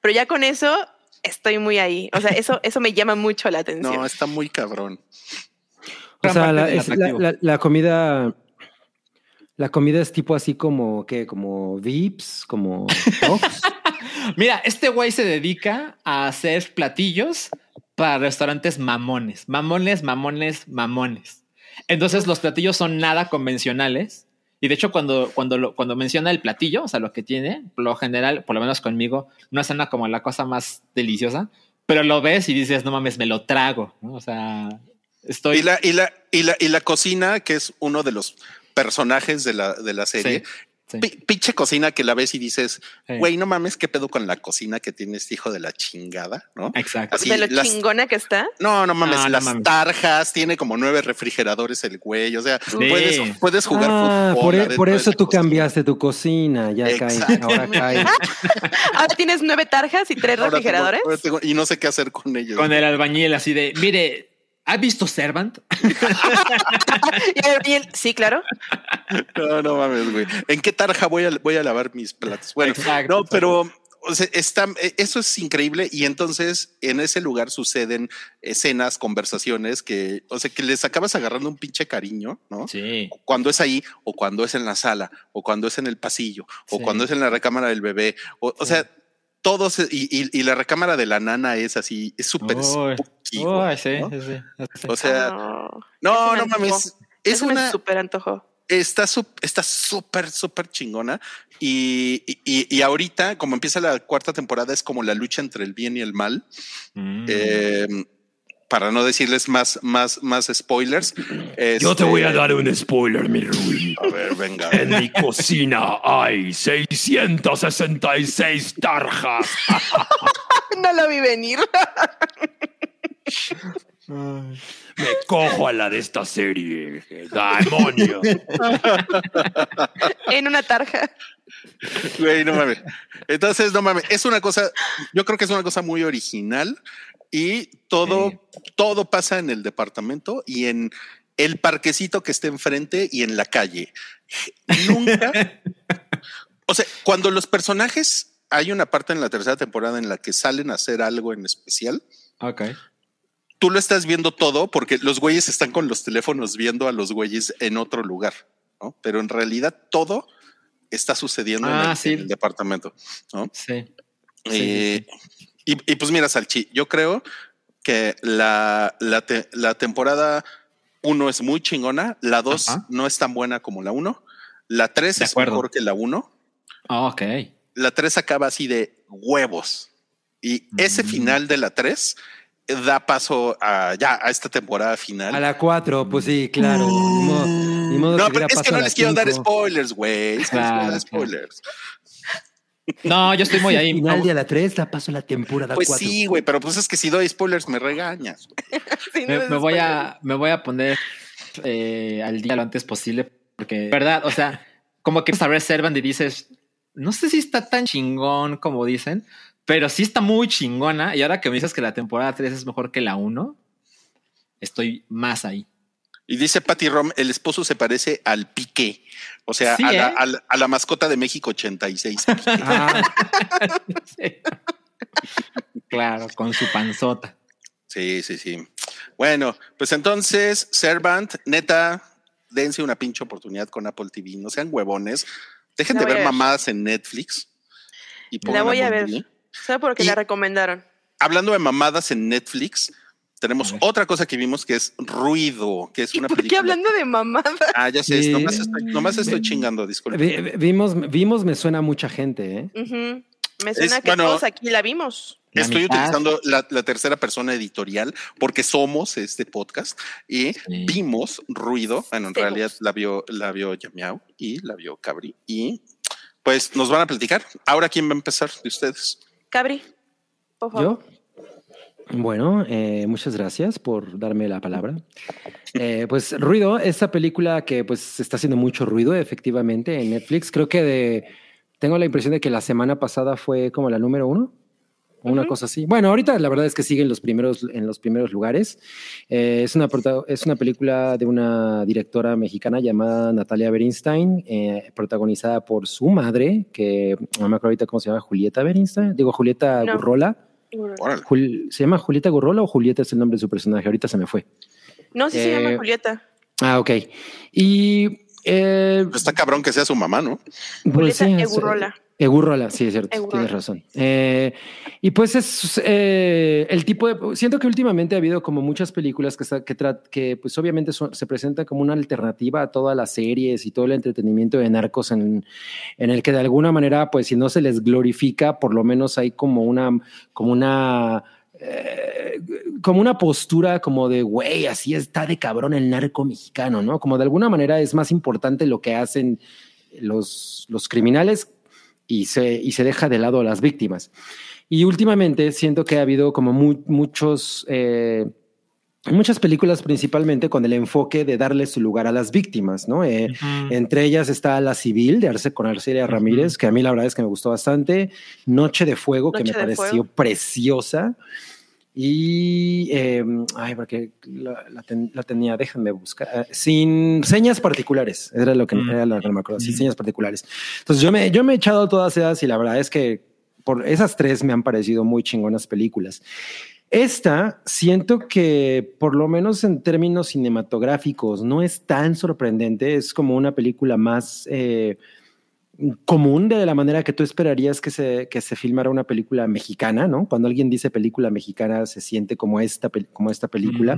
Speaker 4: pero ya con eso estoy muy ahí. O sea, eso, eso me llama mucho la atención.
Speaker 2: No, está muy cabrón.
Speaker 5: O sea, la, es la-
Speaker 3: atractivo.
Speaker 5: la- la comida. La comida es tipo así como que, como Vips, como.
Speaker 3: Mira, este güey se dedica a hacer platillos para restaurantes mamones, mamones, mamones, mamones. Entonces los platillos son nada convencionales. Y de hecho, cuando, cuando, lo- cuando menciona el platillo, o sea, lo que tiene, por lo general, por lo menos conmigo, no suena como la cosa más deliciosa, pero lo ves y dices, no mames, me lo trago. ¿no? O sea, estoy.
Speaker 2: Y la, y la, y la, y la cocina, que es uno de los personajes de la, de la serie.
Speaker 3: Sí, sí.
Speaker 2: pi- Pinche cocina que la ves y dices,
Speaker 3: Sí.
Speaker 2: güey, no mames, qué pedo con la cocina que tiene este hijo de la chingada, ¿no?
Speaker 3: Exacto.
Speaker 2: así
Speaker 4: de lo
Speaker 2: las-
Speaker 4: chingona que está.
Speaker 2: No, no mames,
Speaker 3: No, no
Speaker 2: las
Speaker 3: mames.
Speaker 2: tarjas, tiene como nueve refrigeradores el güey, o sea,
Speaker 3: Sí.
Speaker 2: puedes, puedes jugar
Speaker 5: Ah,
Speaker 2: fútbol.
Speaker 5: por, e- por eso tú
Speaker 2: cocina.
Speaker 5: cambiaste tu cocina. Ya cae. Ahora cae.
Speaker 4: Ahora tienes nueve tarjas y tres
Speaker 2: Ahora
Speaker 4: refrigeradores.
Speaker 2: tengo- y no sé qué hacer con ellos.
Speaker 3: Con el albañil así de, mire, ¿has visto Servant?
Speaker 4: Sí, claro.
Speaker 2: No, no mames, güey. ¿En qué tarja voy a, voy a lavar mis platos? Bueno,
Speaker 3: Exacto,
Speaker 2: no, pero o sea, está, eh, eso es increíble y entonces en ese lugar suceden escenas, conversaciones que, o sea, que les acabas agarrando un pinche cariño, ¿no?
Speaker 3: Sí.
Speaker 2: Cuando es ahí o cuando es en la sala o cuando es en el pasillo o
Speaker 3: Sí.
Speaker 2: cuando es en la recámara del bebé, o, o sea, todos y, y- y la recámara de la nana es así, es súper
Speaker 3: Uy,
Speaker 2: spooky,
Speaker 3: uy,
Speaker 2: güey,
Speaker 3: sí,
Speaker 2: ¿no?
Speaker 3: sí, sí, sí.
Speaker 2: O sea,
Speaker 4: No,
Speaker 2: no, no
Speaker 4: antojó.
Speaker 2: mames. Es una,
Speaker 4: súper antojó.
Speaker 2: está súper, súper chingona. Y, y, y ahorita, como empieza la cuarta temporada, es como la lucha entre el bien y el mal.
Speaker 3: Mm.
Speaker 2: Eh, para no decirles más, más, más spoilers.
Speaker 6: Yo te voy a
Speaker 2: este,
Speaker 6: dar un spoiler, mi Rui.
Speaker 2: A ver, venga.
Speaker 6: En mi cocina hay 666 tarjas.
Speaker 4: No lo vi venir.
Speaker 6: Me cojo a la de esta serie. ¡Demonio!
Speaker 4: en una tarja.
Speaker 2: Güey, no mames. Entonces, no mames. Es una cosa, yo creo que es una cosa muy original y todo, todo pasa en el departamento y en el parquecito que está enfrente y en la calle. Nunca. o sea, cuando los personajes, hay una parte en la tercera temporada en la que salen a hacer algo en especial.
Speaker 3: Ok.
Speaker 2: Tú lo estás viendo todo porque los güeyes están con los teléfonos viendo a los güeyes en otro lugar, ¿no? Pero en realidad todo está sucediendo en,
Speaker 3: Ah,
Speaker 2: el,
Speaker 3: sí.
Speaker 2: en el departamento, ¿no?
Speaker 3: Sí.
Speaker 2: Eh, Y, y pues mira, Salchi, yo creo que la, la, te- la temporada uno es muy chingona, la dos
Speaker 3: Ajá.
Speaker 2: no es tan buena como la uno, la tres
Speaker 3: De
Speaker 2: es
Speaker 3: acuerdo.
Speaker 2: mejor que la uno,
Speaker 3: Ok.
Speaker 2: la tres acaba así de huevos y ese
Speaker 3: Mm.
Speaker 2: final de la tres da paso a ya a esta temporada final.
Speaker 5: A la 4, pues sí, claro. Ni modo, ni modo
Speaker 2: no,
Speaker 5: que
Speaker 2: pero es que no les quiero dar spoilers, güey. Es que no les dar
Speaker 3: claro. No, yo estoy muy ahí.
Speaker 5: Final de la 3 la paso la temporada
Speaker 2: Pues
Speaker 5: 4.
Speaker 2: sí, güey, pero pues es que si doy spoilers me regañas.
Speaker 4: No
Speaker 3: me, voy a, me voy a poner eh, al día lo antes posible, porque verdad, o sea, como que saber Servant y dices, no sé si está tan chingón como dicen, pero sí está muy chingona. Y ahora que me dices que la temporada 3 es mejor que la 1, estoy más ahí.
Speaker 2: Y dice Patty Rom, el esposo se parece al pique, o sea,
Speaker 3: Sí,
Speaker 2: a, la,
Speaker 3: ¿eh?
Speaker 2: a la- a la mascota de México 86.
Speaker 5: Ah,
Speaker 3: Sí. claro, con su panzota.
Speaker 2: sí, sí, sí. Bueno, pues entonces, Servant, neta, dense una pinche oportunidad con Apple TV, no sean huevones, dejen
Speaker 4: La
Speaker 2: de ver mamadas en Netflix. Y
Speaker 4: La voy a ver.
Speaker 2: TV.
Speaker 4: Solo porque
Speaker 2: Y-
Speaker 4: la recomendaron.
Speaker 2: Hablando de mamadas en Netflix, tenemos otra cosa que vimos que es Ruido, que es
Speaker 4: ¿Y
Speaker 2: una
Speaker 4: por qué hablando de mamada?
Speaker 2: Ah, ya sé,
Speaker 5: Sí.
Speaker 2: nomás estoy, nomás estoy chingando, disculpe.
Speaker 5: vi- vimos, vimos, me suena a mucha gente, ¿eh?
Speaker 4: Me suena
Speaker 2: Es-
Speaker 4: que
Speaker 2: bueno,
Speaker 4: todos aquí la vimos.
Speaker 2: Estoy utilizando la, la tercera persona editorial porque somos este podcast y
Speaker 3: Sí.
Speaker 2: vimos ruido. Bueno, en realidad la vio, la vio Yamiao y la vio Cabri. Y pues nos van a platicar. Ahora, ¿quién va a empezar de ustedes?
Speaker 4: Cabri, por favor.
Speaker 5: ¿Yo? Bueno, eh, muchas gracias por darme la palabra. Eh, pues Ruido, esta película que pues está haciendo mucho ruido efectivamente en Netflix. Creo que de, tengo la impresión de que la semana pasada fue como la número uno. o Una cosa así. Bueno, ahorita la verdad es que sigue en los primeros, en los primeros lugares. Eh, es, una, es una película de una directora mexicana llamada Natalia Berinstein, protagonizada por su madre, que no me acuerdo ahorita cómo se llama, Julieta Berinstein. Digo, Julieta
Speaker 4: No.
Speaker 5: Gurrola.
Speaker 2: Órale.
Speaker 5: Jul- ¿Se llama Julieta Gurrola o Julieta es el nombre de su personaje? Ahorita se me fue.
Speaker 4: No, sí se
Speaker 5: Eh,
Speaker 4: llama Julieta.
Speaker 5: Ah, ok. Y. eh,
Speaker 2: Está cabrón que sea su mamá, ¿no?
Speaker 5: pues
Speaker 4: Julieta
Speaker 5: sí, es-
Speaker 4: Egurrola.
Speaker 5: Egurrola, sí, es cierto,
Speaker 4: Egurrola.
Speaker 5: tienes razón. Eh, y pues es eh, el tipo de. Siento que últimamente ha habido como muchas películas que, que, pues obviamente son- se presentan como una alternativa a todas las series y todo el entretenimiento de narcos en, en el que de alguna manera, pues si no se les glorifica, por lo menos hay como una, como una como una postura como de, güey, así está de cabrón el narco mexicano, ¿no? Como de alguna manera es más importante lo que hacen los, los criminales y se, y se deja de lado a las víctimas. Y últimamente siento que ha habido como mu- muchos... eh, Muchas películas principalmente con el enfoque de darle su lugar a las víctimas, ¿no? Eh,
Speaker 3: Ujú.
Speaker 5: entre ellas está La Civil de Arce con Arcelia. Ramírez, que a mí la verdad es que me gustó bastante. Noche de Fuego, que
Speaker 4: Noche
Speaker 5: me
Speaker 4: de
Speaker 5: pareció
Speaker 4: Fuego.
Speaker 5: preciosa. Y, eh, ay, porque la, la ten- la tenía, déjenme buscar, eh, sin señas particulares, era lo que,
Speaker 3: Mm.
Speaker 5: era lo que me acuerdo, sin
Speaker 3: Mm.
Speaker 5: señas particulares. Entonces yo me, yo me he echado todas esas y la verdad es que por esas tres me han parecido muy chingonas películas. Esta siento que por lo menos en términos cinematográficos no es tan sorprendente, es como una película más eh, común de la manera que tú esperarías que se, que se filmara una película mexicana, ¿no? Cuando alguien dice película mexicana se siente como esta, como esta película.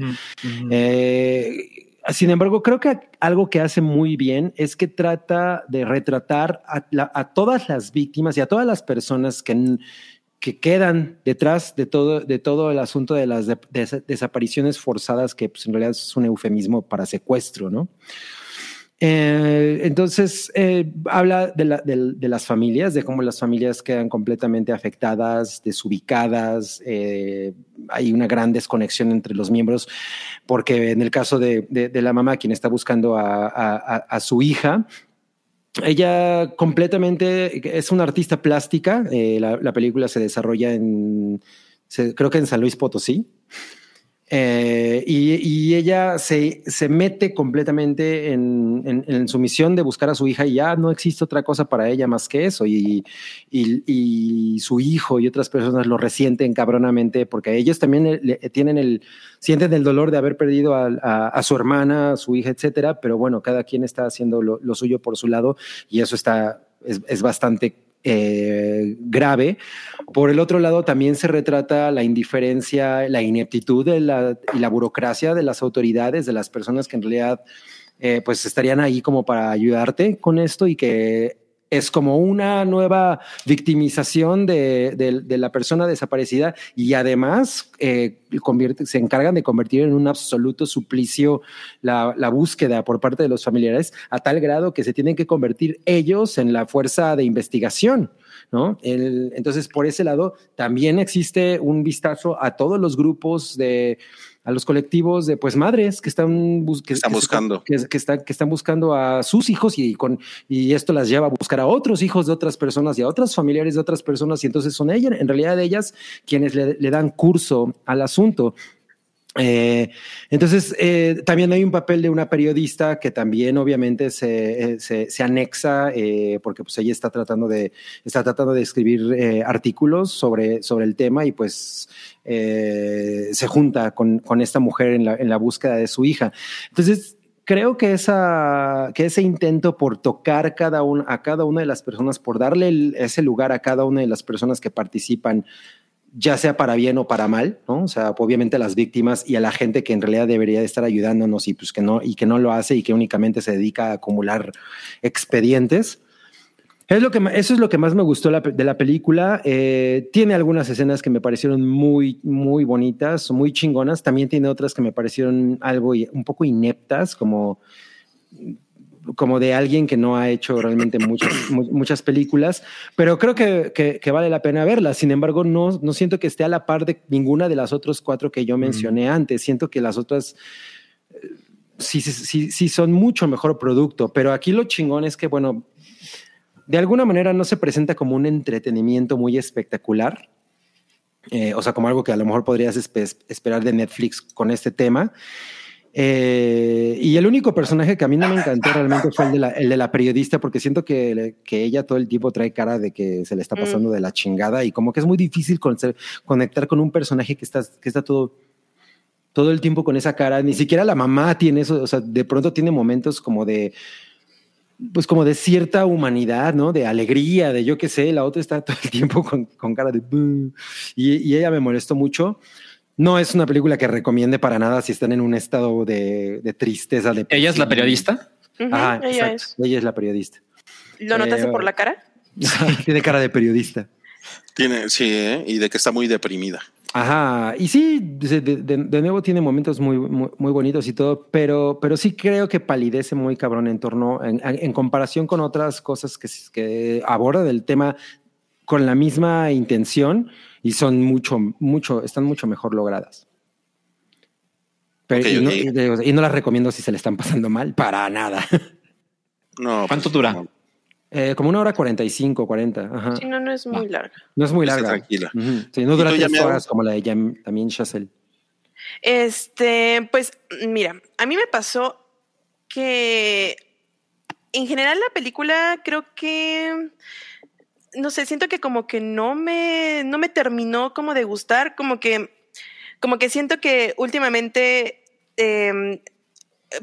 Speaker 5: Eh, sin embargo, creo que algo que hace muy bien es que trata de retratar a, la- a todas las víctimas y a todas las personas que, que quedan detrás de todo, el asunto de las de- des- desapariciones forzadas, que pues, en realidad es un eufemismo para secuestro, ¿no? Eh, entonces, eh, habla de, las familias, de cómo las familias quedan completamente afectadas, desubicadas, eh, hay una gran desconexión entre los miembros, porque en el caso de, la mamá, quien está buscando a su hija, ella completamente es una artista plástica, eh, la, la película se desarrolla en, se- creo que en San Luis Potosí. Eh, y, ella se, se mete completamente en, en- su misión de buscar a su hija y ya no existe otra cosa para ella más que eso. Y, y- su hijo y otras personas lo resienten cabronamente porque ellos también tienen el, sienten el dolor de haber perdido a su hermana, a su hija, etcétera. Pero bueno, cada quien está haciendo lo, lo suyo por su lado y eso está, es, es bastante eh, grave. Por el otro lado, también se retrata la indiferencia, la ineptitud y la burocracia de las autoridades, de las personas que en realidad eh, pues estarían ahí como para ayudarte con esto y que es como una nueva victimización de, de- la persona desaparecida y además eh, se encargan de convertir en un absoluto suplicio la, búsqueda por parte de los familiares a tal grado que se tienen que convertir ellos en la fuerza de investigación. ¿no? Entonces, por ese lado, también existe un vistazo a todos los grupos de a los colectivos de pues madres que están, bus- que,
Speaker 2: Están
Speaker 5: que
Speaker 2: buscando.
Speaker 5: que, que están, que están buscando a sus hijos y, con, y esto las lleva a buscar a otros hijos de otras personas y a otras familiares de otras personas y entonces son ellas, en realidad ellas quienes le, le dan curso al asunto. Eh, entonces, eh, también hay un papel de una periodista que también obviamente se, eh, se, se anexa porque pues ella está tratando de, está tratando de escribir artículos sobre, sobre el tema y pues se junta con, con esta mujer en la, en la búsqueda de su hija. Entonces, creo que, esa, que ese intento por tocar cada un, a cada una de las personas, por darle ese lugar a cada una de las personas que participan, ya sea para bien o para mal, ¿no? O sea, obviamente a las víctimas y a la gente que en realidad debería de estar ayudándonos y pues que no, y que no lo hace y que únicamente se dedica a acumular expedientes. Es lo que, eso es lo que más me gustó de la película. Eh, tiene algunas escenas que me parecieron muy, muy bonitas, muy chingonas. También tiene otras que me parecieron algo un poco ineptas, como, como de alguien que no ha hecho realmente muchas, mu- muchas películas. Pero creo que, que- que vale la pena verlas. Sin embargo, no, no siento que esté a la par de ninguna de las otras cuatro que yo mencioné antes. Siento que las otras eh, sí, sí, sí, sí son mucho mejor producto. Pero aquí lo chingón es que, bueno, de alguna manera no se presenta como un entretenimiento muy espectacular. Eh, o sea, como algo que a lo mejor podrías espe- esperar de Netflix con este tema. Eh, y el único personaje que a mí no me encantó realmente fue el de la, el de la periodista, porque siento que, que ella todo el tiempo trae cara de que se le está pasando de la chingada y como que es muy difícil con- conectar con un personaje que está, que está todo, todo el tiempo con esa cara. Ni siquiera la mamá tiene eso, o sea, de pronto tiene momentos como de, pues como de cierta humanidad, ¿no? De alegría, de yo qué sé, la otra está todo el tiempo con, con cara de... Y, y ella me molestó mucho. No es una película que recomiende para nada si están en un estado de, de tristeza. De
Speaker 3: ¿Ella es la periodista?
Speaker 4: Ujú,
Speaker 5: Ajá,
Speaker 4: ella
Speaker 5: exacto. Ella es la periodista.
Speaker 4: es. ¿Lo notaste
Speaker 5: Eh,
Speaker 4: por la cara?
Speaker 5: Tiene cara de periodista.
Speaker 2: Tiene, sí, ¿eh? y de que está muy deprimida.
Speaker 5: Ajá, y sí, de, de- de- de nuevo tiene momentos muy, muy, muy bonitos y todo, pero, pero sí creo que palidece muy cabrón en torno, en, en comparación con otras cosas que, que aborda del tema con la misma intención y son mucho, mucho, están mucho mejor logradas. Pero, y, no,
Speaker 2: ok.
Speaker 5: y digo, y no las recomiendo si se le están pasando mal, para nada.
Speaker 2: No,
Speaker 3: ¿Cuánto
Speaker 2: pues,
Speaker 3: dura?
Speaker 2: no,
Speaker 5: Eh, como una hora 45, 40. Ajá.
Speaker 4: Sí, no, no es muy larga.
Speaker 5: No es muy larga.
Speaker 2: tranquila.
Speaker 5: Ujú. Sí, no
Speaker 2: ¿Y
Speaker 5: dura tres horas como la de Yam- también Chazelle.
Speaker 4: Este, pues mira, a mí me pasó que en general la película creo que no sé, siento que como que no me no me terminó como de gustar, como que como que siento que últimamente em,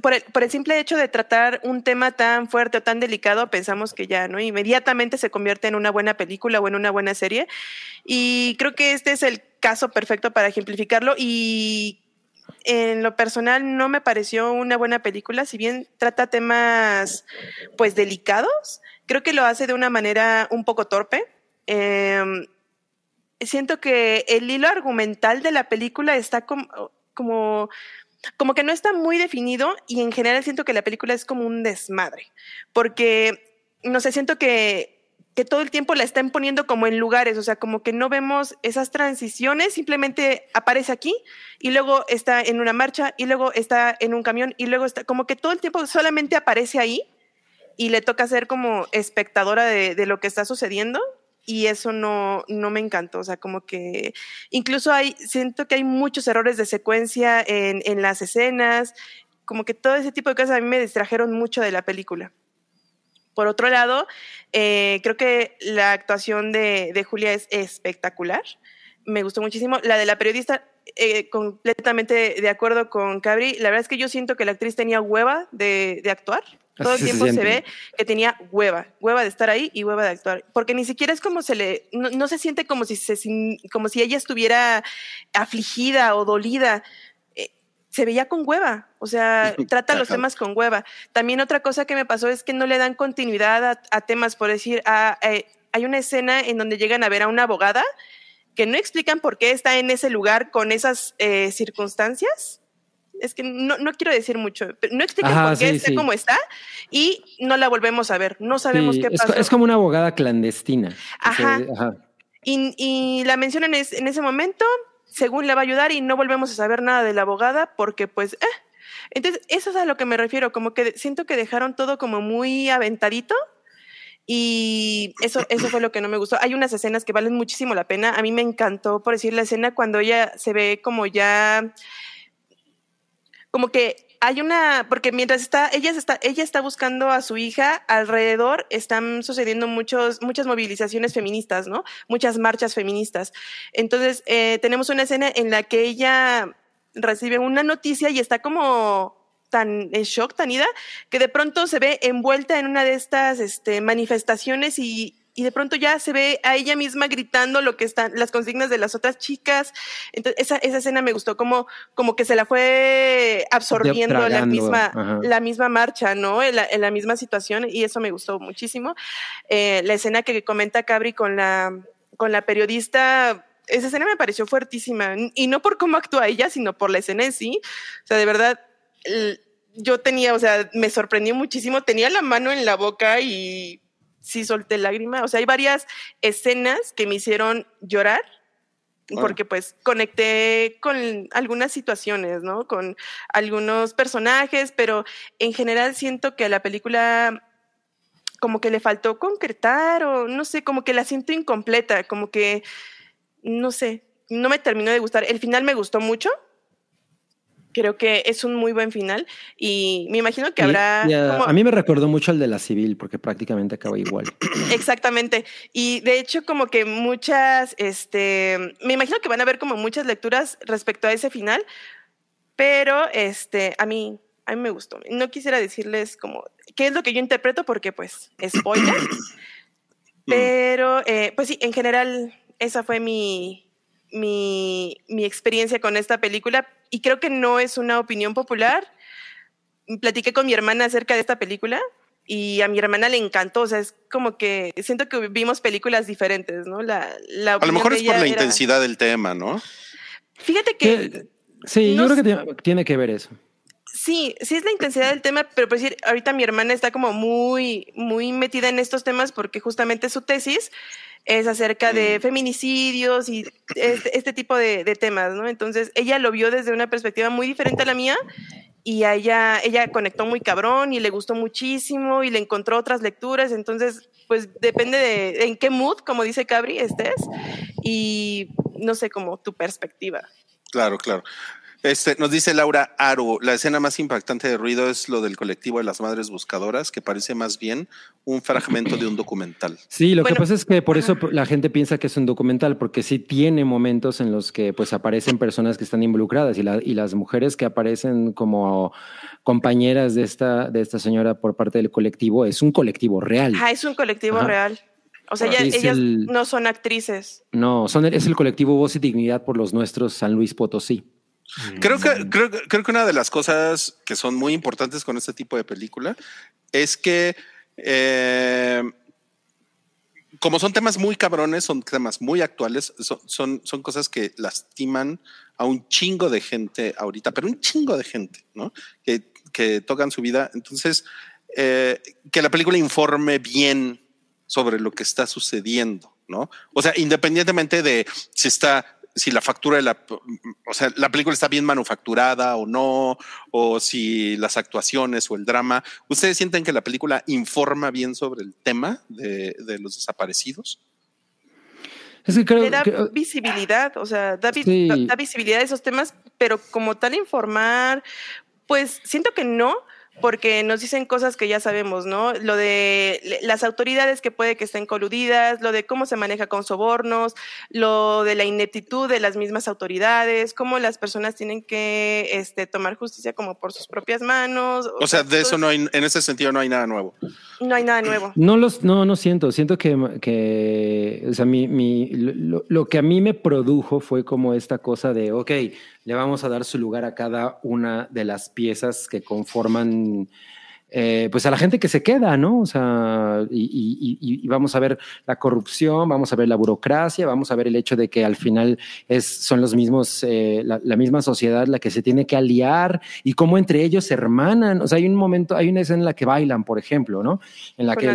Speaker 4: por el, por el simple hecho de tratar un tema tan fuerte o tan delicado, pensamos que ya, ¿no? Inmediatamente se convierte en una buena película o en una buena serie. Y creo que este es el caso perfecto para ejemplificarlo. Y en lo personal no me pareció una buena película, si bien trata temas pues delicados, creo que lo hace de una manera un poco torpe. Em, siento que el hilo argumental de la película está como, como, como que no está muy definido y en general siento que la película es como un desmadre, porque, no sé, siento que, que todo el tiempo la están poniendo como en lugares, o sea, como que no vemos esas transiciones, simplemente aparece aquí y luego está en una marcha y luego está en un camión y luego está, como que todo el tiempo solamente aparece ahí y le toca ser como espectadora de, de lo que está sucediendo y eso no, no me encantó, o sea, como que incluso hay, siento que hay muchos errores de secuencia en, en las escenas, como que todo ese tipo de cosas a mí me distrajeron mucho de la película. Por otro lado, eh, creo que la actuación de, de, Julia es espectacular. Me gustó muchísimo. La de la periodista, eh, completamente de acuerdo con Cabri. La verdad es que yo siento que la actriz tenía hueva de, de actuar. Todo el tiempo se, se, ve que tenía hueva, hueva de estar ahí y hueva de actuar, porque ni siquiera es como se le, no, no se siente como si se, como si ella estuviera afligida o dolida. Eh, se veía con hueva, o sea, trata los temas con hueva. También otra cosa que me pasó es que no le dan continuidad a, a temas, por decir, a, eh, hay una escena en donde llegan a ver a una abogada que no explican por qué está en ese lugar con esas eh, circunstancias es que no, no, quiero decir mucho, pero no explican Ajá, por qué sí, está sí. como está y no la volvemos a ver, no sabemos
Speaker 5: sí,
Speaker 4: qué pasó.
Speaker 5: Es, es, como una abogada clandestina.
Speaker 4: Ajá.
Speaker 5: O sea, ajá.
Speaker 4: Y, y, la mencionan en, en ese momento, según le va a ayudar y no volvemos a saber nada de la abogada porque pues... Eh. Entonces, eso es a lo que me refiero, como que siento que dejaron todo como muy aventadito y eso, eso fue lo que no me gustó. Hay unas escenas que valen muchísimo la pena. A mí me encantó, por decir, la escena cuando ella se ve como ya como que hay una, porque mientras está, ella está, ella está buscando a su hija, alrededor están sucediendo muchos, muchas movilizaciones feministas, ¿no? Muchas marchas feministas. Entonces, eh, tenemos una escena en la que ella recibe una noticia y está como tan en shock, tan ida, que de pronto se ve envuelta en una de estas este, manifestaciones y y de pronto ya se ve a ella misma gritando lo que están, las consignas de las otras chicas. Entonces, esa, esa escena me gustó, como, como que se la fue absorbiendo la misma,
Speaker 5: ajá.
Speaker 4: la misma marcha, ¿no? En la, en la misma situación, y eso me gustó muchísimo. Eh, la escena que comenta Cabri con la, con la periodista, esa escena me pareció fuertísima, y no por cómo actúa ella, sino por la escena en sí. O sea, de verdad, yo tenía, o sea, me sorprendió muchísimo, tenía la mano en la boca y sí solté lágrima. O sea, hay varias escenas que me hicieron llorar porque pues conecté con algunas situaciones, ¿no? Con algunos personajes, pero en general siento que a la película como que le faltó concretar o no sé, como que la siento incompleta, como que, no sé, no me terminó de gustar. El final me gustó mucho. Creo que es un muy buen final y me imagino que
Speaker 5: Y-
Speaker 4: habrá...
Speaker 5: y a,
Speaker 4: como-
Speaker 5: a mí me recordó mucho al de la civil, porque prácticamente acaba igual.
Speaker 4: Exactamente. Y de hecho, como que muchas, este, me imagino que van a haber como muchas lecturas respecto a ese final, pero este, a mí, a mí me gustó. No quisiera decirles como qué es lo que yo interpreto, porque pues, spoiler. pero, eh, pues sí, en general, esa fue mi, mi, mi experiencia con esta película y creo que no es una opinión popular. Platiqué con mi hermana acerca de esta película y a mi hermana le encantó, o sea, es como que siento que vimos películas diferentes, ¿no? La, la
Speaker 2: A lo mejor es por la
Speaker 4: era-
Speaker 2: intensidad del tema, ¿no?
Speaker 4: Fíjate que
Speaker 5: Que- sí,
Speaker 4: no
Speaker 5: yo creo que tiene que ver eso.
Speaker 4: Sí, sí es la intensidad del tema, pero por decir, ahorita mi hermana está como muy, muy metida en estos temas porque justamente su tesis es acerca de feminicidios y este, este tipo de, de temas, ¿no? Entonces, ella lo vio desde una perspectiva muy diferente a la mía y a ella, ella conectó muy cabrón y le gustó muchísimo y le encontró otras lecturas, entonces, pues depende de, de en qué mood, como dice Cabri, estés y no sé, como tu perspectiva.
Speaker 2: Claro, claro. Este, nos dice Laura Aro, la escena más impactante de ruido es lo del colectivo de las madres buscadoras, que parece más bien un fragmento de un documental.
Speaker 5: Sí, lo
Speaker 4: Bueno,
Speaker 5: que pasa es que por eso la gente piensa que es un documental, porque sí tiene momentos en los que pues aparecen personas que están involucradas y, la- y las mujeres que aparecen como compañeras de esta, de esta señora por parte del colectivo, es un colectivo real.
Speaker 4: Ajá, es un colectivo
Speaker 5: Ajá.
Speaker 4: real. O sea,
Speaker 5: Ah,
Speaker 4: ellas, ellas
Speaker 5: el-
Speaker 4: no son actrices.
Speaker 5: No, son, es el colectivo Voz y Dignidad por los nuestros San Luis Potosí.
Speaker 2: Creo que, creo, que- creo que una de las cosas que son muy importantes con este tipo de película es que eh, como son temas muy cabrones, son temas muy actuales, son, son, son cosas que lastiman a un chingo de gente ahorita, pero un chingo de gente, ¿no? Que, que tocan su vida. Entonces, eh, que la película informe bien sobre lo que está sucediendo, ¿no? O sea, independientemente de si está, si la factura de la, o sea, la película está bien manufacturada o no, o si las actuaciones o el drama, ¿ustedes sienten que la película informa bien sobre el tema de, de los desaparecidos?
Speaker 5: Es que creo
Speaker 4: Le da
Speaker 5: que-
Speaker 4: visibilidad, o sea, da, vi-
Speaker 5: Sí.
Speaker 4: da- da visibilidad a esos temas, pero como tal informar, pues siento que no, porque nos dicen cosas que ya sabemos, ¿no? Lo de las autoridades que puede que estén coludidas, lo de cómo se maneja con sobornos, lo de la ineptitud de las mismas autoridades, cómo las personas tienen que este, tomar justicia como por sus propias manos.
Speaker 2: O sea, de eso no hay, en ese sentido no hay nada nuevo.
Speaker 4: no hay nada nuevo.
Speaker 5: No los, no, no siento. Siento que, que o sea, mi, mi, lo, lo que a mí me produjo fue como esta cosa de, ok, le vamos a dar su lugar a cada una de las piezas que conforman, eh, pues a la gente que se queda, ¿no? O sea, y, y- y- y vamos a ver la corrupción, vamos a ver la burocracia, vamos a ver el hecho de que al final es, son los mismos, eh, la, la misma sociedad la que se tiene que aliar y cómo entre ellos se hermanan. O sea, hay un momento, hay una escena en la que bailan, por ejemplo, ¿no? En la
Speaker 4: Con
Speaker 5: que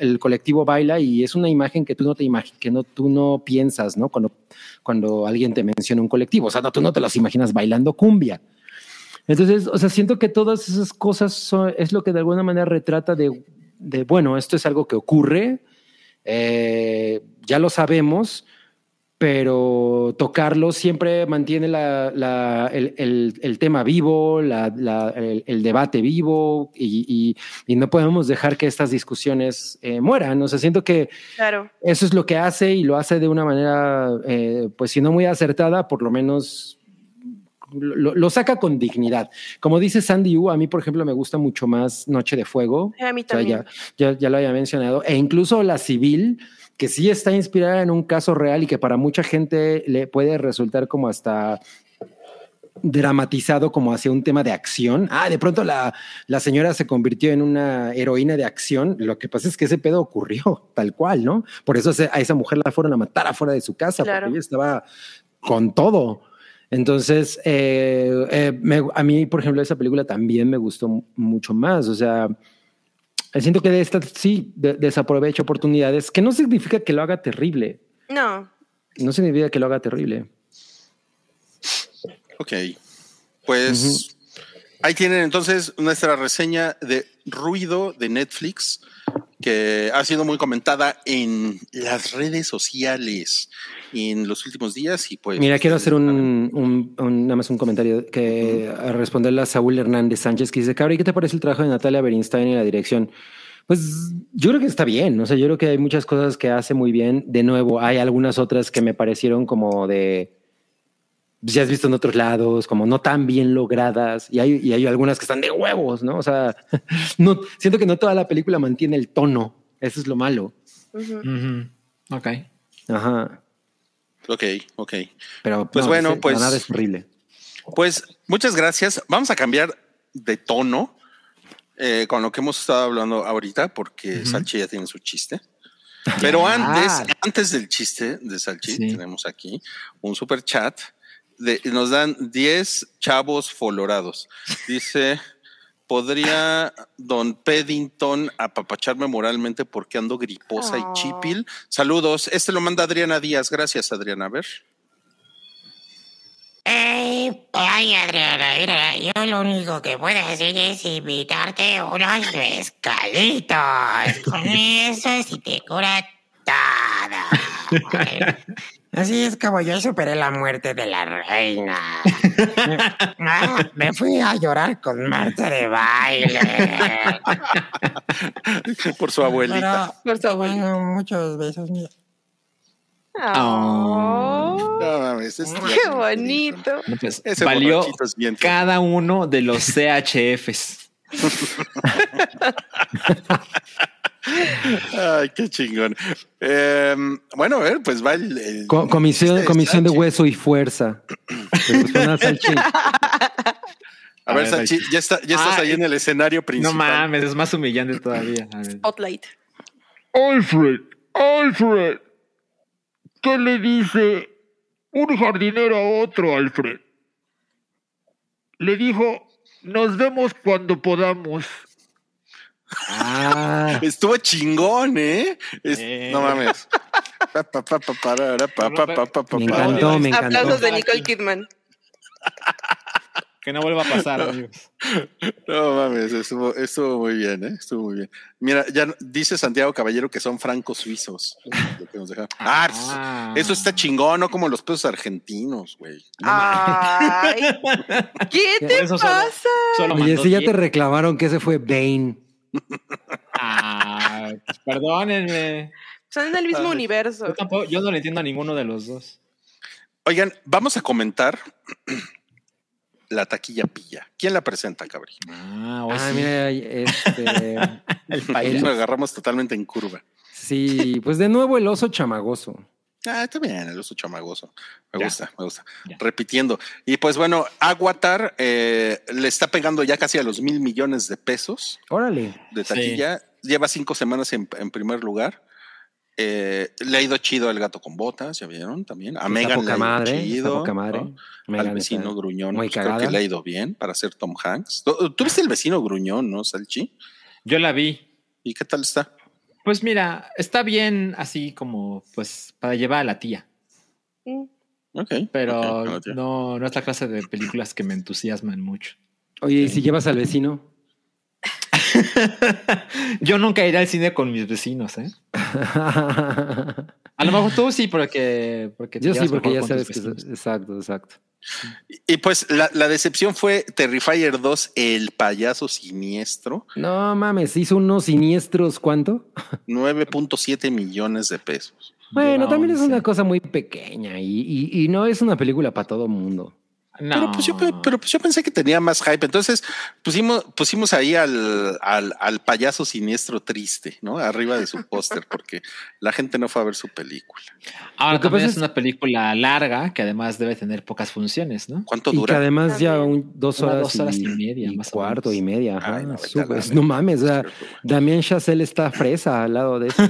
Speaker 5: el
Speaker 4: colectivo
Speaker 5: baila y es una imagen que tú no te imaginas, que no, tú no piensas, ¿no? Cuando, cuando alguien te menciona un colectivo, o sea, no, tú no te los imaginas bailando cumbia. Entonces, o sea, siento que todas esas cosas son- es lo que de alguna manera retrata de, de, bueno, esto es algo que ocurre, eh, ya lo sabemos, pero tocarlo siempre mantiene la- la- el, el- el tema vivo, la- el, el debate vivo y, y- y no podemos dejar que estas discusiones eh, mueran. O sea, siento que
Speaker 4: Claro.
Speaker 5: eso es lo que hace y lo hace de una manera, eh, pues si no muy acertada, por lo menos lo, lo saca con dignidad. Como dice Sandy Yu, a mí, por ejemplo, me gusta mucho más Noche de Fuego.
Speaker 4: A mí
Speaker 5: O sea,
Speaker 4: también.
Speaker 5: ya, ya, ya lo había mencionado. E incluso La Civil, que sí está inspirada en un caso real y que para mucha gente le puede resultar como hasta dramatizado como hacia un tema de acción. Ah, de pronto la, la señora se convirtió en una heroína de acción. Lo que pasa es que ese pedo ocurrió tal cual, ¿no? Por eso a esa mujer la fueron a matar afuera de su casa,
Speaker 4: Claro.
Speaker 5: porque ella estaba con todo. Entonces, eh, eh, me- a mí, por ejemplo, esa película también me gustó mu- mucho más. O sea, eh, siento que de esta sí de- desaprovecha oportunidades, que no significa que lo haga terrible.
Speaker 4: No.
Speaker 5: No significa que lo haga terrible.
Speaker 2: Ok. Pues ahí tienen entonces nuestra reseña de Ruido de Netflix, que ha sido muy comentada en las redes sociales en los últimos días. Y pues.
Speaker 5: Mira, quiero hacer un, un- un- nada más un comentario que a responderle a Saúl Hernández Sánchez que dice, Cabri, ¿qué te parece el trabajo de Natalia Berinstein y la dirección? Pues yo creo que está bien, o sea, yo creo que hay muchas cosas que hace muy bien. De nuevo, hay algunas otras que me parecieron como de, pues, ya has visto en otros lados, como no tan bien logradas, y hay, y hay algunas que están de huevos, ¿no? O sea, no, siento que no toda la película mantiene el tono, eso es lo malo.
Speaker 4: Ujú.
Speaker 3: Ok.
Speaker 5: Ajá,
Speaker 2: Ok, ok.
Speaker 5: pero
Speaker 2: Pues
Speaker 5: no,
Speaker 2: bueno,
Speaker 5: ese-
Speaker 2: pues-
Speaker 5: nada es horrible.
Speaker 2: Pues muchas gracias. Vamos a cambiar de tono eh, con lo que hemos estado hablando ahorita, porque
Speaker 3: Ujú.
Speaker 2: Salchi ya tiene su chiste. Pero antes, antes del chiste de Salchi,
Speaker 3: Sí.
Speaker 2: tenemos aquí un super chat. De, nos dan 10 chavos folorados. Dice, ¿podría don Peddington apapacharme moralmente porque ando griposa
Speaker 4: Oh.
Speaker 2: y chipil? Saludos. Este lo manda Adriana Díaz. Gracias, Adriana. A ver.
Speaker 7: Ay, ay, Adriana, mira, yo lo único que puedo hacer es invitarte unos pescaditos. Con eso sí te cura todo. Así es como yo superé la muerte de la reina. Ah, me fui a llorar con Marta de baile.
Speaker 2: Por su abuelita.
Speaker 7: Pero,
Speaker 4: Por su abuelita.
Speaker 7: bueno, muchos besos. mira.
Speaker 4: Oh,
Speaker 2: No mames, es
Speaker 4: qué bonito.
Speaker 3: No, pues, valió cada uno de los CHFs.
Speaker 2: Ay, qué chingón. Em, bueno, a ver, pues va el. el-
Speaker 5: Co- comisión,
Speaker 2: este
Speaker 5: comisión de hueso y fuerza. Salchi.
Speaker 2: A ver, Salchi, ya, está, ya estás
Speaker 3: Ah,
Speaker 2: ahí en el escenario
Speaker 3: No
Speaker 2: principal.
Speaker 3: mames, es más humillante todavía. A ver.
Speaker 4: Spotlight.
Speaker 6: Alfred, Alfred. ¿Qué le dice un jardinero a otro, Alfred? Le dijo, nos vemos cuando podamos.
Speaker 5: Ah,
Speaker 2: Estuvo chingón, ¿eh? Es-
Speaker 3: Eh.
Speaker 2: No mames.
Speaker 5: Me encantó, me encantó.
Speaker 4: Aplausos de Nicole Kidman.
Speaker 3: Que no vuelva a pasar, amigos.
Speaker 2: No mames, estuvo, estuvo muy bien, ¿eh? Estuvo muy bien. Mira, ya no- dice Santiago Caballero que son francos suizos. Lo que nos deja. Ah,
Speaker 3: Ah.
Speaker 2: eso está chingón, no como los pesos argentinos, güey.
Speaker 4: Ay, ¿qué te
Speaker 3: eso solo-
Speaker 4: pasa?
Speaker 3: Solo
Speaker 5: Oye, si ya te reclamaron que ese fue Bane.
Speaker 3: Ah, pues perdónenme.
Speaker 4: Son en el mismo universo.
Speaker 3: Yo, tampoco, yo no le entiendo a ninguno de los dos.
Speaker 2: Oigan, vamos a comentar la taquilla pilla. ¿Quién la presenta, cabri?
Speaker 3: Ah, o
Speaker 5: Ah,
Speaker 3: sí.
Speaker 5: mira, este.
Speaker 3: el
Speaker 2: Lo
Speaker 3: payaso.
Speaker 2: agarramos totalmente en curva.
Speaker 5: Sí, pues de nuevo el oso chamagoso.
Speaker 2: Ah, está bien, el oso chamagoso. Me
Speaker 3: Ya.
Speaker 2: gusta, me gusta.
Speaker 3: Ya.
Speaker 2: Repitiendo. Y pues bueno, Aguatar eh, le está pegando ya casi a los mil millones de pesos
Speaker 5: Órale.
Speaker 2: de
Speaker 3: Sí.
Speaker 2: taquilla. Lleva cinco semanas en, en primer lugar. Eh, le ha ido chido al gato con botas, ya vieron también. A Megan le ha ido
Speaker 5: madre,
Speaker 2: chido.
Speaker 5: poca madre.
Speaker 2: ¿no?
Speaker 5: Megan
Speaker 2: al vecino
Speaker 5: está
Speaker 2: gruñón,
Speaker 5: muy
Speaker 2: pues, creo que le ha ido bien para ser Tom Hanks. ¿Tú, tú viste el vecino gruñón, no, Salchi?
Speaker 3: Yo la vi.
Speaker 2: ¿Y qué tal está?
Speaker 3: Pues mira, está bien así como pues para llevar a la tía,
Speaker 4: Mm.
Speaker 2: Ok.
Speaker 3: pero no, no es la clase de películas que me entusiasman mucho.
Speaker 5: Oye, ¿y si llevas al vecino?
Speaker 3: Yo nunca iré al cine con mis vecinos, ¿eh? A lo mejor tú sí, porque, porque
Speaker 5: Yo sí, porque ya sabes que... Exacto, exacto.
Speaker 2: Y, pues la, la decepción fue Terrifier 2, el payaso siniestro,
Speaker 5: No mames, hizo unos siniestros, ¿cuánto?
Speaker 2: 9.7 millones de pesos.
Speaker 5: Bueno,
Speaker 3: Lleva
Speaker 5: también es
Speaker 3: 11.
Speaker 5: una cosa muy pequeña y, y- y no es una película para todo mundo.
Speaker 2: Pero pues, yo, pe- pero pues yo pensé que tenía más hype. Entonces pusimos, pusimos ahí al, al, al payaso siniestro triste, ¿no? Arriba de su póster, porque la gente no fue a ver su película.
Speaker 3: Ahora también es
Speaker 5: es-
Speaker 3: una película larga que además debe tener pocas funciones, ¿no?
Speaker 2: ¿Cuánto
Speaker 5: Y que
Speaker 2: dura?
Speaker 5: además ya un, dos, horas
Speaker 3: dos horas y media,
Speaker 5: y
Speaker 3: más o
Speaker 5: cuarto
Speaker 3: menos.
Speaker 5: y media. ajá,
Speaker 2: Ay, no,
Speaker 5: no mames, o sea. Damien Chazelle está fresa al lado de eso.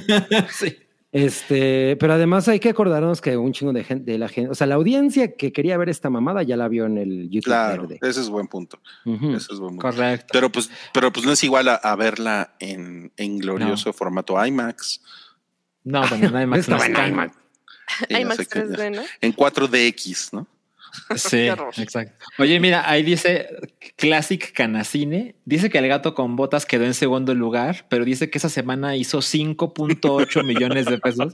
Speaker 3: sí.
Speaker 5: Este, pero además hay que acordarnos que un chingo de gente, de la gente, o sea, la audiencia que quería ver esta mamada ya la vio en el YouTube
Speaker 2: Claro,
Speaker 5: verde.
Speaker 2: ese es buen punto.
Speaker 5: Ujú.
Speaker 2: Ese es buen punto.
Speaker 3: Correcto.
Speaker 2: Pero pues, pero pues no es igual a, a verla en, en glorioso formato IMAX.
Speaker 3: no, bueno, no
Speaker 5: en
Speaker 3: no está.
Speaker 5: IMAX.
Speaker 2: Y ya
Speaker 4: IMAX
Speaker 2: que-
Speaker 4: 3D, ¿no?
Speaker 2: En 4DX, ¿no?
Speaker 3: Sí, exacto. Oye, mira, ahí dice Classic Canacine. Dice que el gato con botas quedó en segundo lugar, pero dice que esa semana hizo 5.8 millones de pesos.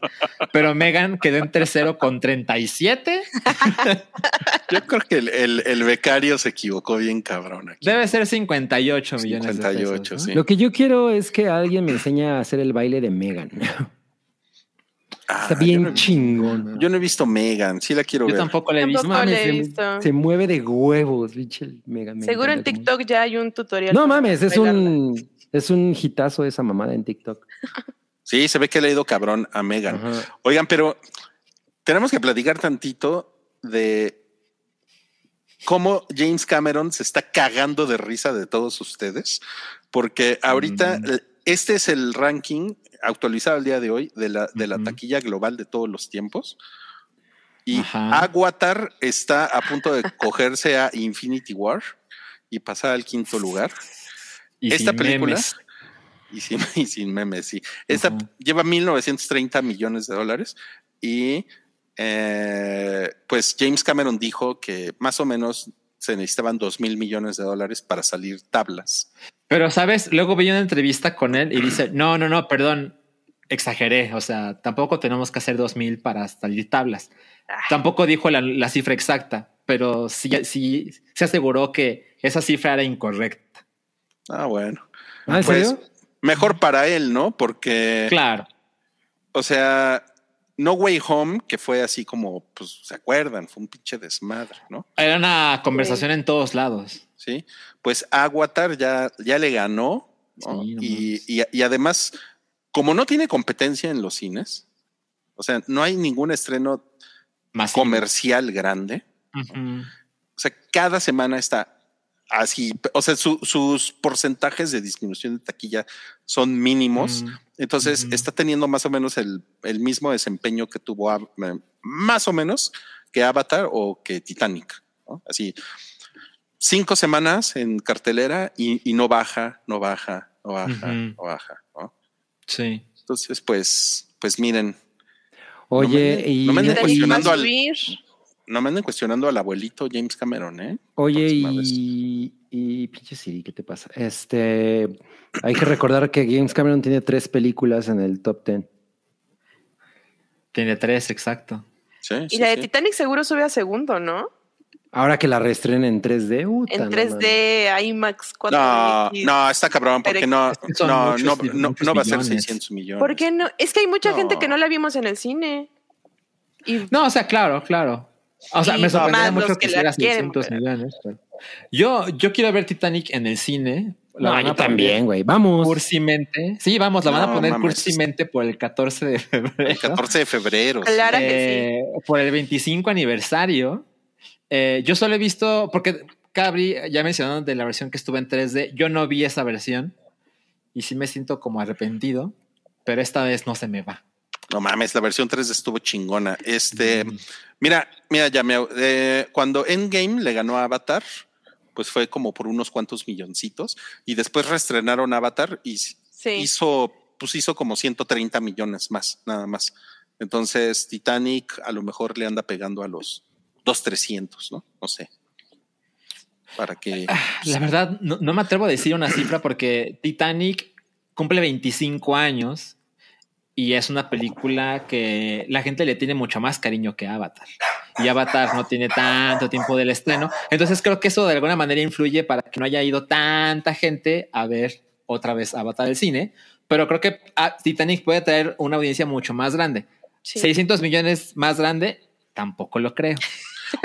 Speaker 3: Pero Megan quedó en tercero con 37.
Speaker 2: Yo creo que el, el- el becario se equivocó bien cabrón aquí.
Speaker 3: Debe ser 58 millones de
Speaker 2: 58,
Speaker 3: pesos. ¿no?
Speaker 2: sí.
Speaker 5: Lo que yo quiero es que alguien me enseñe a hacer el baile de Megan.
Speaker 2: Ah,
Speaker 5: Está
Speaker 2: yo
Speaker 5: bien
Speaker 2: no he-
Speaker 5: chingón.
Speaker 2: Yo no he visto Megan, sí la quiero
Speaker 3: Yo
Speaker 2: ver.
Speaker 3: tampoco la he visto.
Speaker 5: Mames,
Speaker 4: he
Speaker 5: se,
Speaker 4: visto.
Speaker 5: se mueve de huevos, pinche el Megan. me
Speaker 4: Seguro en TikTok ya hay un tutorial.
Speaker 5: No mames, es
Speaker 4: bailarla.
Speaker 5: un es un hitazo esa mamada en TikTok.
Speaker 2: Sí, se ve que le ha ido cabrón a Megan.
Speaker 5: Ajá.
Speaker 2: Oigan, pero tenemos que platicar tantito de cómo James Cameron se está cagando de risa de todos ustedes, porque ahorita
Speaker 3: Mm.
Speaker 2: este es el ranking actualizado al día de hoy de la, de la
Speaker 3: Ujú.
Speaker 2: taquilla global de todos los tiempos. Y
Speaker 3: Ajá.
Speaker 2: Avatar está a punto de cogerse a Infinity War y pasar al quinto lugar.
Speaker 3: Y
Speaker 2: Esta
Speaker 3: sin
Speaker 2: película
Speaker 3: memes.
Speaker 2: y sin, y sin memes, sí. Esta
Speaker 3: Ajá.
Speaker 2: lleva 1930 millones de dólares y eh, pues James Cameron dijo que más o menos se necesitaban 2 mil millones de dólares para salir tablas.
Speaker 3: Pero, ¿sabes? Luego vi una entrevista con él y dice, no, no, no, perdón, exageré. O sea, tampoco tenemos que hacer 2000 para salir tablas. Tampoco dijo la, la cifra exacta, pero sí, sí se aseguró que esa cifra era incorrecta.
Speaker 2: Ah, bueno.
Speaker 5: Ah, ¿en
Speaker 2: Pues
Speaker 5: serio?
Speaker 2: mejor para él, ¿no? Porque,
Speaker 3: Claro.
Speaker 2: o sea, No Way Home, que fue así como, pues, ¿se acuerdan? Fue un pinche desmadre, ¿no?
Speaker 3: Era una conversación en todos lados.
Speaker 2: Sí, pues Avatar ya, ya le ganó ¿no?
Speaker 3: Sí, no
Speaker 2: y, y- y además, como no tiene competencia en los cines, o sea, no hay ningún estreno comercial grande, o sea, cada semana está así, o sea, su- sus porcentajes de disminución de taquilla son mínimos, entonces
Speaker 3: Ujú.
Speaker 2: está teniendo más o menos el, el mismo desempeño que tuvo, eh, más o menos, que Avatar o que Titanic, ¿no? Así, cinco semanas en cartelera y, y no baja, no baja, no baja, no baja, ¿no?
Speaker 3: Sí.
Speaker 2: Entonces, pues, pues miren,
Speaker 5: Oye,
Speaker 2: no me-
Speaker 5: y,
Speaker 2: no me anden cuestionando
Speaker 4: Va a
Speaker 2: al-
Speaker 4: subir.
Speaker 2: no me anden cuestionando al abuelito James Cameron, ¿eh?
Speaker 5: oye, y, y pinche Siri, ¿qué te pasa? Este, hay que recordar que James Cameron tiene tres películas en el top ten.
Speaker 3: Tiene tres, exacto.
Speaker 2: Sí,
Speaker 4: Y
Speaker 2: sí,
Speaker 4: la de
Speaker 2: sí.
Speaker 4: Titanic seguro sube a segundo, ¿no?
Speaker 5: Ahora que la reestrenen en 3D, puta,
Speaker 4: En
Speaker 5: no
Speaker 4: 3D, IMAX 4
Speaker 2: No, no, está cabrón, porque no, no,
Speaker 3: muchos-
Speaker 2: no,
Speaker 3: muchos
Speaker 2: no, no va a ser
Speaker 3: millones.
Speaker 2: 600 millones.
Speaker 4: ¿Por qué no? Es que hay mucha
Speaker 2: No.
Speaker 4: gente que no la vimos en el cine. Y
Speaker 3: No, o sea, claro, claro. O sea,
Speaker 4: Y
Speaker 3: me sorprendería mucho que
Speaker 4: que la
Speaker 3: hiciera
Speaker 4: quieren,
Speaker 3: 600
Speaker 4: pero-
Speaker 3: millones. pero- Yo, yo quiero ver Titanic en el cine. La
Speaker 5: No,
Speaker 3: van
Speaker 5: yo también, güey. Vamos.
Speaker 3: Cursimente. Sí, vamos, la van a poner
Speaker 2: mames.
Speaker 3: cursimente por el 14 de febrero.
Speaker 2: El 14 de febrero. sí.
Speaker 4: Claro. que
Speaker 3: Eh, Por el 25 aniversario. Eh, yo solo he visto, porque Cabri ya mencionaron de la versión que estuvo en 3D. Yo no vi esa versión y sí me siento como arrepentido, pero esta vez no se me va.
Speaker 2: No mames, la versión 3 estuvo chingona. Este,
Speaker 3: Mm.
Speaker 2: mira, mira, ya me, eh, cuando Endgame le ganó a Avatar, pues fue como por unos cuantos milloncitos y después reestrenaron Avatar y
Speaker 4: sí.
Speaker 2: hizo, pues hizo como 130 millones más, nada más. Entonces Titanic a lo mejor le anda pegando a los 2, 300, ¿no? No sé. Para que...
Speaker 3: La verdad, no, no me atrevo a decir una cifra porque Titanic cumple 25 años y es una película que la gente le tiene mucho más cariño que Avatar. Y Avatar no tiene tanto tiempo del estreno. Entonces creo que eso de alguna manera influye para que no haya ido tanta gente a ver otra vez Avatar del cine. Pero creo que ah, Titanic puede traer una audiencia mucho más grande.
Speaker 4: sí.
Speaker 3: 600 millones más grande, tampoco lo creo.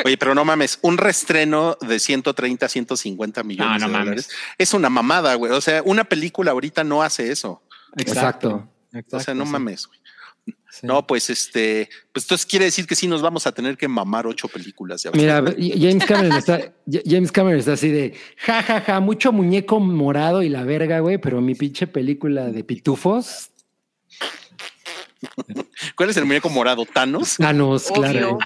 Speaker 2: Oye, pero no mames, un restreno de 130, 150 millones
Speaker 3: No, no
Speaker 2: de dólares
Speaker 3: mames.
Speaker 2: es una mamada, güey. O sea, una película ahorita no hace eso.
Speaker 5: Exacto.
Speaker 2: o sea, no
Speaker 3: sí.
Speaker 2: mames. güey.
Speaker 3: Sí.
Speaker 2: No, pues este, pues entonces quiere decir que sí nos vamos a tener que mamar ocho películas. Ya
Speaker 5: Mira, James Cameron está, James Cameron está así de ja, ja, ja, mucho muñeco morado y la verga, güey, pero mi pinche película de pitufos,
Speaker 2: ¿Cuál es el muñeco morado? Thanos.
Speaker 5: Thanos,
Speaker 4: Obvio.
Speaker 5: claro.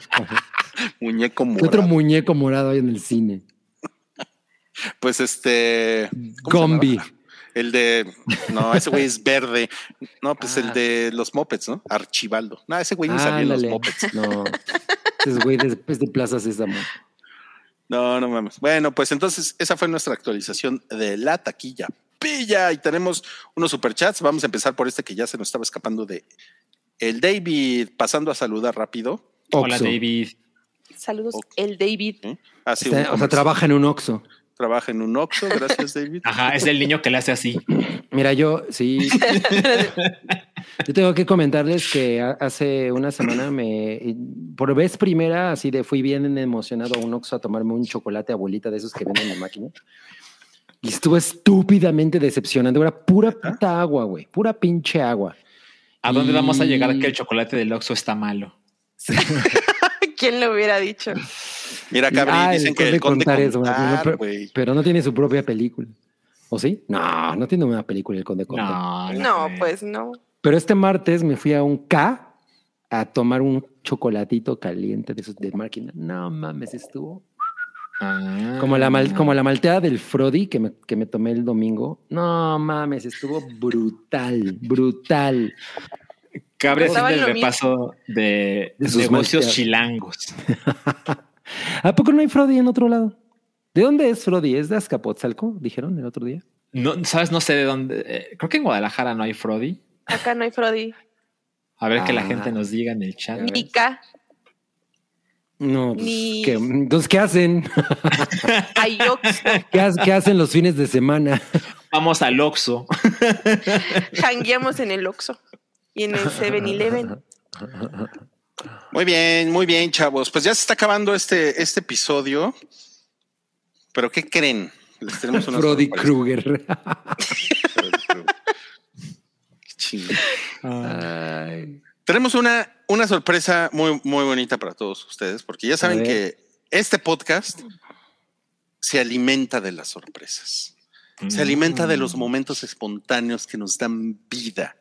Speaker 2: Muñeco
Speaker 5: ¿Qué
Speaker 2: morado.
Speaker 5: otro muñeco morado hay en el cine?
Speaker 2: Pues este. ¿cómo se
Speaker 5: Gombi.
Speaker 2: El de. No, ese güey es verde. No, pues el
Speaker 5: Ah.
Speaker 2: de los mopeds, ¿no? Archibaldo. No, ese güey ni salió en los mopeds.
Speaker 5: No. Ese güey después de Plaza Sésamo.
Speaker 2: No, no mames. Bueno, pues entonces esa fue nuestra actualización de la taquilla. Pilla y tenemos unos superchats. Vamos a empezar por este que ya se nos estaba escapando de el David, pasando a saludar rápido.
Speaker 3: Hola. David.
Speaker 4: Saludos, el David.
Speaker 2: ¿eh? Hace
Speaker 5: Está-
Speaker 2: un
Speaker 5: o sea, trabaja en un Oxxo.
Speaker 2: trabaja en un Oxxo. Gracias, David.
Speaker 3: Ajá, es el niño que le hace así.
Speaker 5: Mira, yo sí. yo tengo que comentarles que ha- hace una semana me, por vez primera, así de fui bien emocionado a un Oxxo a tomarme un chocolate abuelita de esos que venden en la máquina. Y estuvo estúpidamente decepcionante. Era pura puta agua, güey. Pura pinche agua.
Speaker 3: ¿A dónde
Speaker 5: Y-
Speaker 3: vamos a llegar que el chocolate del Oxxo está malo?
Speaker 4: ¿Quién lo hubiera dicho?
Speaker 2: Mira, Cabri,
Speaker 5: Ah,
Speaker 2: dicen que el conde
Speaker 5: Contares, güey,
Speaker 2: Contar,
Speaker 5: pero- no tiene su propia película. ¿O sí? No, no tiene una película el Conde Contar.
Speaker 3: No,
Speaker 4: pues no.
Speaker 5: Pero este martes me fui a un K a tomar un chocolatito caliente de esos de máquina. No mames, estuvo.
Speaker 3: Ah.
Speaker 5: Como la, mal- como la malteada del Frodi que me, que me tomé el domingo. No mames, estuvo brutal, brutal.
Speaker 3: Cabre
Speaker 4: Estaba
Speaker 3: haciendo el
Speaker 4: en lo
Speaker 3: repaso de,
Speaker 5: De sus
Speaker 3: negocios
Speaker 5: malteadas.
Speaker 3: chilangos.
Speaker 5: ¿A poco no hay Frodi en otro lado? ¿De dónde es Frodi? ¿Es de Azcapotzalco? Dijeron el otro día.
Speaker 3: No, sabes, no sé de dónde. eh, creo que en Guadalajara no hay Frodi.
Speaker 4: Acá no hay Frodi.
Speaker 3: A ver que la
Speaker 5: Ah.
Speaker 3: gente nos diga en el chat.
Speaker 4: K.
Speaker 5: No, pues,
Speaker 4: Ni-
Speaker 5: ¿qué? entonces, ¿qué hacen?
Speaker 4: Hay Oxxo.
Speaker 5: ¿Qué, ha- qué hacen los fines de semana?
Speaker 3: Vamos al Oxxo.
Speaker 4: Jangueamos en el Oxxo y en el 7-Eleven.
Speaker 2: Muy bien, muy bien, chavos. Pues ya se está acabando este, este episodio. Pero ¿qué creen? Les tenemos una
Speaker 5: Frodi
Speaker 2: sorpresa.
Speaker 5: Krueger.
Speaker 2: Freddy Krueger.
Speaker 3: Ah.
Speaker 5: Ay.
Speaker 2: Tenemos una, una sorpresa muy, muy bonita para todos ustedes, porque ya saben que este podcast se alimenta de las sorpresas. Se alimenta de los momentos espontáneos que nos dan vida,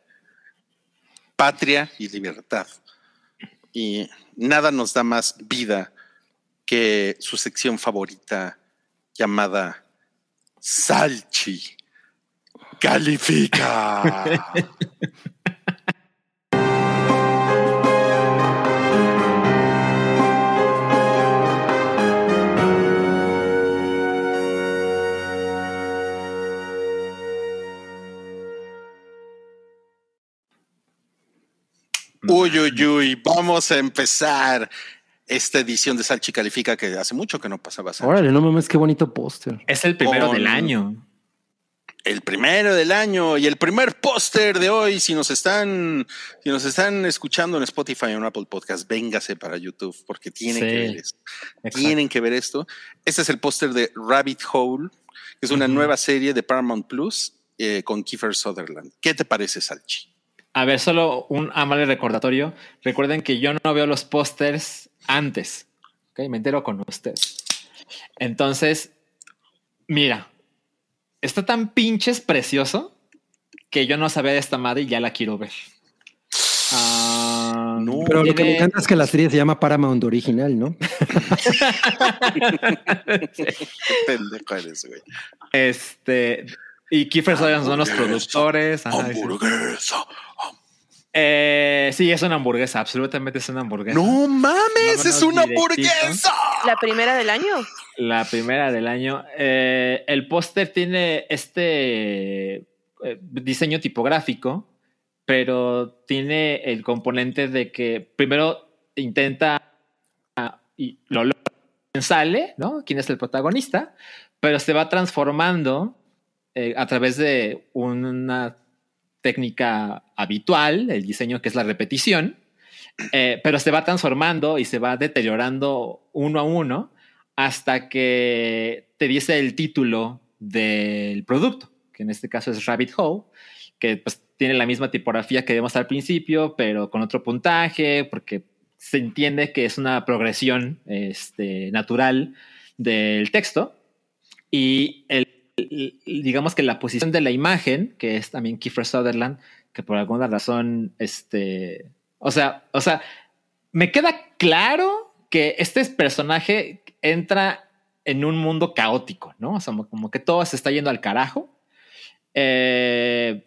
Speaker 2: patria y libertad. Y nada nos da más vida que su sección favorita llamada Salchi. Califica. Uy, uy, uy, vamos a empezar esta edición de Salchi Califica que hace mucho que no pasaba. Salchi.
Speaker 5: Órale, no mames, qué bonito póster.
Speaker 3: Es el primero
Speaker 2: Con-
Speaker 3: del año.
Speaker 2: El primero del año y el primer póster de hoy. Si nos están, si nos están escuchando en Spotify o en Apple Podcast, véngase para YouTube porque tienen
Speaker 3: Sí,
Speaker 2: que ver esto.
Speaker 3: Exacto.
Speaker 2: Tienen que ver esto. Este es el póster de Rabbit Hole, que es una nueva serie de Paramount Plus eh, con Kiefer Sutherland. ¿Qué te parece, Salchi?
Speaker 3: A ver, solo un amable recordatorio. Recuerden que yo no veo los pósters antes. ¿ok? Me entero con ustedes. Entonces, mira, está tan pinches precioso que yo no sabía de esta madre y ya la quiero ver. Ah,
Speaker 2: No,
Speaker 5: Pero lo que me encanta es que la serie se llama Paramount Original, ¿no?
Speaker 2: Qué pendejo eres, güey.
Speaker 3: Este. Y Kiefer Sutherland son los productores. ajá.
Speaker 2: Hamburguesa.
Speaker 3: Eh, sí, es una hamburguesa, absolutamente es una hamburguesa.
Speaker 2: No mames,
Speaker 3: Vámonos
Speaker 2: es una
Speaker 3: directito.
Speaker 2: hamburguesa.
Speaker 4: La primera del año.
Speaker 3: La primera del año. Eh, el póster tiene este eh, diseño tipográfico, pero tiene el componente de que primero intenta ah, y lo logra, sale, ¿no? ¿Quién es el protagonista? Pero se va transformando eh, a través de una técnica habitual, el diseño que es la repetición, Eh, pero se va transformando y se va deteriorando uno a uno hasta que te dice el título del producto, que en este caso es Rabbit Hole, que pues tiene la misma tipografía que vemos al principio, pero con otro puntaje, porque se entiende que es una progresión este, natural del texto. Y el, digamos que la posición de la imagen, que es también Kiefer Sutherland, que por alguna razón, este, o sea, o sea, me queda claro que este personaje entra en un mundo caótico, ¿no? O sea, como- que todo se está yendo al carajo. Eh,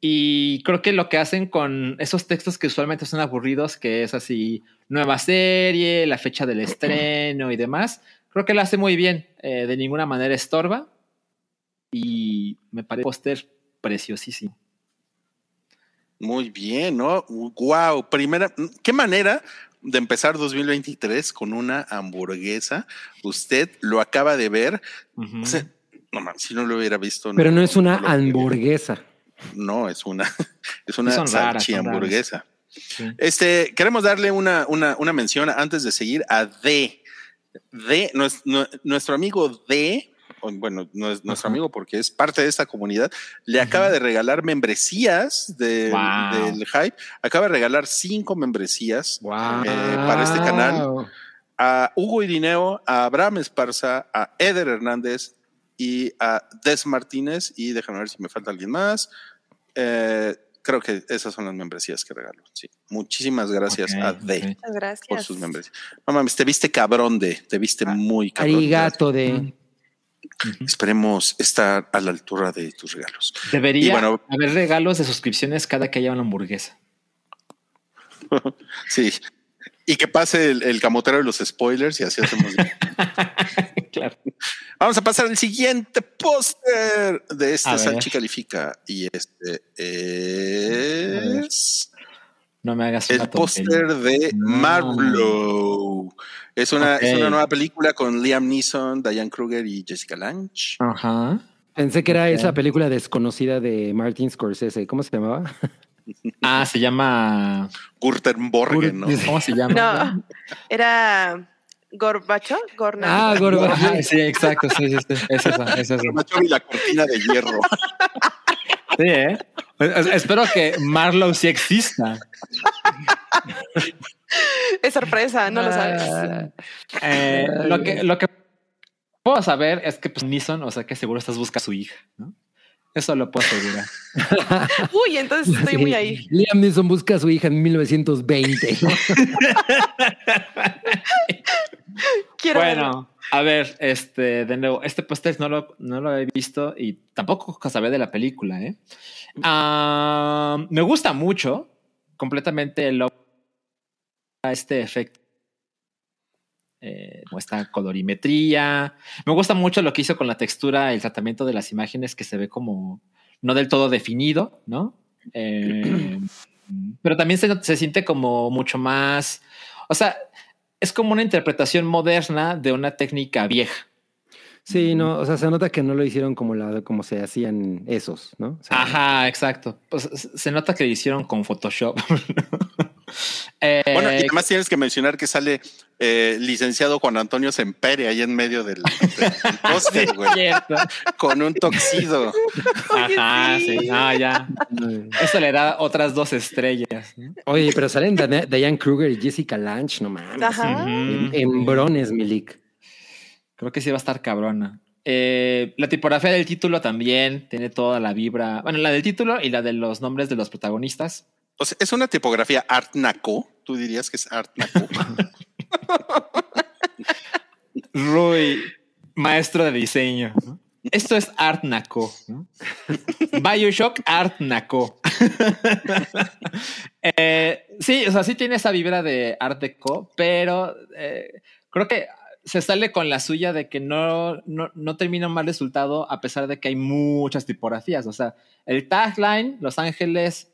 Speaker 3: y creo que lo que hacen con esos textos que usualmente son aburridos, que es así, nueva serie, la fecha del estreno y demás, creo que lo hace muy bien. Eh, de ninguna manera estorba. Y me parece un póster preciosísimo.
Speaker 2: Muy bien, ¿no? Wow, primera, qué manera de empezar 2023 con una hamburguesa. Usted lo acaba de ver.
Speaker 3: Ujú.
Speaker 2: O sea, no mames, si no lo hubiera visto.
Speaker 5: Pero no es una hamburguesa.
Speaker 2: No, es una, es una
Speaker 3: Son raras,
Speaker 2: salchi
Speaker 3: son raras.
Speaker 2: hamburguesa.
Speaker 3: Sí.
Speaker 2: Este, queremos darle una, una, una mención antes de seguir a D. D, nues- nu- nuestro amigo D, bueno, no es nuestro amigo porque es parte de esta comunidad, le acaba de regalar membresías de-
Speaker 3: Wow.
Speaker 2: del Hype. Acaba de regalar cinco membresías
Speaker 5: Wow.
Speaker 2: Eh, para este canal. a Hugo Irineo, a Abraham Esparza, a Eder Hernández y a Des Martínez. Y déjame ver si me falta alguien más. Eh, creo que esas son las membresías que regalo. Sí. Muchísimas gracias a D
Speaker 3: ok.
Speaker 4: Muchas gracias.
Speaker 2: por sus membresías. No mames, te viste cabrón de, te viste
Speaker 3: Ah,
Speaker 2: muy cabrón.
Speaker 5: Arigato de.
Speaker 2: Esperemos estar a la altura de tus regalos.
Speaker 3: Debería
Speaker 2: Y bueno-
Speaker 3: haber regalos de suscripciones cada que haya una hamburguesa.
Speaker 2: Sí. Y que pase el, el camotero de los spoilers y así hacemos.
Speaker 3: claro.
Speaker 2: Vamos a pasar al siguiente póster de este
Speaker 3: A ver.
Speaker 2: Salchi Califica. Y este es
Speaker 3: No me hagas
Speaker 2: el póster de
Speaker 3: No.
Speaker 2: Es una, es una nueva película con Liam Neeson, Diane Kruger y Jessica Lange.
Speaker 3: Ajá.
Speaker 5: Pensé que era esa película desconocida de Martin Scorsese. ¿Cómo se llamaba?
Speaker 3: Ah, se llama.
Speaker 2: Gurtenborgen, ¿no?
Speaker 3: ¿Cómo se llama?
Speaker 4: No, era Gorbacho, Gorna.
Speaker 5: Ah, Gorba.
Speaker 3: Ajá, sí, exacto. Sí, sí, sí. Es esa, es esa.
Speaker 2: Gorbachev y la cortina de hierro.
Speaker 3: Sí, ¿eh? Es- Espero que Marlowe sí exista.
Speaker 4: Es sorpresa, no lo
Speaker 5: Ah.
Speaker 4: sabes.
Speaker 3: Eh, lo, que, lo que puedo saber es que pues, Neeson, o sea que seguro estás buscando a su hija, ¿no? Eso lo puedo asegurar.
Speaker 4: Uy, entonces estoy muy ahí.
Speaker 5: Liam Neeson busca a su hija en 1920. ¿no?
Speaker 4: Quiero verlo.
Speaker 3: Bueno, a ver, este, de nuevo, este póster no lo, no lo he visto y tampoco sabía de la película, ¿eh? Ah, me gusta mucho, completamente lo este efecto. Eh, esta colorimetría. Me gusta mucho lo que hizo con la textura, el tratamiento de las imágenes que se ve como no del todo definido, ¿no? Eh, pero también se, se siente como mucho más, o sea, es como una interpretación moderna de una técnica vieja.
Speaker 5: Sí, no, o sea, se nota que no lo hicieron como la, como se hacían esos, ¿no? O sea,
Speaker 3: Ajá, exacto. Pues se nota que lo hicieron con Photoshop. Eh,
Speaker 2: Bueno, y además tienes que mencionar que sale eh, licenciado Juan Antonio Sempere ahí en medio del, del- del póster, güey, con un toxido.
Speaker 3: Ajá,
Speaker 4: sí.
Speaker 3: sí, no, ya. Eso le da otras dos estrellas. ¿no?
Speaker 5: Oye, pero salen Diane Kruger y Jessica Lange, no mames.
Speaker 4: Ajá.
Speaker 5: En, en brones, Milik.
Speaker 3: Creo que sí va a estar cabrona. Eh, la tipografía del título también tiene toda la vibra. Bueno, la del título y la de los nombres de los protagonistas.
Speaker 2: Es una tipografía Art Naco. Tú dirías que es Art Naco.
Speaker 3: Rui, maestro de diseño. Esto es Art Naco. Bioshock Art Naco. Eh, sí, o sea, sí tiene esa vibra de Art Deco, pero eh, creo que se sale con la suya de que no, no, no termina un mal resultado a pesar de que hay muchas tipografías. O sea, el tagline, Los Ángeles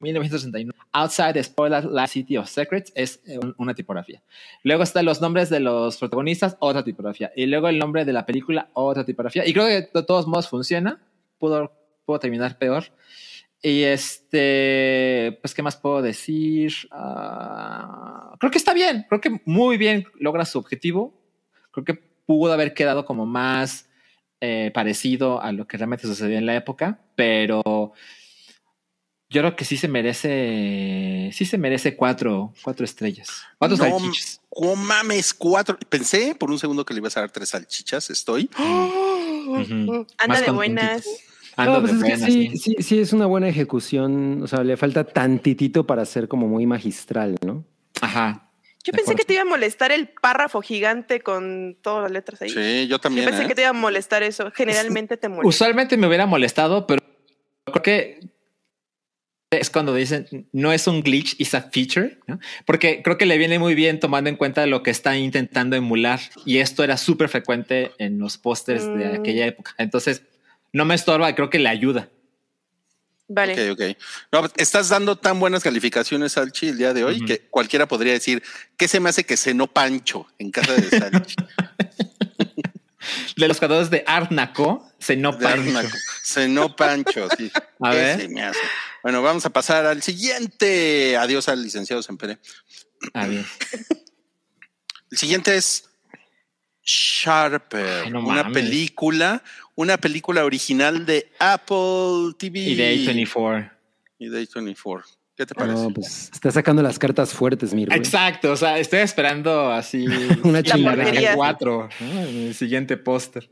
Speaker 3: 1969, Outside the Spoiler Light City of Secrets es eh, un- una tipografía. Luego están los nombres de los protagonistas, otra tipografía. Y luego el nombre de la película, otra tipografía. Y creo que de todos modos funciona. Pudo, pudo terminar peor. Y este, pues, ¿qué más puedo decir? Ah, creo que está bien, creo que muy bien logra su objetivo. Creo que pudo haber quedado como más eh, parecido a lo que realmente sucedió en la época, pero yo creo que sí se merece, sí se merece cuatro, cuatro estrellas. Cuatro
Speaker 2: No,
Speaker 3: salchichas.
Speaker 2: ¿Cómo mames? Cuatro. Pensé por un segundo que le ibas a dar tres salchichas. Estoy.
Speaker 4: Anda
Speaker 3: Más
Speaker 4: de buenas.
Speaker 3: Ando
Speaker 5: No, pues
Speaker 3: de
Speaker 5: es que
Speaker 3: buenas,
Speaker 5: sí,
Speaker 3: sí.
Speaker 5: sí, sí es una buena ejecución. O sea, le falta tantitito para ser como muy magistral, ¿no?
Speaker 3: Ajá.
Speaker 4: Yo pensé
Speaker 3: acuerdo.
Speaker 4: que te iba a molestar el párrafo gigante con todas las letras ahí.
Speaker 2: Sí, yo
Speaker 4: Yo
Speaker 2: también.
Speaker 4: pensé
Speaker 2: ¿eh?
Speaker 4: que te iba a molestar eso. Generalmente te molesta.
Speaker 3: Usualmente me hubiera molestado, pero creo que es cuando dicen no es un glitch, es a feature, ¿no? porque creo que le viene muy bien tomando en cuenta lo que está intentando emular y esto era súper frecuente en los pósters de
Speaker 4: Mm.
Speaker 3: aquella época. Entonces no me estorba, creo que le ayuda.
Speaker 4: Vale.
Speaker 2: Ok, ok. No, estás dando tan buenas calificaciones, Salchi, el día de hoy que cualquiera podría decir que se me hace que cenó Pancho en casa de Salchi.
Speaker 3: De los jugadores de Arnaco, se no
Speaker 2: De Arnaco. Cenó Pancho, sí.
Speaker 3: A
Speaker 2: ¿Qué
Speaker 3: ver.
Speaker 2: se me hace? Bueno, vamos a pasar al siguiente. Adiós al licenciado Sempere.
Speaker 3: A ver.
Speaker 2: El siguiente es Sharper,
Speaker 3: Ay, no
Speaker 2: una
Speaker 3: mames.
Speaker 2: película, una película original de Apple TV
Speaker 3: Y de A24.
Speaker 2: y de A24. ¿Qué te parece?
Speaker 5: No, pues está sacando las cartas fuertes, mi Rubén.
Speaker 3: Exacto, o sea, estoy esperando así
Speaker 5: Una chingada.
Speaker 3: cuatro, ¿no? En el siguiente póster.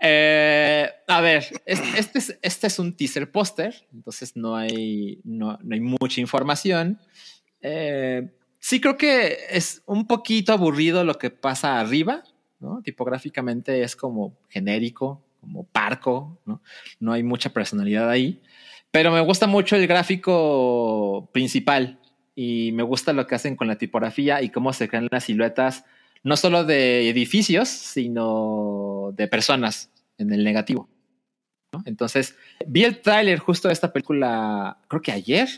Speaker 3: Eh, a ver, es- este, es, este es un teaser póster, entonces no hay, no, no hay mucha información. Eh, sí creo que es un poquito aburrido lo que pasa arriba, ¿no? Tipográficamente es como genérico, como parco, ¿no? No hay mucha personalidad ahí. Pero me gusta mucho el gráfico principal y me gusta lo que hacen con la tipografía y cómo se crean las siluetas, no solo de edificios, sino de personas en el negativo. Entonces, vi el tráiler justo de esta película, creo que ayer.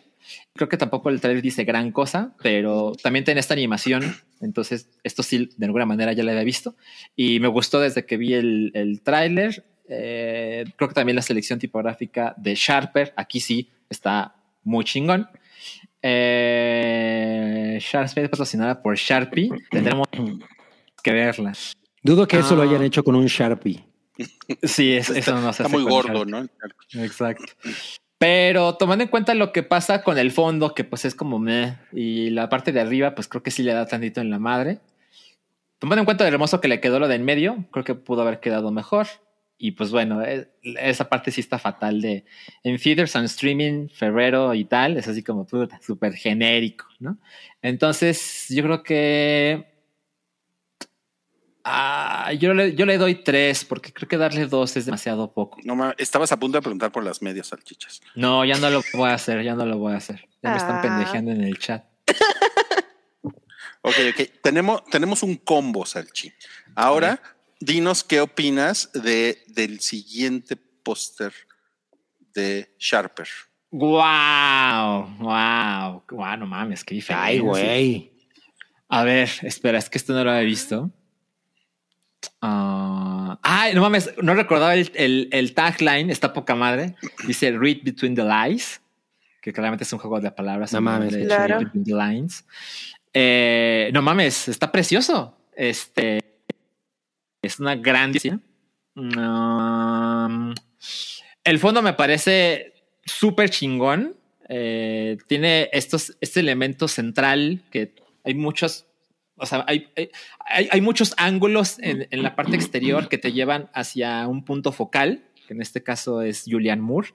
Speaker 3: Creo que tampoco el tráiler dice gran cosa, pero también tiene esta animación. Entonces, esto sí, de alguna manera ya lo había visto. Y me gustó desde que vi el, el tráiler. Eh, creo que también la selección tipográfica de Sharper, aquí sí, está muy chingón. Eh, Sharper patrocinada por Sharpie. Tendremos que verla.
Speaker 5: Dudo que eso lo
Speaker 3: Ah.
Speaker 5: hayan hecho con un Sharpie.
Speaker 3: Sí, es-
Speaker 2: está,
Speaker 3: eso no se
Speaker 2: está
Speaker 3: hace
Speaker 2: muy
Speaker 3: con
Speaker 2: gordo,
Speaker 3: Sharpie.
Speaker 2: ¿no?
Speaker 3: Exacto. Pero tomando en cuenta lo que pasa con el fondo, que pues es como meh, y la parte de arriba, pues creo que sí le da tantito en la madre. Tomando en cuenta lo hermoso que le quedó lo de en medio, creo que pudo haber quedado mejor. Y pues bueno, eh, esa parte sí está fatal de en theaters and streaming, febrero y tal, es así como puta, súper genérico, ¿no? Entonces, yo creo que ah, yo, le, yo le doy tres, porque creo que darle dos es demasiado poco.
Speaker 2: No, ma- estabas a punto de preguntar por las medias salchichas.
Speaker 3: No, ya no lo voy a hacer, ya no lo voy a hacer. Ya me están
Speaker 4: Ah.
Speaker 3: pendejeando en el chat.
Speaker 2: Ok, ok. Tenemos, tenemos un combo, Salchi. Ahora, dinos qué opinas de, del siguiente póster de Sharper.
Speaker 3: Wow, wow, wow, no mames, qué diferencia.
Speaker 5: Ay, güey.
Speaker 3: A ver, espera, es que esto no lo había visto. Ah, ay, no mames, no recordaba el, el, el tagline, está poca madre. Dice Read Between the Lies, que claramente es un juego de palabras.
Speaker 5: No mames,
Speaker 4: Claro.
Speaker 3: Read Between the Lines. Eh, no mames, está precioso. Este es una gran. Um, el fondo me parece súper chingón. Eh, tiene estos, este elemento central que hay muchos, o sea, hay, hay, hay- hay muchos ángulos en, en la parte exterior que te llevan hacia un punto focal, que en este caso es Julian Moore.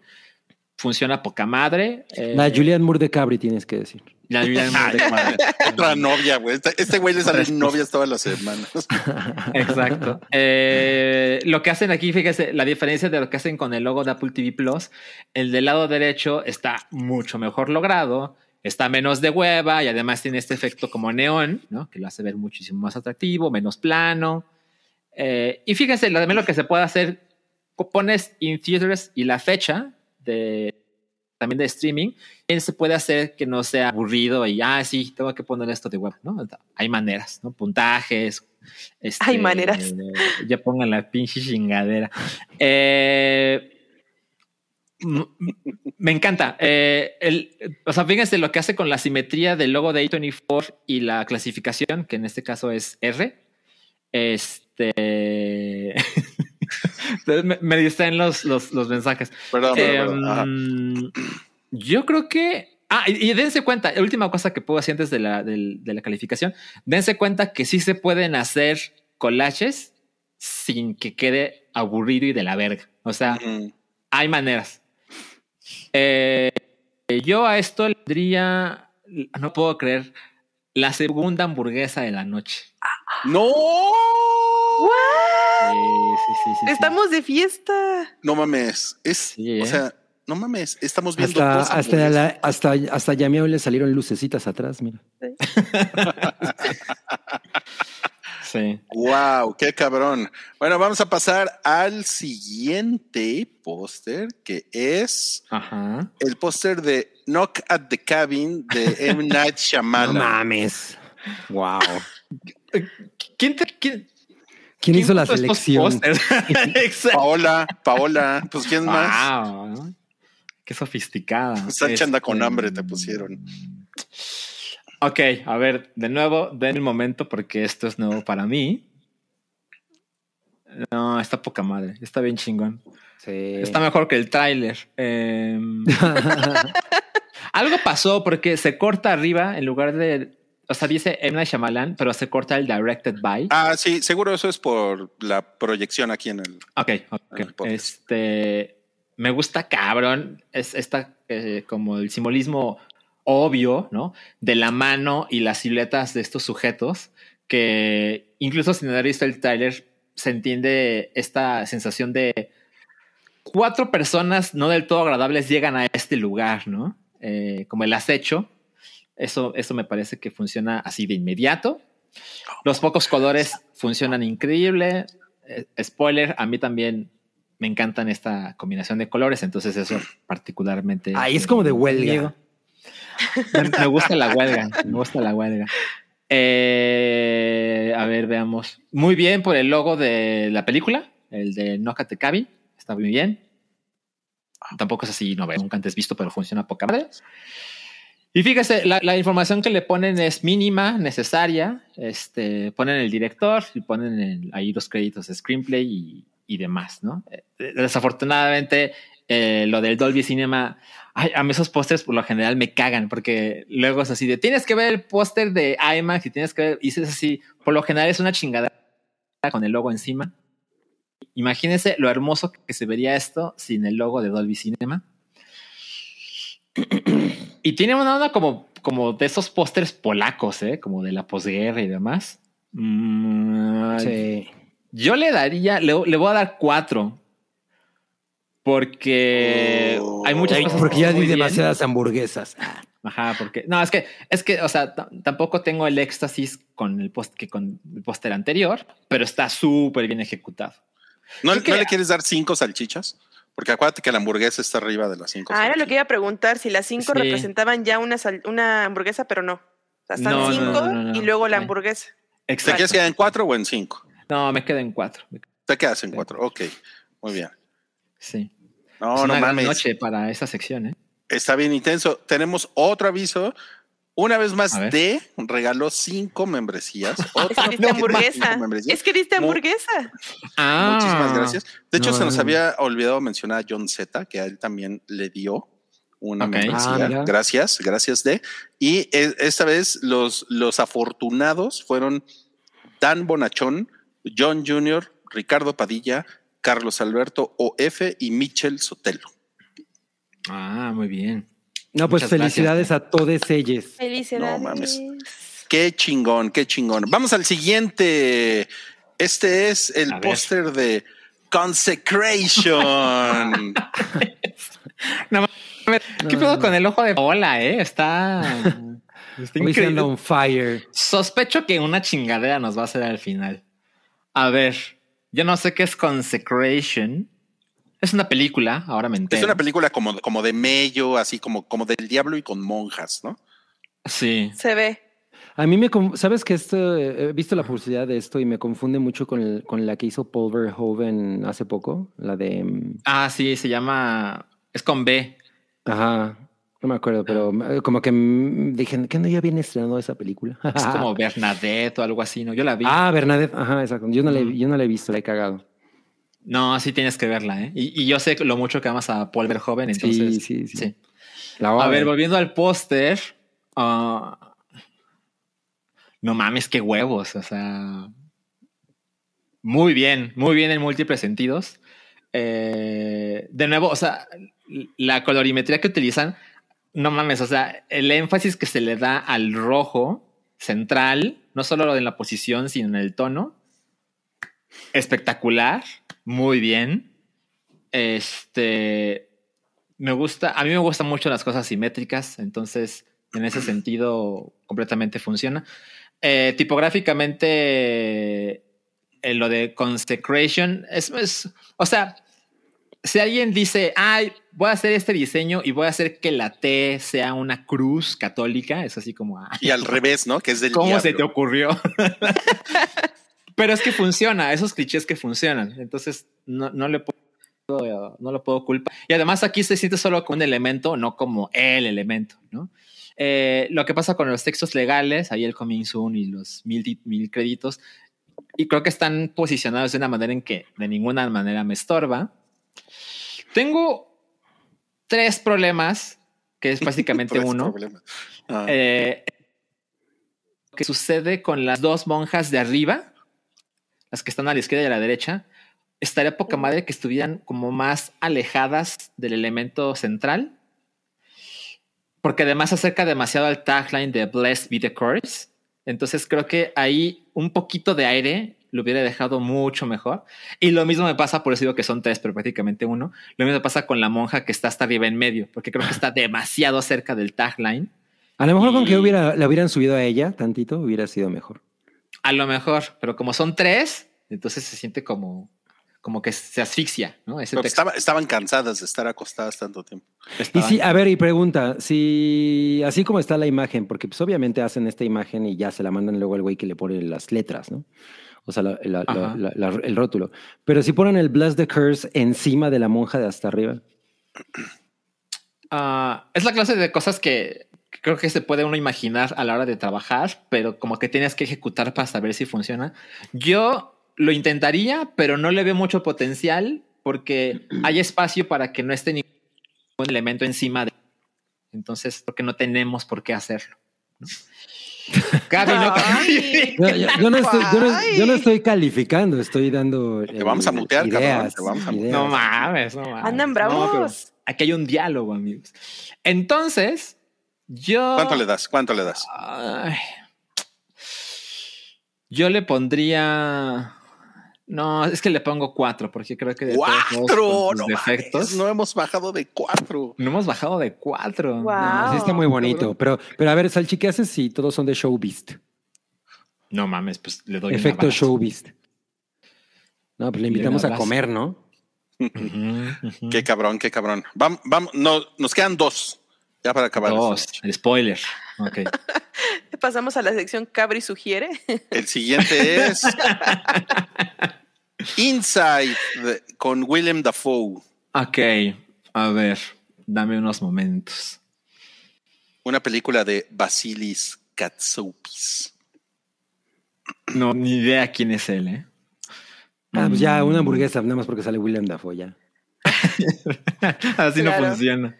Speaker 3: Funciona poca madre. eh,
Speaker 5: La Julian Moore de Cabri tienes que decir.
Speaker 3: de madre.
Speaker 2: Otra novia, güey. Este, este güey le salen novias todas las semanas.
Speaker 3: Exacto. Eh, lo que hacen aquí, fíjese, la diferencia de lo que hacen con el logo de Apple TV Plus, el del lado derecho está mucho mejor logrado, está menos de hueva y además tiene este efecto como neón, ¿no? Que lo hace ver muchísimo más atractivo, menos plano. Eh, y fíjense, lo, también lo que se puede hacer, pones in theaters y la fecha de también de streaming, y se puede hacer que no sea aburrido y, ah, sí, tengo que poner esto de web, ¿no? Hay maneras, ¿no? Puntajes. este,
Speaker 4: Hay maneras.
Speaker 3: Ya pongan la pinche chingadera. Eh, Me encanta. Eh, el, o sea, fíjense lo que hace con la simetría del logo de A24 y la clasificación, que en este caso es R. Este. me, me distraen los, los, los mensajes.
Speaker 2: Perdón, perdón, perdón.
Speaker 3: Em, yo creo que. Ah, y, y dense cuenta, la última cosa que puedo hacer antes de la, de la calificación, dense cuenta que sí se pueden hacer collages sin que quede aburrido y de la verga. O sea, hay maneras. Eh, yo a esto le diría, no puedo creer, la segunda hamburguesa de la noche.
Speaker 2: ¡No!
Speaker 3: Sí, sí, sí, sí.
Speaker 4: Estamos de fiesta.
Speaker 2: No mames. Es,
Speaker 3: Sí,
Speaker 2: o
Speaker 3: ¿eh?
Speaker 2: sea, no mames. Estamos viendo
Speaker 5: Hasta,
Speaker 2: dos
Speaker 5: hasta, la, hasta, hasta Yamiao le salieron lucecitas atrás, mira.
Speaker 3: Sí.
Speaker 2: Wow, qué cabrón. Bueno, vamos a pasar al siguiente póster, que es
Speaker 3: Ajá.
Speaker 2: el póster de Knock at the Cabin de M. Night
Speaker 5: No
Speaker 2: Shyamalan.
Speaker 5: mames. Wow.
Speaker 3: ¿Quién, te, quién,
Speaker 5: ¿Quién hizo la selección?
Speaker 2: Paola, Paola, pues ¿quién más?
Speaker 3: Wow, ¿no? Qué sofisticada.
Speaker 2: Sacha anda con
Speaker 3: Este,
Speaker 2: hambre, te pusieron.
Speaker 3: Ok, a ver, de nuevo, den el momento porque esto es nuevo para mí. No, está poca madre, está bien chingón.
Speaker 5: Sí.
Speaker 3: Está mejor que el tráiler. Em, algo pasó porque se corta arriba en lugar de, o sea, dice M. Night Shyamalan, pero se corta el directed by.
Speaker 2: Ah, sí, seguro eso es por la proyección aquí en el.
Speaker 3: Ok, ok.
Speaker 2: En el podcast.
Speaker 3: Este me gusta cabrón. Es esta eh, como el simbolismo obvio, ¿no? De la mano y las siluetas de estos sujetos que incluso sin haber visto el tráiler se entiende esta sensación de cuatro personas no del todo agradables llegan a este lugar, ¿no? Eh, como el acecho. Eso, eso me parece que funciona así de inmediato. Los pocos colores funcionan increíble. Eh, spoiler, a mí también me encantan esta combinación de colores, entonces eso particularmente.
Speaker 5: Ahí es como de huelga.
Speaker 3: Me, me gusta la huelga, me gusta la huelga. Eh, a ver, veamos. Muy bien por el logo de la película, el de Nokate Kabi. Está muy bien. Tampoco es así, no veo, nunca antes visto, pero funciona poca madre. Y fíjese, la, información que le ponen es mínima, necesaria. Este, ponen el director y ponen ahí los créditos de screenplay y, y demás, ¿no? Eh, Desafortunadamente, eh, lo del Dolby Cinema, ay, a mí esos pósters por lo general me cagan porque luego es así de tienes que ver el póster de IMAX y tienes que ver, y es así, por lo general es una chingada con el logo encima. Imagínense lo hermoso que se vería esto sin el logo de Dolby Cinema. Y tiene una onda como, como de esos pósters polacos, ¿eh? como de la posguerra y demás. Mm,
Speaker 5: Sí.
Speaker 3: Yo le daría, le, le voy a dar cuatro. Porque
Speaker 2: Oh.
Speaker 3: hay muchas cosas.
Speaker 5: porque
Speaker 3: que
Speaker 5: ya di
Speaker 3: bien.
Speaker 5: demasiadas hamburguesas.
Speaker 3: Ajá, porque no, es que, es que, o sea, tampoco tengo el éxtasis con el post que con el póster anterior, pero está súper bien ejecutado.
Speaker 2: ¿No,
Speaker 3: Creo que-
Speaker 2: ¿no le quieres dar cinco salchichas? Porque acuérdate que la hamburguesa está arriba de las cinco.
Speaker 4: Ah, era lo que iba a preguntar, si las cinco
Speaker 3: Sí.
Speaker 4: representaban ya una, sal- una hamburguesa, pero no. O sea, están
Speaker 3: No, no,
Speaker 4: cinco
Speaker 3: no, no, no.
Speaker 4: y luego la hamburguesa.
Speaker 2: ¿Te
Speaker 3: Exacto.
Speaker 2: quieres quedar en cuatro o en cinco?
Speaker 3: No, me quedo en cuatro.
Speaker 2: Te quedas en cuatro. Ok, muy bien.
Speaker 3: Sí.
Speaker 2: No,
Speaker 3: es
Speaker 2: no
Speaker 3: una gran
Speaker 2: mames.
Speaker 3: noche para esa sección, ¿eh?
Speaker 2: Está bien intenso. Tenemos otro aviso. Una vez más. D regaló cinco membresías.
Speaker 4: Es
Speaker 2: Otra
Speaker 4: que hamburguesa.
Speaker 2: cinco membresías.
Speaker 4: Es que diste hamburguesa.
Speaker 3: Ah,
Speaker 2: Muchísimas gracias. De hecho,
Speaker 5: No,
Speaker 2: se nos
Speaker 5: no.
Speaker 2: había olvidado mencionar a John Z, que a él también le dio una membresía.
Speaker 5: Ah,
Speaker 2: gracias, gracias de. Y e- esta vez los, los afortunados fueron Dan Bonachón, John Jr., Ricardo Padilla, Carlos Alberto OF y Michel Sotelo.
Speaker 3: Ah, muy bien.
Speaker 5: No, pues
Speaker 3: Muchas
Speaker 5: felicidades a todos ellos.
Speaker 4: Felicidades.
Speaker 2: No mames. Qué chingón, qué chingón. Vamos al siguiente. Este es el póster de Consecration.
Speaker 3: No, mames, ¿Qué
Speaker 5: No,
Speaker 3: pedo
Speaker 5: no.
Speaker 3: con el ojo de bola, eh? Está. está increíble.
Speaker 5: on fire.
Speaker 3: Sospecho que una chingadera nos va a hacer al final. A ver, yo no sé qué es Consecration. Es una película, ahora me entero.
Speaker 2: Es una película como, como de mello, así como, como del diablo y con monjas, ¿no?
Speaker 3: Sí.
Speaker 4: Se ve.
Speaker 5: A mí me, sabes que esto, eh, he visto la publicidad de esto y me confunde mucho con, el- con la que hizo Paul Verhoeven hace poco, la de, mm,
Speaker 3: Ah, sí, se llama Es con B.
Speaker 5: Ajá. No me acuerdo, pero eh, como que mm, dije, ¿qué no ya viene estrenando esa película?
Speaker 3: Es como Bernadette o algo así, ¿no? Yo la vi.
Speaker 5: Ah, Bernadette, ajá, exacto. Yo no,
Speaker 3: Mm.
Speaker 5: le, yo no la he visto, la he cagado.
Speaker 3: No, sí tienes que verla, ¿eh? Y, y yo sé lo mucho que amas a Paul Verhoeven, entonces.
Speaker 5: sí, sí, sí.
Speaker 3: sí.
Speaker 5: La voy
Speaker 3: A ver,
Speaker 5: ver.
Speaker 3: volviendo al póster. ah, no mames, qué huevos. O sea. Muy bien, muy bien en múltiples sentidos. Eh, de nuevo, o sea, la colorimetría que utilizan, no mames, o sea, el énfasis que se le da al rojo central, no solo en la posición, sino en el tono, espectacular, muy bien. Este, me gusta, a mí me gustan mucho las cosas simétricas, entonces en ese sentido completamente funciona. Eh, tipográficamente, eh, lo de consecration es, es- o sea, si alguien dice, ay, voy a hacer este diseño y voy a hacer que la T sea una cruz católica, es así como, "Ay,
Speaker 2: Y al revés, ¿no? Que es del
Speaker 3: ¿Cómo se te ocurrió? Pero es que funciona, esos clichés que funcionan. Entonces, no, no le puedo, no lo puedo culpar. Y además aquí se siente solo como un elemento, no como el elemento, ¿no? Eh, lo que pasa con los textos legales, ahí el coming soon y los mil, mil créditos, y creo que están posicionados de una manera en que de ninguna manera me estorba. Tengo tres problemas, que es básicamente uno.
Speaker 2: Ah,
Speaker 3: Eh, que sucede con las dos monjas de arriba, las que están a la izquierda y a la derecha, estaría poca madre que estuvieran como más alejadas del elemento central, porque además se acerca demasiado al tagline de Blessed be the Curse. Entonces creo que ahí un poquito de aire lo hubiera dejado mucho mejor. Y lo mismo me pasa, por eso digo que son tres, pero prácticamente uno. Lo mismo me pasa con la monja que está hasta arriba en medio, porque creo que está demasiado cerca del tagline.
Speaker 5: A lo mejor con que hubiera, la hubieran subido a ella tantito, hubiera sido mejor.
Speaker 3: A lo mejor, pero como son tres, entonces se siente como, como que se asfixia, ¿no? Ese
Speaker 2: estaba- estaban cansadas de estar acostadas tanto tiempo.
Speaker 5: Y sí, a ver, y pregunta, si así como está la imagen, porque pues obviamente hacen esta imagen y ya se la mandan luego al güey que le pone las letras, ¿no? O sea, la- la- la-
Speaker 3: Ajá.
Speaker 5: la- la- el rótulo. Pero si ponen el Bless the Curse encima de la monja de hasta arriba.
Speaker 3: Ah, es la clase de cosas que creo que se puede uno imaginar a la hora de trabajar, pero como que tienes que ejecutar para saber si funciona. Yo lo intentaría, pero no le veo mucho potencial porque hay espacio para que no esté ningún elemento encima de. Entonces, creo que no tenemos por qué hacerlo. ¿no? Gaby, no.
Speaker 4: Ay.
Speaker 5: Yo, yo- yo no estoy, yo no- yo no estoy calificando, estoy dando.
Speaker 2: Te vamos a
Speaker 5: eh,
Speaker 2: mutear, cabrón,
Speaker 5: ideas,
Speaker 2: te vamos a mutear.
Speaker 3: No mames, no mames.
Speaker 4: Andan bravos.
Speaker 3: aquí hay un diálogo, amigos. Entonces, yo.
Speaker 2: ¿Cuánto le das? ¿Cuánto le das?
Speaker 3: Ay. Yo le pondría. No, es que le pongo cuatro, porque creo que de
Speaker 2: ¡Cuatro! No,
Speaker 3: defectos.
Speaker 2: mames, no hemos bajado de cuatro.
Speaker 3: No hemos bajado de cuatro.
Speaker 4: Guau.
Speaker 5: No, sí está muy bonito. Pero, pero a ver, Salchi, ¿qué haces si todos son de Showbeast?
Speaker 3: No mames, pues le doy
Speaker 5: Efecto. Showbeast. No, pues le invitamos a comer, ¿no?
Speaker 2: Qué cabrón, qué cabrón. Vamos, vamos, no, nos quedan dos. Ya para acabar.
Speaker 3: Dos. El spoiler. Ok.
Speaker 4: Pasamos a la sección Cabri sugiere.
Speaker 2: El siguiente es Inside de- con William Dafoe.
Speaker 3: Ok. A ver, dame unos momentos.
Speaker 2: Una película de Basilis Katsoupis.
Speaker 3: No, ni idea quién es él, ¿eh?
Speaker 5: Ah, pues ya,
Speaker 3: Mm.
Speaker 5: una hamburguesa, nada más porque sale William Dafoe ya.
Speaker 3: Así no funciona.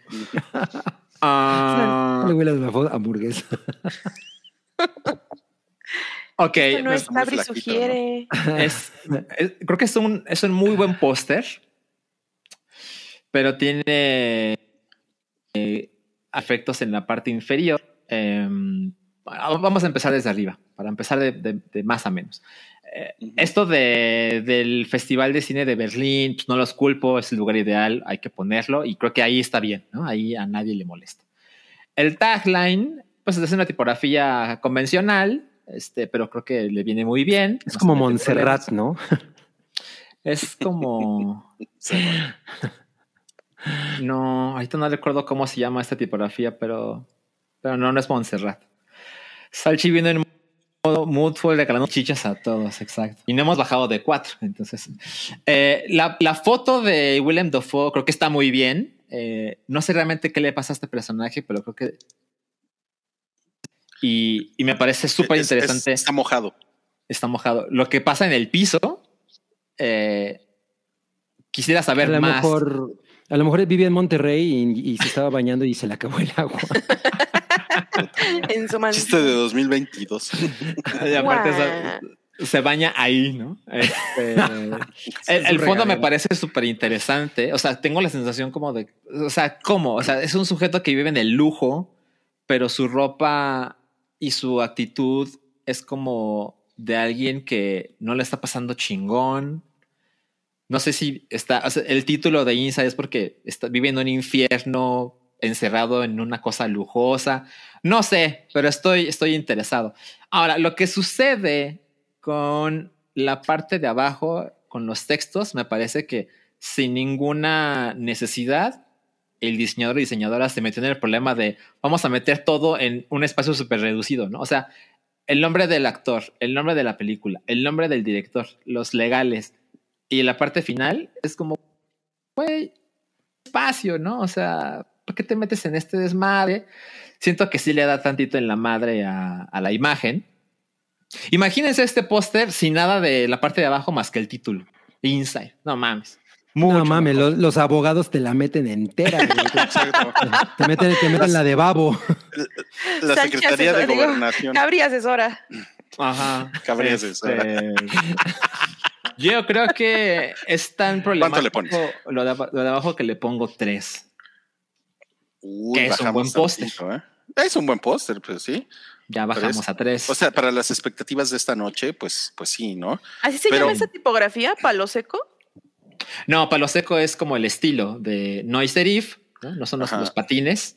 Speaker 3: Ah,
Speaker 5: Dafoe, hamburguesa.
Speaker 3: ok.
Speaker 4: Esto no es
Speaker 2: flaquito,
Speaker 4: sugiere.
Speaker 3: es, es- creo que es un, es un muy buen póster, pero tiene eh, afectos en la parte inferior. Em, vamos a empezar desde arriba, para empezar de, de- de más a menos. Eh, esto de, del Festival de Cine de Berlín, pues no los culpo, es el lugar ideal, hay que ponerlo y creo que ahí está bien, ¿no? Ahí a nadie le molesta. El tagline, pues es una tipografía convencional, este, pero creo que le viene muy bien.
Speaker 5: Es
Speaker 3: no
Speaker 5: como Montserrat. ¿no?
Speaker 3: Es como. No, ahorita no recuerdo cómo se llama esta tipografía, pero, pero no, no es Montserrat. Salchi viene en modo moodful regalando chichas a todos, exacto. Y no hemos bajado de cuatro, entonces. eh, la, la foto de Willem Dafoe creo que está muy bien. Eh, no sé realmente qué le pasa a este personaje, pero creo que. Y, y me parece súper
Speaker 2: Es- es-
Speaker 3: interesante.
Speaker 2: está mojado.
Speaker 3: está mojado. Lo que pasa en el piso, eh, quisiera
Speaker 5: A
Speaker 3: saber
Speaker 5: lo
Speaker 3: más.
Speaker 5: mejor, a lo mejor vivía en Monterrey y, y se estaba bañando y se le acabó el agua.
Speaker 4: En su mansión.
Speaker 2: Chiste de 2022.
Speaker 3: Y aparte se, se baña ahí, ¿no? Este, el, el fondo me parece súper interesante. O sea, tengo la sensación como de, o sea, ¿cómo? O sea, es un sujeto que vive en el lujo, pero su ropa y su actitud es como de alguien que no le está pasando chingón. No sé si está, o sea, el título de Inside es porque está viviendo en un infierno, encerrado en una cosa lujosa. No sé, pero estoy, estoy interesado. Ahora, lo que sucede con la parte de abajo, con los textos, me parece que sin ninguna necesidad, el diseñador y diseñadora se metió en el problema de vamos a meter todo en un espacio súper reducido, ¿no? O sea, el nombre del actor, el nombre de la película, el nombre del director, los legales y la parte final es como, güey, espacio, ¿no? O sea, ¿por qué te metes en este desmadre? Siento que sí le da tantito en la madre a, a la imagen. Imagínense este póster sin nada de la parte de abajo más que el título. Inside. No mames. Mucho
Speaker 5: no mames, los, los abogados te la meten entera.
Speaker 2: Exacto.
Speaker 5: te meten, te meten la de babo.
Speaker 2: La Secretaría de
Speaker 4: asesora, digo,
Speaker 2: Gobernación.
Speaker 4: Cabri asesora.
Speaker 3: Ajá.
Speaker 2: Cabría
Speaker 3: Este, Yo creo que es tan problemático
Speaker 2: le pones?
Speaker 3: Lo, de, aba- lo de abajo que le pongo tres.
Speaker 2: Uy,
Speaker 3: Que es un buen póster.
Speaker 2: ¿eh? Es un buen póster, pues sí.
Speaker 3: Ya
Speaker 2: Pero
Speaker 3: bajamos
Speaker 2: es-
Speaker 3: a tres.
Speaker 2: O sea, para las expectativas de esta noche, pues, pues sí, ¿no?
Speaker 4: ¿Así se
Speaker 2: Pero-
Speaker 4: llama esa tipografía? ¿Palo seco?
Speaker 3: no, palo seco es como el estilo de no hay serif, no, No son los, los patines.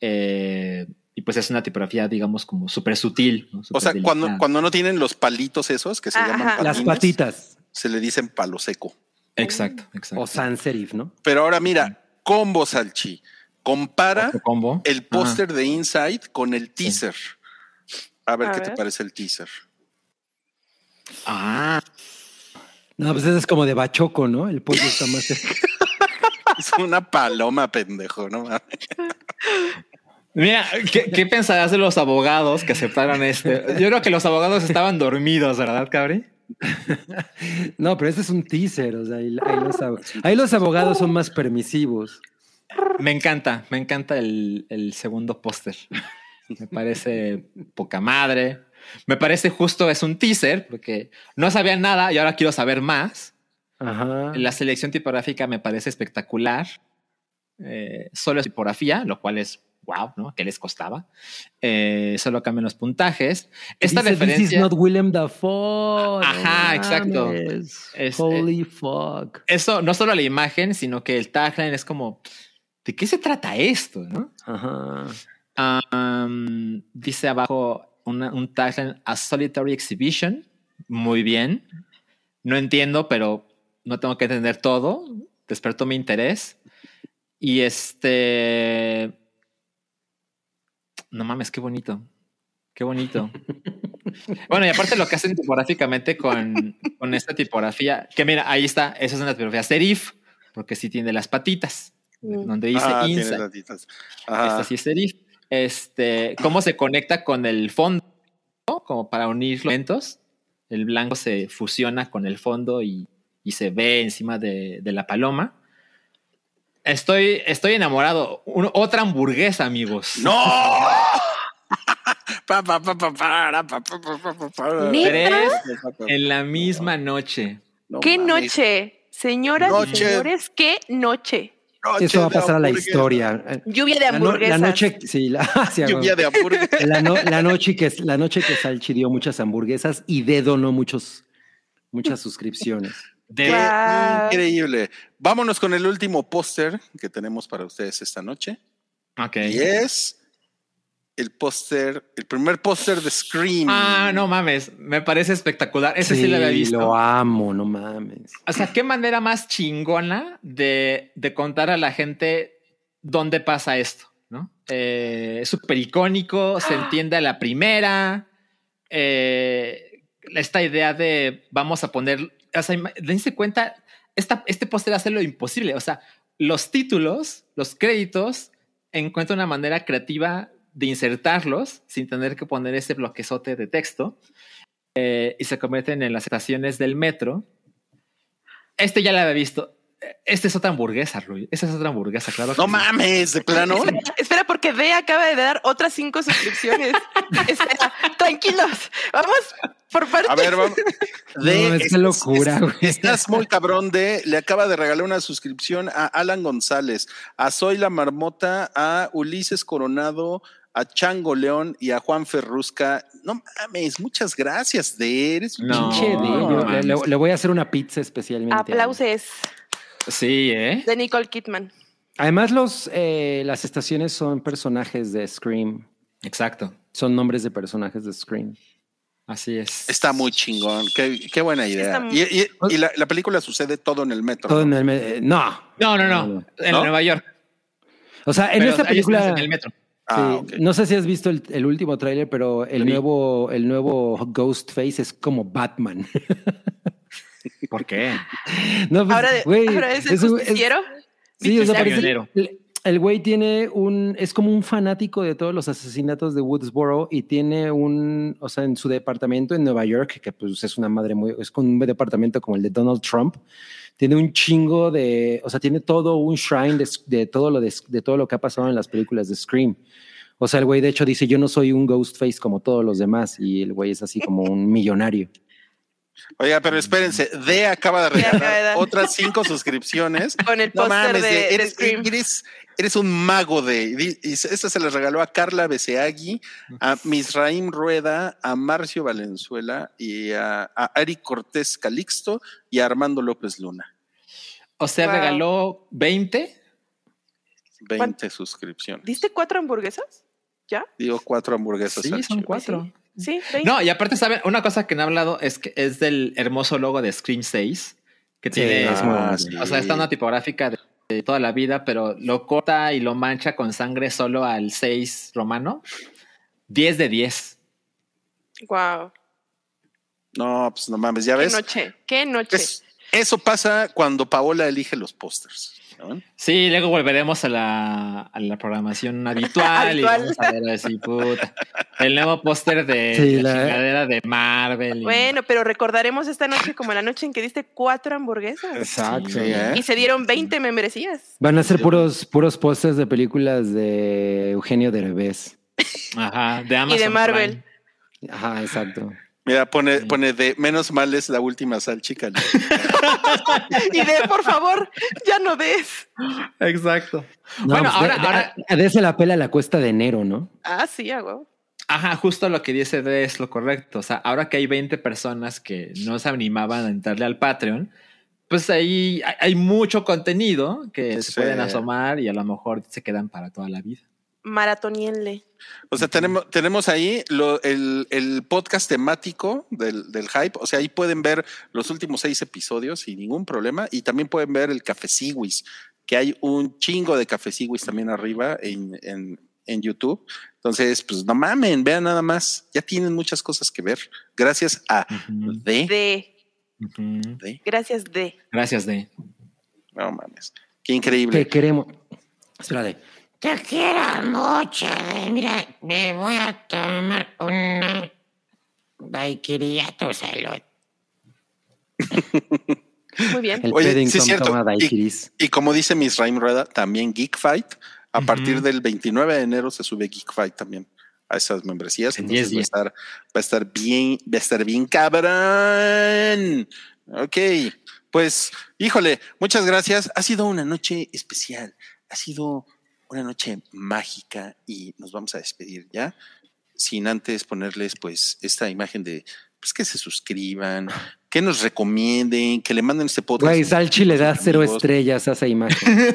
Speaker 3: eh, y pues es una tipografía, digamos, como súper sutil. ¿no?
Speaker 2: O sea, cuando, cuando no tienen los palitos esos que se
Speaker 4: Ajá.
Speaker 2: llaman patines,
Speaker 5: Las patitas.
Speaker 2: se le dicen palo seco.
Speaker 3: Exacto, exacto.
Speaker 5: O sans serif, ¿no?
Speaker 2: Pero ahora mira, combo Salchi, compara
Speaker 3: combo.
Speaker 2: el póster de Inside con el teaser. A ver
Speaker 4: A
Speaker 2: qué te parece el teaser.
Speaker 3: Ah,
Speaker 5: No, pues ese es como de bachoco, ¿no? El pollo está más cerca.
Speaker 2: Es una paloma, pendejo, ¿no? mames.
Speaker 3: Mira, ¿qué, qué pensarás de los abogados que aceptaron este? Yo creo que los abogados estaban dormidos, ¿verdad, Cabri?
Speaker 5: No, pero este es un teaser. O sea, ahí, ahí los, ab- ahí los abogados son más permisivos.
Speaker 3: Me encanta, me encanta el, el segundo póster. Me parece poca madre. Me parece justo, es un teaser, porque no sabía nada y ahora quiero saber más.
Speaker 5: Ajá.
Speaker 3: La selección tipográfica me parece espectacular. Eh, solo es tipografía, lo cual es wow, ¿no? ¿Qué les costaba? Eh, solo cambian los puntajes. Esta
Speaker 5: Dice, This is
Speaker 3: referencia.
Speaker 5: not Willem Dafoe.
Speaker 3: Ajá, exacto. Es-
Speaker 5: Holy fuck.
Speaker 3: Eso, no solo la imagen, sino que el tagline es como, ¿de qué se trata esto? ¿no?
Speaker 5: Ajá.
Speaker 3: Um, dice abajo una- un tagline, A Solitary Exhibition. Muy bien. No entiendo, pero no tengo que entender todo. Despertó mi interés. Y este... No mames, qué bonito. Qué bonito. bueno, y aparte lo que hacen tipográficamente con, con esta tipografía, que mira, ahí está, esa es una tipografía serif, porque sí tiene las patitas,
Speaker 4: Mm.
Speaker 3: donde dice
Speaker 2: Ah, latitas.
Speaker 3: Esta sí es serif. Este, cómo se conecta con el fondo, ¿no? como para unir los elementos. El blanco se fusiona con el fondo y, y se ve encima de, de la paloma. Estoy, estoy enamorado. Un- otra hamburguesa, amigos.
Speaker 2: ¡No!
Speaker 3: Tres en la misma noche.
Speaker 2: No
Speaker 4: ¡Qué
Speaker 2: mames.
Speaker 4: noche! Señoras y señores, ¡qué noche!
Speaker 2: Noche
Speaker 5: Eso va a
Speaker 2: de
Speaker 5: pasar a la historia.
Speaker 4: Lluvia de
Speaker 5: La, no-
Speaker 4: hamburguesas.
Speaker 5: la noche, sí, la, sí,
Speaker 2: Lluvia de hamburguesa.
Speaker 5: la, no- la noche que la noche que Salchi dio muchas hamburguesas y D donó muchos muchas suscripciones.
Speaker 3: De.
Speaker 2: Increíble. Vámonos con el último póster que tenemos para ustedes esta noche.
Speaker 3: Ok.
Speaker 2: Y es el póster, el primer póster de Scream.
Speaker 3: Ah, no mames. Me parece espectacular. Ese sí, lo había visto.
Speaker 5: Lo amo, no mames.
Speaker 3: O sea, qué manera más chingona de, de contar a la gente dónde pasa esto, ¿no? Eh, es súper icónico, se entiende a la primera. eh, esta idea de vamos a poner, o sea, dense cuenta, esta, este póster hace lo imposible. O sea, los títulos, los créditos, encuentra una manera creativa de insertarlos sin tener que poner ese bloquezote de texto eh, y se convierten en las estaciones del metro. Este ya lo había visto. Este es otra hamburguesa, Rui. Esta es otra hamburguesa, claro. que
Speaker 2: No
Speaker 3: sí.
Speaker 2: mames, de plano.
Speaker 4: Espera, espera, porque D acaba de dar otras cinco suscripciones. espera, tranquilos. Vamos por partes.
Speaker 2: A ver, vamos. De-
Speaker 5: No, es locura,
Speaker 2: estás-
Speaker 5: güey.
Speaker 2: Estás muy cabrón de. Le acaba de regalar una suscripción a Alan González, a Soy la Marmota, a Ulises Coronado, a Chango León y a Juan Ferrusca. No mames, muchas gracias de eres un
Speaker 3: No,
Speaker 5: Pinche ello. Le, le- voy a hacer una pizza especialmente.
Speaker 4: Aplauses
Speaker 3: Sí, ¿eh?
Speaker 4: de Nicole Kidman.
Speaker 5: Además, los, eh, las estaciones son personajes de Scream.
Speaker 3: Exacto.
Speaker 5: Son nombres de personajes de Scream.
Speaker 3: Así es.
Speaker 2: Está muy chingón. Qué, qué buena idea.
Speaker 4: está muy-
Speaker 2: Y, y- y la, la película sucede todo en el metro.
Speaker 5: Todo en
Speaker 2: ¿no?
Speaker 5: el me- eh, no.
Speaker 3: No, no, no. En
Speaker 2: ¿No?
Speaker 3: Nueva York.
Speaker 5: O sea, en
Speaker 3: Pero
Speaker 5: esta película.
Speaker 3: en el metro.
Speaker 2: Ah,
Speaker 5: sí. No sé si has visto el, el último tráiler, pero el nuevo, el nuevo Ghostface es como Batman.
Speaker 3: ¿Por qué?
Speaker 5: no, pues,
Speaker 4: Ahora, de-
Speaker 5: güey,
Speaker 4: ahora es el
Speaker 5: es un- es-. Sí, o sea, parece- el güey tiene un, es como un fanático de todos los asesinatos de Woodsboro y tiene un, o sea, en su departamento en Nueva York, que pues es una madre muy, es con un departamento como el de Donald Trump, tiene un chingo de, o sea, tiene todo un shrine de, de todo lo de, de todo lo que ha pasado en las películas de Scream. O sea, el güey de hecho dice, yo no soy un Ghostface como todos los demás y el güey es así como un millonario.
Speaker 2: Oiga, pero espérense, D acaba de
Speaker 4: D acaba de
Speaker 2: regalar otras cinco suscripciones.
Speaker 4: Con el
Speaker 2: No
Speaker 4: póster
Speaker 2: mames,
Speaker 4: de,
Speaker 2: de-
Speaker 4: Scream.
Speaker 2: eres, eres un mago de. Y esta se la regaló a Carla Beseagui, a Misraim Rueda, a Marcio Valenzuela y a, a Ari Cortés Calixto y a Armando López Luna.
Speaker 3: O sea,
Speaker 4: Wow.
Speaker 3: regaló 20.
Speaker 2: 20 suscripciones.
Speaker 4: ¿Diste cuatro hamburguesas? ¿Ya?
Speaker 2: Digo, cuatro hamburguesas.
Speaker 3: Sí, son cuatro.
Speaker 4: Sí, veinte.
Speaker 3: No, y aparte, ¿saben? Una cosa que no he hablado es que es del hermoso logo de Scream 6, que
Speaker 5: Sí,
Speaker 3: tiene,
Speaker 5: es muy
Speaker 2: Ah, sí.
Speaker 3: o sea, está una tipográfica de, de toda la vida, pero lo corta y lo mancha con sangre solo al 6 romano. 10 de 10.
Speaker 4: Wow.
Speaker 2: No, pues no mames, ya
Speaker 4: Qué
Speaker 2: ves.
Speaker 4: noche. Qué noche.
Speaker 2: Es- eso pasa cuando Paola elige los pósters. ¿No?
Speaker 3: Sí, luego volveremos a la, a la programación habitual y vamos a ver así, puta. El nuevo póster de
Speaker 5: Sí,
Speaker 3: la
Speaker 5: la-
Speaker 3: chingadera de Marvel. y-
Speaker 4: Bueno, pero recordaremos esta noche como la noche en que diste cuatro hamburguesas.
Speaker 5: Exacto.
Speaker 2: Sí, ¿eh?
Speaker 4: Y se dieron 20 membresías.
Speaker 5: Van a ser puros, puros pósters de películas de Eugenio Derbez.
Speaker 3: Ajá, de Amazon.
Speaker 4: y de Marvel.
Speaker 3: Prime.
Speaker 5: Ajá, exacto.
Speaker 2: Mira, pone, pone de menos mal es la última salchica.
Speaker 4: Y de, por favor, ya no des.
Speaker 3: Exacto.
Speaker 5: No,
Speaker 3: bueno,
Speaker 5: pues,
Speaker 3: ahora,
Speaker 5: de- de-
Speaker 3: ahora,
Speaker 5: a- Dese la pela a la cuesta de enero, ¿no?
Speaker 4: Ah, sí, a huevo.
Speaker 3: ajá, justo lo que dice D es lo correcto. O sea, ahora que hay 20 personas que no se animaban a entrarle al Patreon, pues ahí hay, hay mucho contenido que se pueden asomar y a lo mejor se quedan para toda la vida.
Speaker 4: Maratonienle.
Speaker 2: O sea, tenemos, tenemos ahí lo- el, el podcast temático del, del hype. O sea, ahí pueden ver los últimos seis episodios sin ningún problema. Y también pueden ver el Café Siwis, que hay un chingo de Café Siwis también arriba en, en, en YouTube. Entonces, pues no mamen, vean nada más. Ya tienen muchas cosas que ver. Gracias a D. D.
Speaker 4: Gracias, de.
Speaker 3: Gracias, D.
Speaker 2: No mames. Qué increíble.
Speaker 5: Que queremos. Espérate.
Speaker 7: Te quiero mucho. Mira, me voy a tomar una daiquiri a tu salud.
Speaker 4: Muy bien.
Speaker 5: El
Speaker 2: Oye, sí es cierto.
Speaker 5: toma
Speaker 2: Y-
Speaker 5: daiquiris.
Speaker 2: Y como dice Miss Raim Rueda, también Geek Fight. A partir del 29 de enero se sube Geek Fight también a esas membresías.
Speaker 3: En
Speaker 2: Entonces
Speaker 3: 10
Speaker 2: va a estar, va a estar bien, va a estar bien cabrón. Ok, pues, híjole, muchas gracias. Ha sido una noche especial. Ha sido una noche mágica y nos vamos a despedir ya. Sin antes ponerles, pues, esta imagen de pues que se suscriban, que nos recomienden, que le manden este podcast.
Speaker 5: Güey, Salchi le da cero
Speaker 2: amigos.
Speaker 5: estrellas a esa imagen.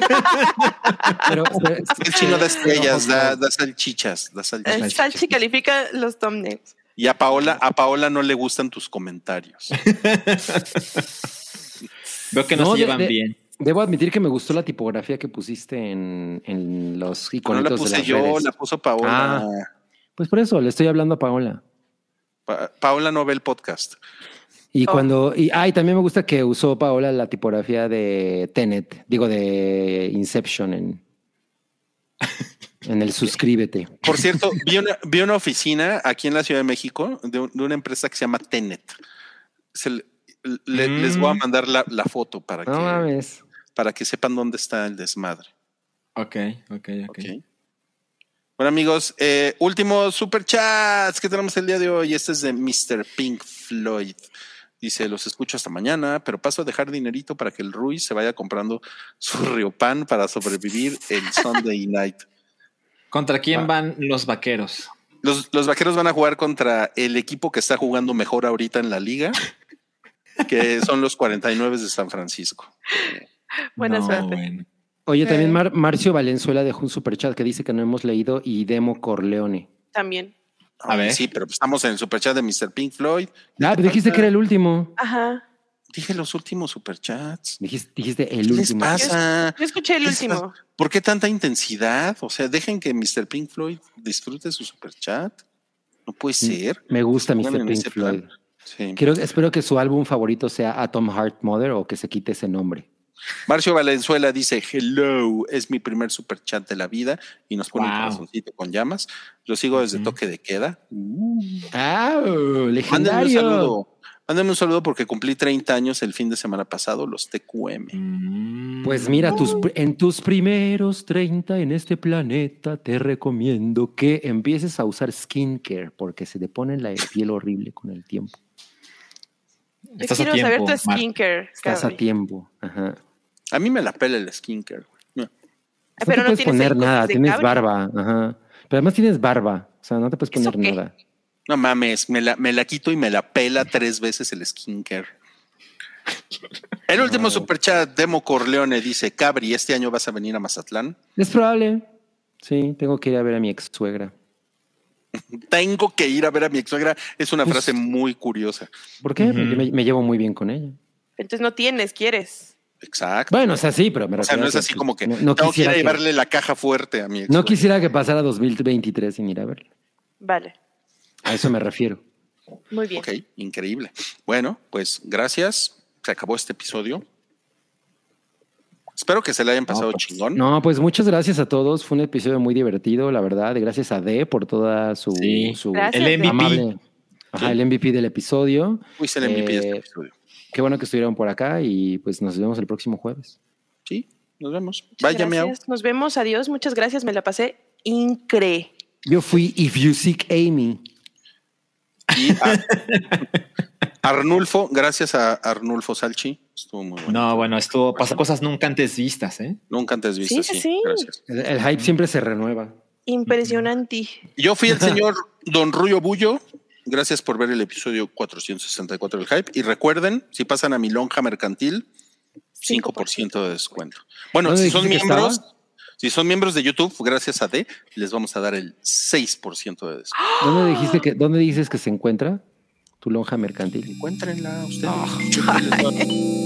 Speaker 5: pero, pero-
Speaker 2: El chino da estrellas, da, da salchichas, da
Speaker 4: El
Speaker 2: salchichas.
Speaker 4: Salchi califica los thumbnails.
Speaker 2: Y a Paola, a Paola no le gustan tus comentarios.
Speaker 3: Veo que no,
Speaker 5: No,
Speaker 3: se
Speaker 5: de-
Speaker 3: llevan
Speaker 5: de-
Speaker 3: bien.
Speaker 5: Debo admitir que me gustó la tipografía que pusiste en, en los
Speaker 2: No
Speaker 5: iconitos
Speaker 2: la
Speaker 5: de
Speaker 2: puse
Speaker 5: las
Speaker 2: yo,
Speaker 5: redes.
Speaker 2: la puso Paola.
Speaker 5: Pues por eso le estoy hablando a Paola.
Speaker 2: Pa- Paola no ve el podcast.
Speaker 5: Y
Speaker 4: Oh.
Speaker 5: cuando, y, ay, también me gusta que usó Paola la tipografía de Tenet, digo de Inception en, en el suscríbete.
Speaker 2: Por cierto, vi una, vi una oficina aquí en la Ciudad de México de, un- de una empresa que se llama Tenet. Se le- le-
Speaker 3: Mm.
Speaker 2: Les voy a mandar la, la foto para
Speaker 5: No
Speaker 2: que,
Speaker 5: mames.
Speaker 2: Para que sepan dónde está el desmadre.
Speaker 3: Ok, ok, ok.
Speaker 2: Ok. Bueno, amigos, eh, último super chats que tenemos el día de hoy. Este es de Mr. Pink Floyd. Dice: Los escucho hasta mañana, pero paso a dejar dinerito para que el Rui se vaya comprando su Riopan para sobrevivir el Sunday night.
Speaker 3: ¿Contra quién van los vaqueros?
Speaker 2: Los, los vaqueros van a jugar contra el equipo que está jugando mejor ahorita en la liga, que son los 49 de San Francisco.
Speaker 4: Buena
Speaker 3: No,
Speaker 4: suerte.
Speaker 3: bueno.
Speaker 5: Oye, también. Mar- Marcio Valenzuela dejó un superchat que dice que no hemos leído y Demo Corleone.
Speaker 4: También.
Speaker 3: A ver.
Speaker 2: Sí, pero pues estamos en el superchat de Mr. Pink Floyd.
Speaker 5: Ah, pero dijiste que era el último.
Speaker 4: Ajá.
Speaker 2: Dije los últimos superchats.
Speaker 5: Dijiste, dijiste el
Speaker 2: ¿Qué les
Speaker 5: último.
Speaker 2: pasa?
Speaker 4: Yo escuché el
Speaker 2: ¿Qué
Speaker 4: último.
Speaker 2: ¿Por qué tanta intensidad? O sea, dejen que Mr. Pink Floyd disfrute su superchat. No puede ser.
Speaker 5: Me gusta Mr. Pink Floyd.
Speaker 2: Sí.
Speaker 5: Quiero, espero que su álbum favorito sea Atom Heart Mother o que se quite ese nombre.
Speaker 2: Marcio Valenzuela dice: Hello, es mi primer superchat de la vida y nos pone un
Speaker 3: Wow.
Speaker 2: corazoncito con llamas. Lo sigo desde toque de queda.
Speaker 5: ¡Ah!
Speaker 2: Mándenme un
Speaker 5: ¡Legendario!
Speaker 2: saludo. Mándenme un saludo porque cumplí 30 años el fin de semana pasado, los TQM.
Speaker 3: Mm.
Speaker 5: Pues mira, tus, pr- en tus primeros 30 en este planeta te recomiendo que empieces a usar skincare porque se te pone la piel horrible con el tiempo.
Speaker 4: Yo
Speaker 3: Estás a
Speaker 4: quiero saber
Speaker 3: tiempo,
Speaker 4: tu
Speaker 3: Mar.
Speaker 4: skincare.
Speaker 5: Estás a tiempo. Ajá.
Speaker 2: A mí me la pela el skincare. güey. No.
Speaker 5: No
Speaker 4: Pero
Speaker 5: te
Speaker 4: no
Speaker 5: puedes poner
Speaker 4: el
Speaker 5: nada, tienes barba. Ajá. Pero además tienes barba. O sea, no te puedes
Speaker 4: ¿Eso
Speaker 5: poner nada.
Speaker 2: No mames, me la, me la quito y me la pela tres veces el skincare. El último superchat, Demo Corleone, dice: Cabri, ¿este año vas a venir a Mazatlán?
Speaker 5: Es probable. Sí, tengo que ir a ver a mi ex suegra.
Speaker 2: Tengo que ir a ver a mi ex suegra. Es una
Speaker 5: Pues-
Speaker 2: frase muy curiosa.
Speaker 5: ¿Por qué? Porque me, me llevo muy bien con ella.
Speaker 4: Entonces no tienes, quieres.
Speaker 2: Exacto.
Speaker 5: Bueno, o sea, sí, pero me
Speaker 2: o sea, no es así como que
Speaker 5: no, no
Speaker 2: tengo que ir
Speaker 5: quisiera
Speaker 2: a
Speaker 5: que,
Speaker 2: llevarle la caja fuerte a mi ex.
Speaker 5: no quisiera que pasara 2023 sin ir a verla.
Speaker 4: Vale.
Speaker 5: A eso me refiero.
Speaker 4: Muy bien.
Speaker 2: Ok, increíble. Bueno, pues gracias. Se acabó este episodio. Espero que se le hayan pasado
Speaker 3: pues,
Speaker 2: chingón.
Speaker 5: No, pues muchas gracias a todos. Fue un episodio muy divertido, la verdad. Gracias a D por toda su,
Speaker 3: Sí.
Speaker 5: su
Speaker 4: Gracias,
Speaker 3: El MVP.
Speaker 5: amable. Ajá, el MVP del episodio.
Speaker 2: Fuiste el MVP de este
Speaker 5: Eh,
Speaker 2: episodio.
Speaker 5: Qué bueno que estuvieron por acá y pues nos vemos el próximo jueves.
Speaker 2: Sí, nos vemos.
Speaker 4: Muchas
Speaker 2: Vaya, miau.
Speaker 4: gracias. Nos vemos. Adiós. Muchas gracias. Me la pasé incre.
Speaker 5: Yo fui If You Seek Amy.
Speaker 2: Y a- Arnulfo, gracias a Arnulfo Salchi. Estuvo muy bueno.
Speaker 3: No, bueno, esto pasa cosas nunca antes vistas, ¿eh?
Speaker 2: Nunca antes visto
Speaker 4: Sí, sí.
Speaker 2: Gracias.
Speaker 5: El, el hype siempre se renueva.
Speaker 4: Impresionante.
Speaker 2: Yo fui el señor Don Ruyo Bullo. Gracias por ver el episodio 464 del Hype. Y recuerden, si pasan a mi lonja mercantil, 5% de descuento. Bueno,
Speaker 5: ¿Dónde
Speaker 2: si son miembros,
Speaker 5: estaba?
Speaker 2: si son miembros de YouTube, gracias a D, les vamos a dar el 6% de descuento.
Speaker 5: ¿Dónde dijiste que, dónde dices que se encuentra tu lonja mercantil?
Speaker 2: Encuéntrenla ustedes.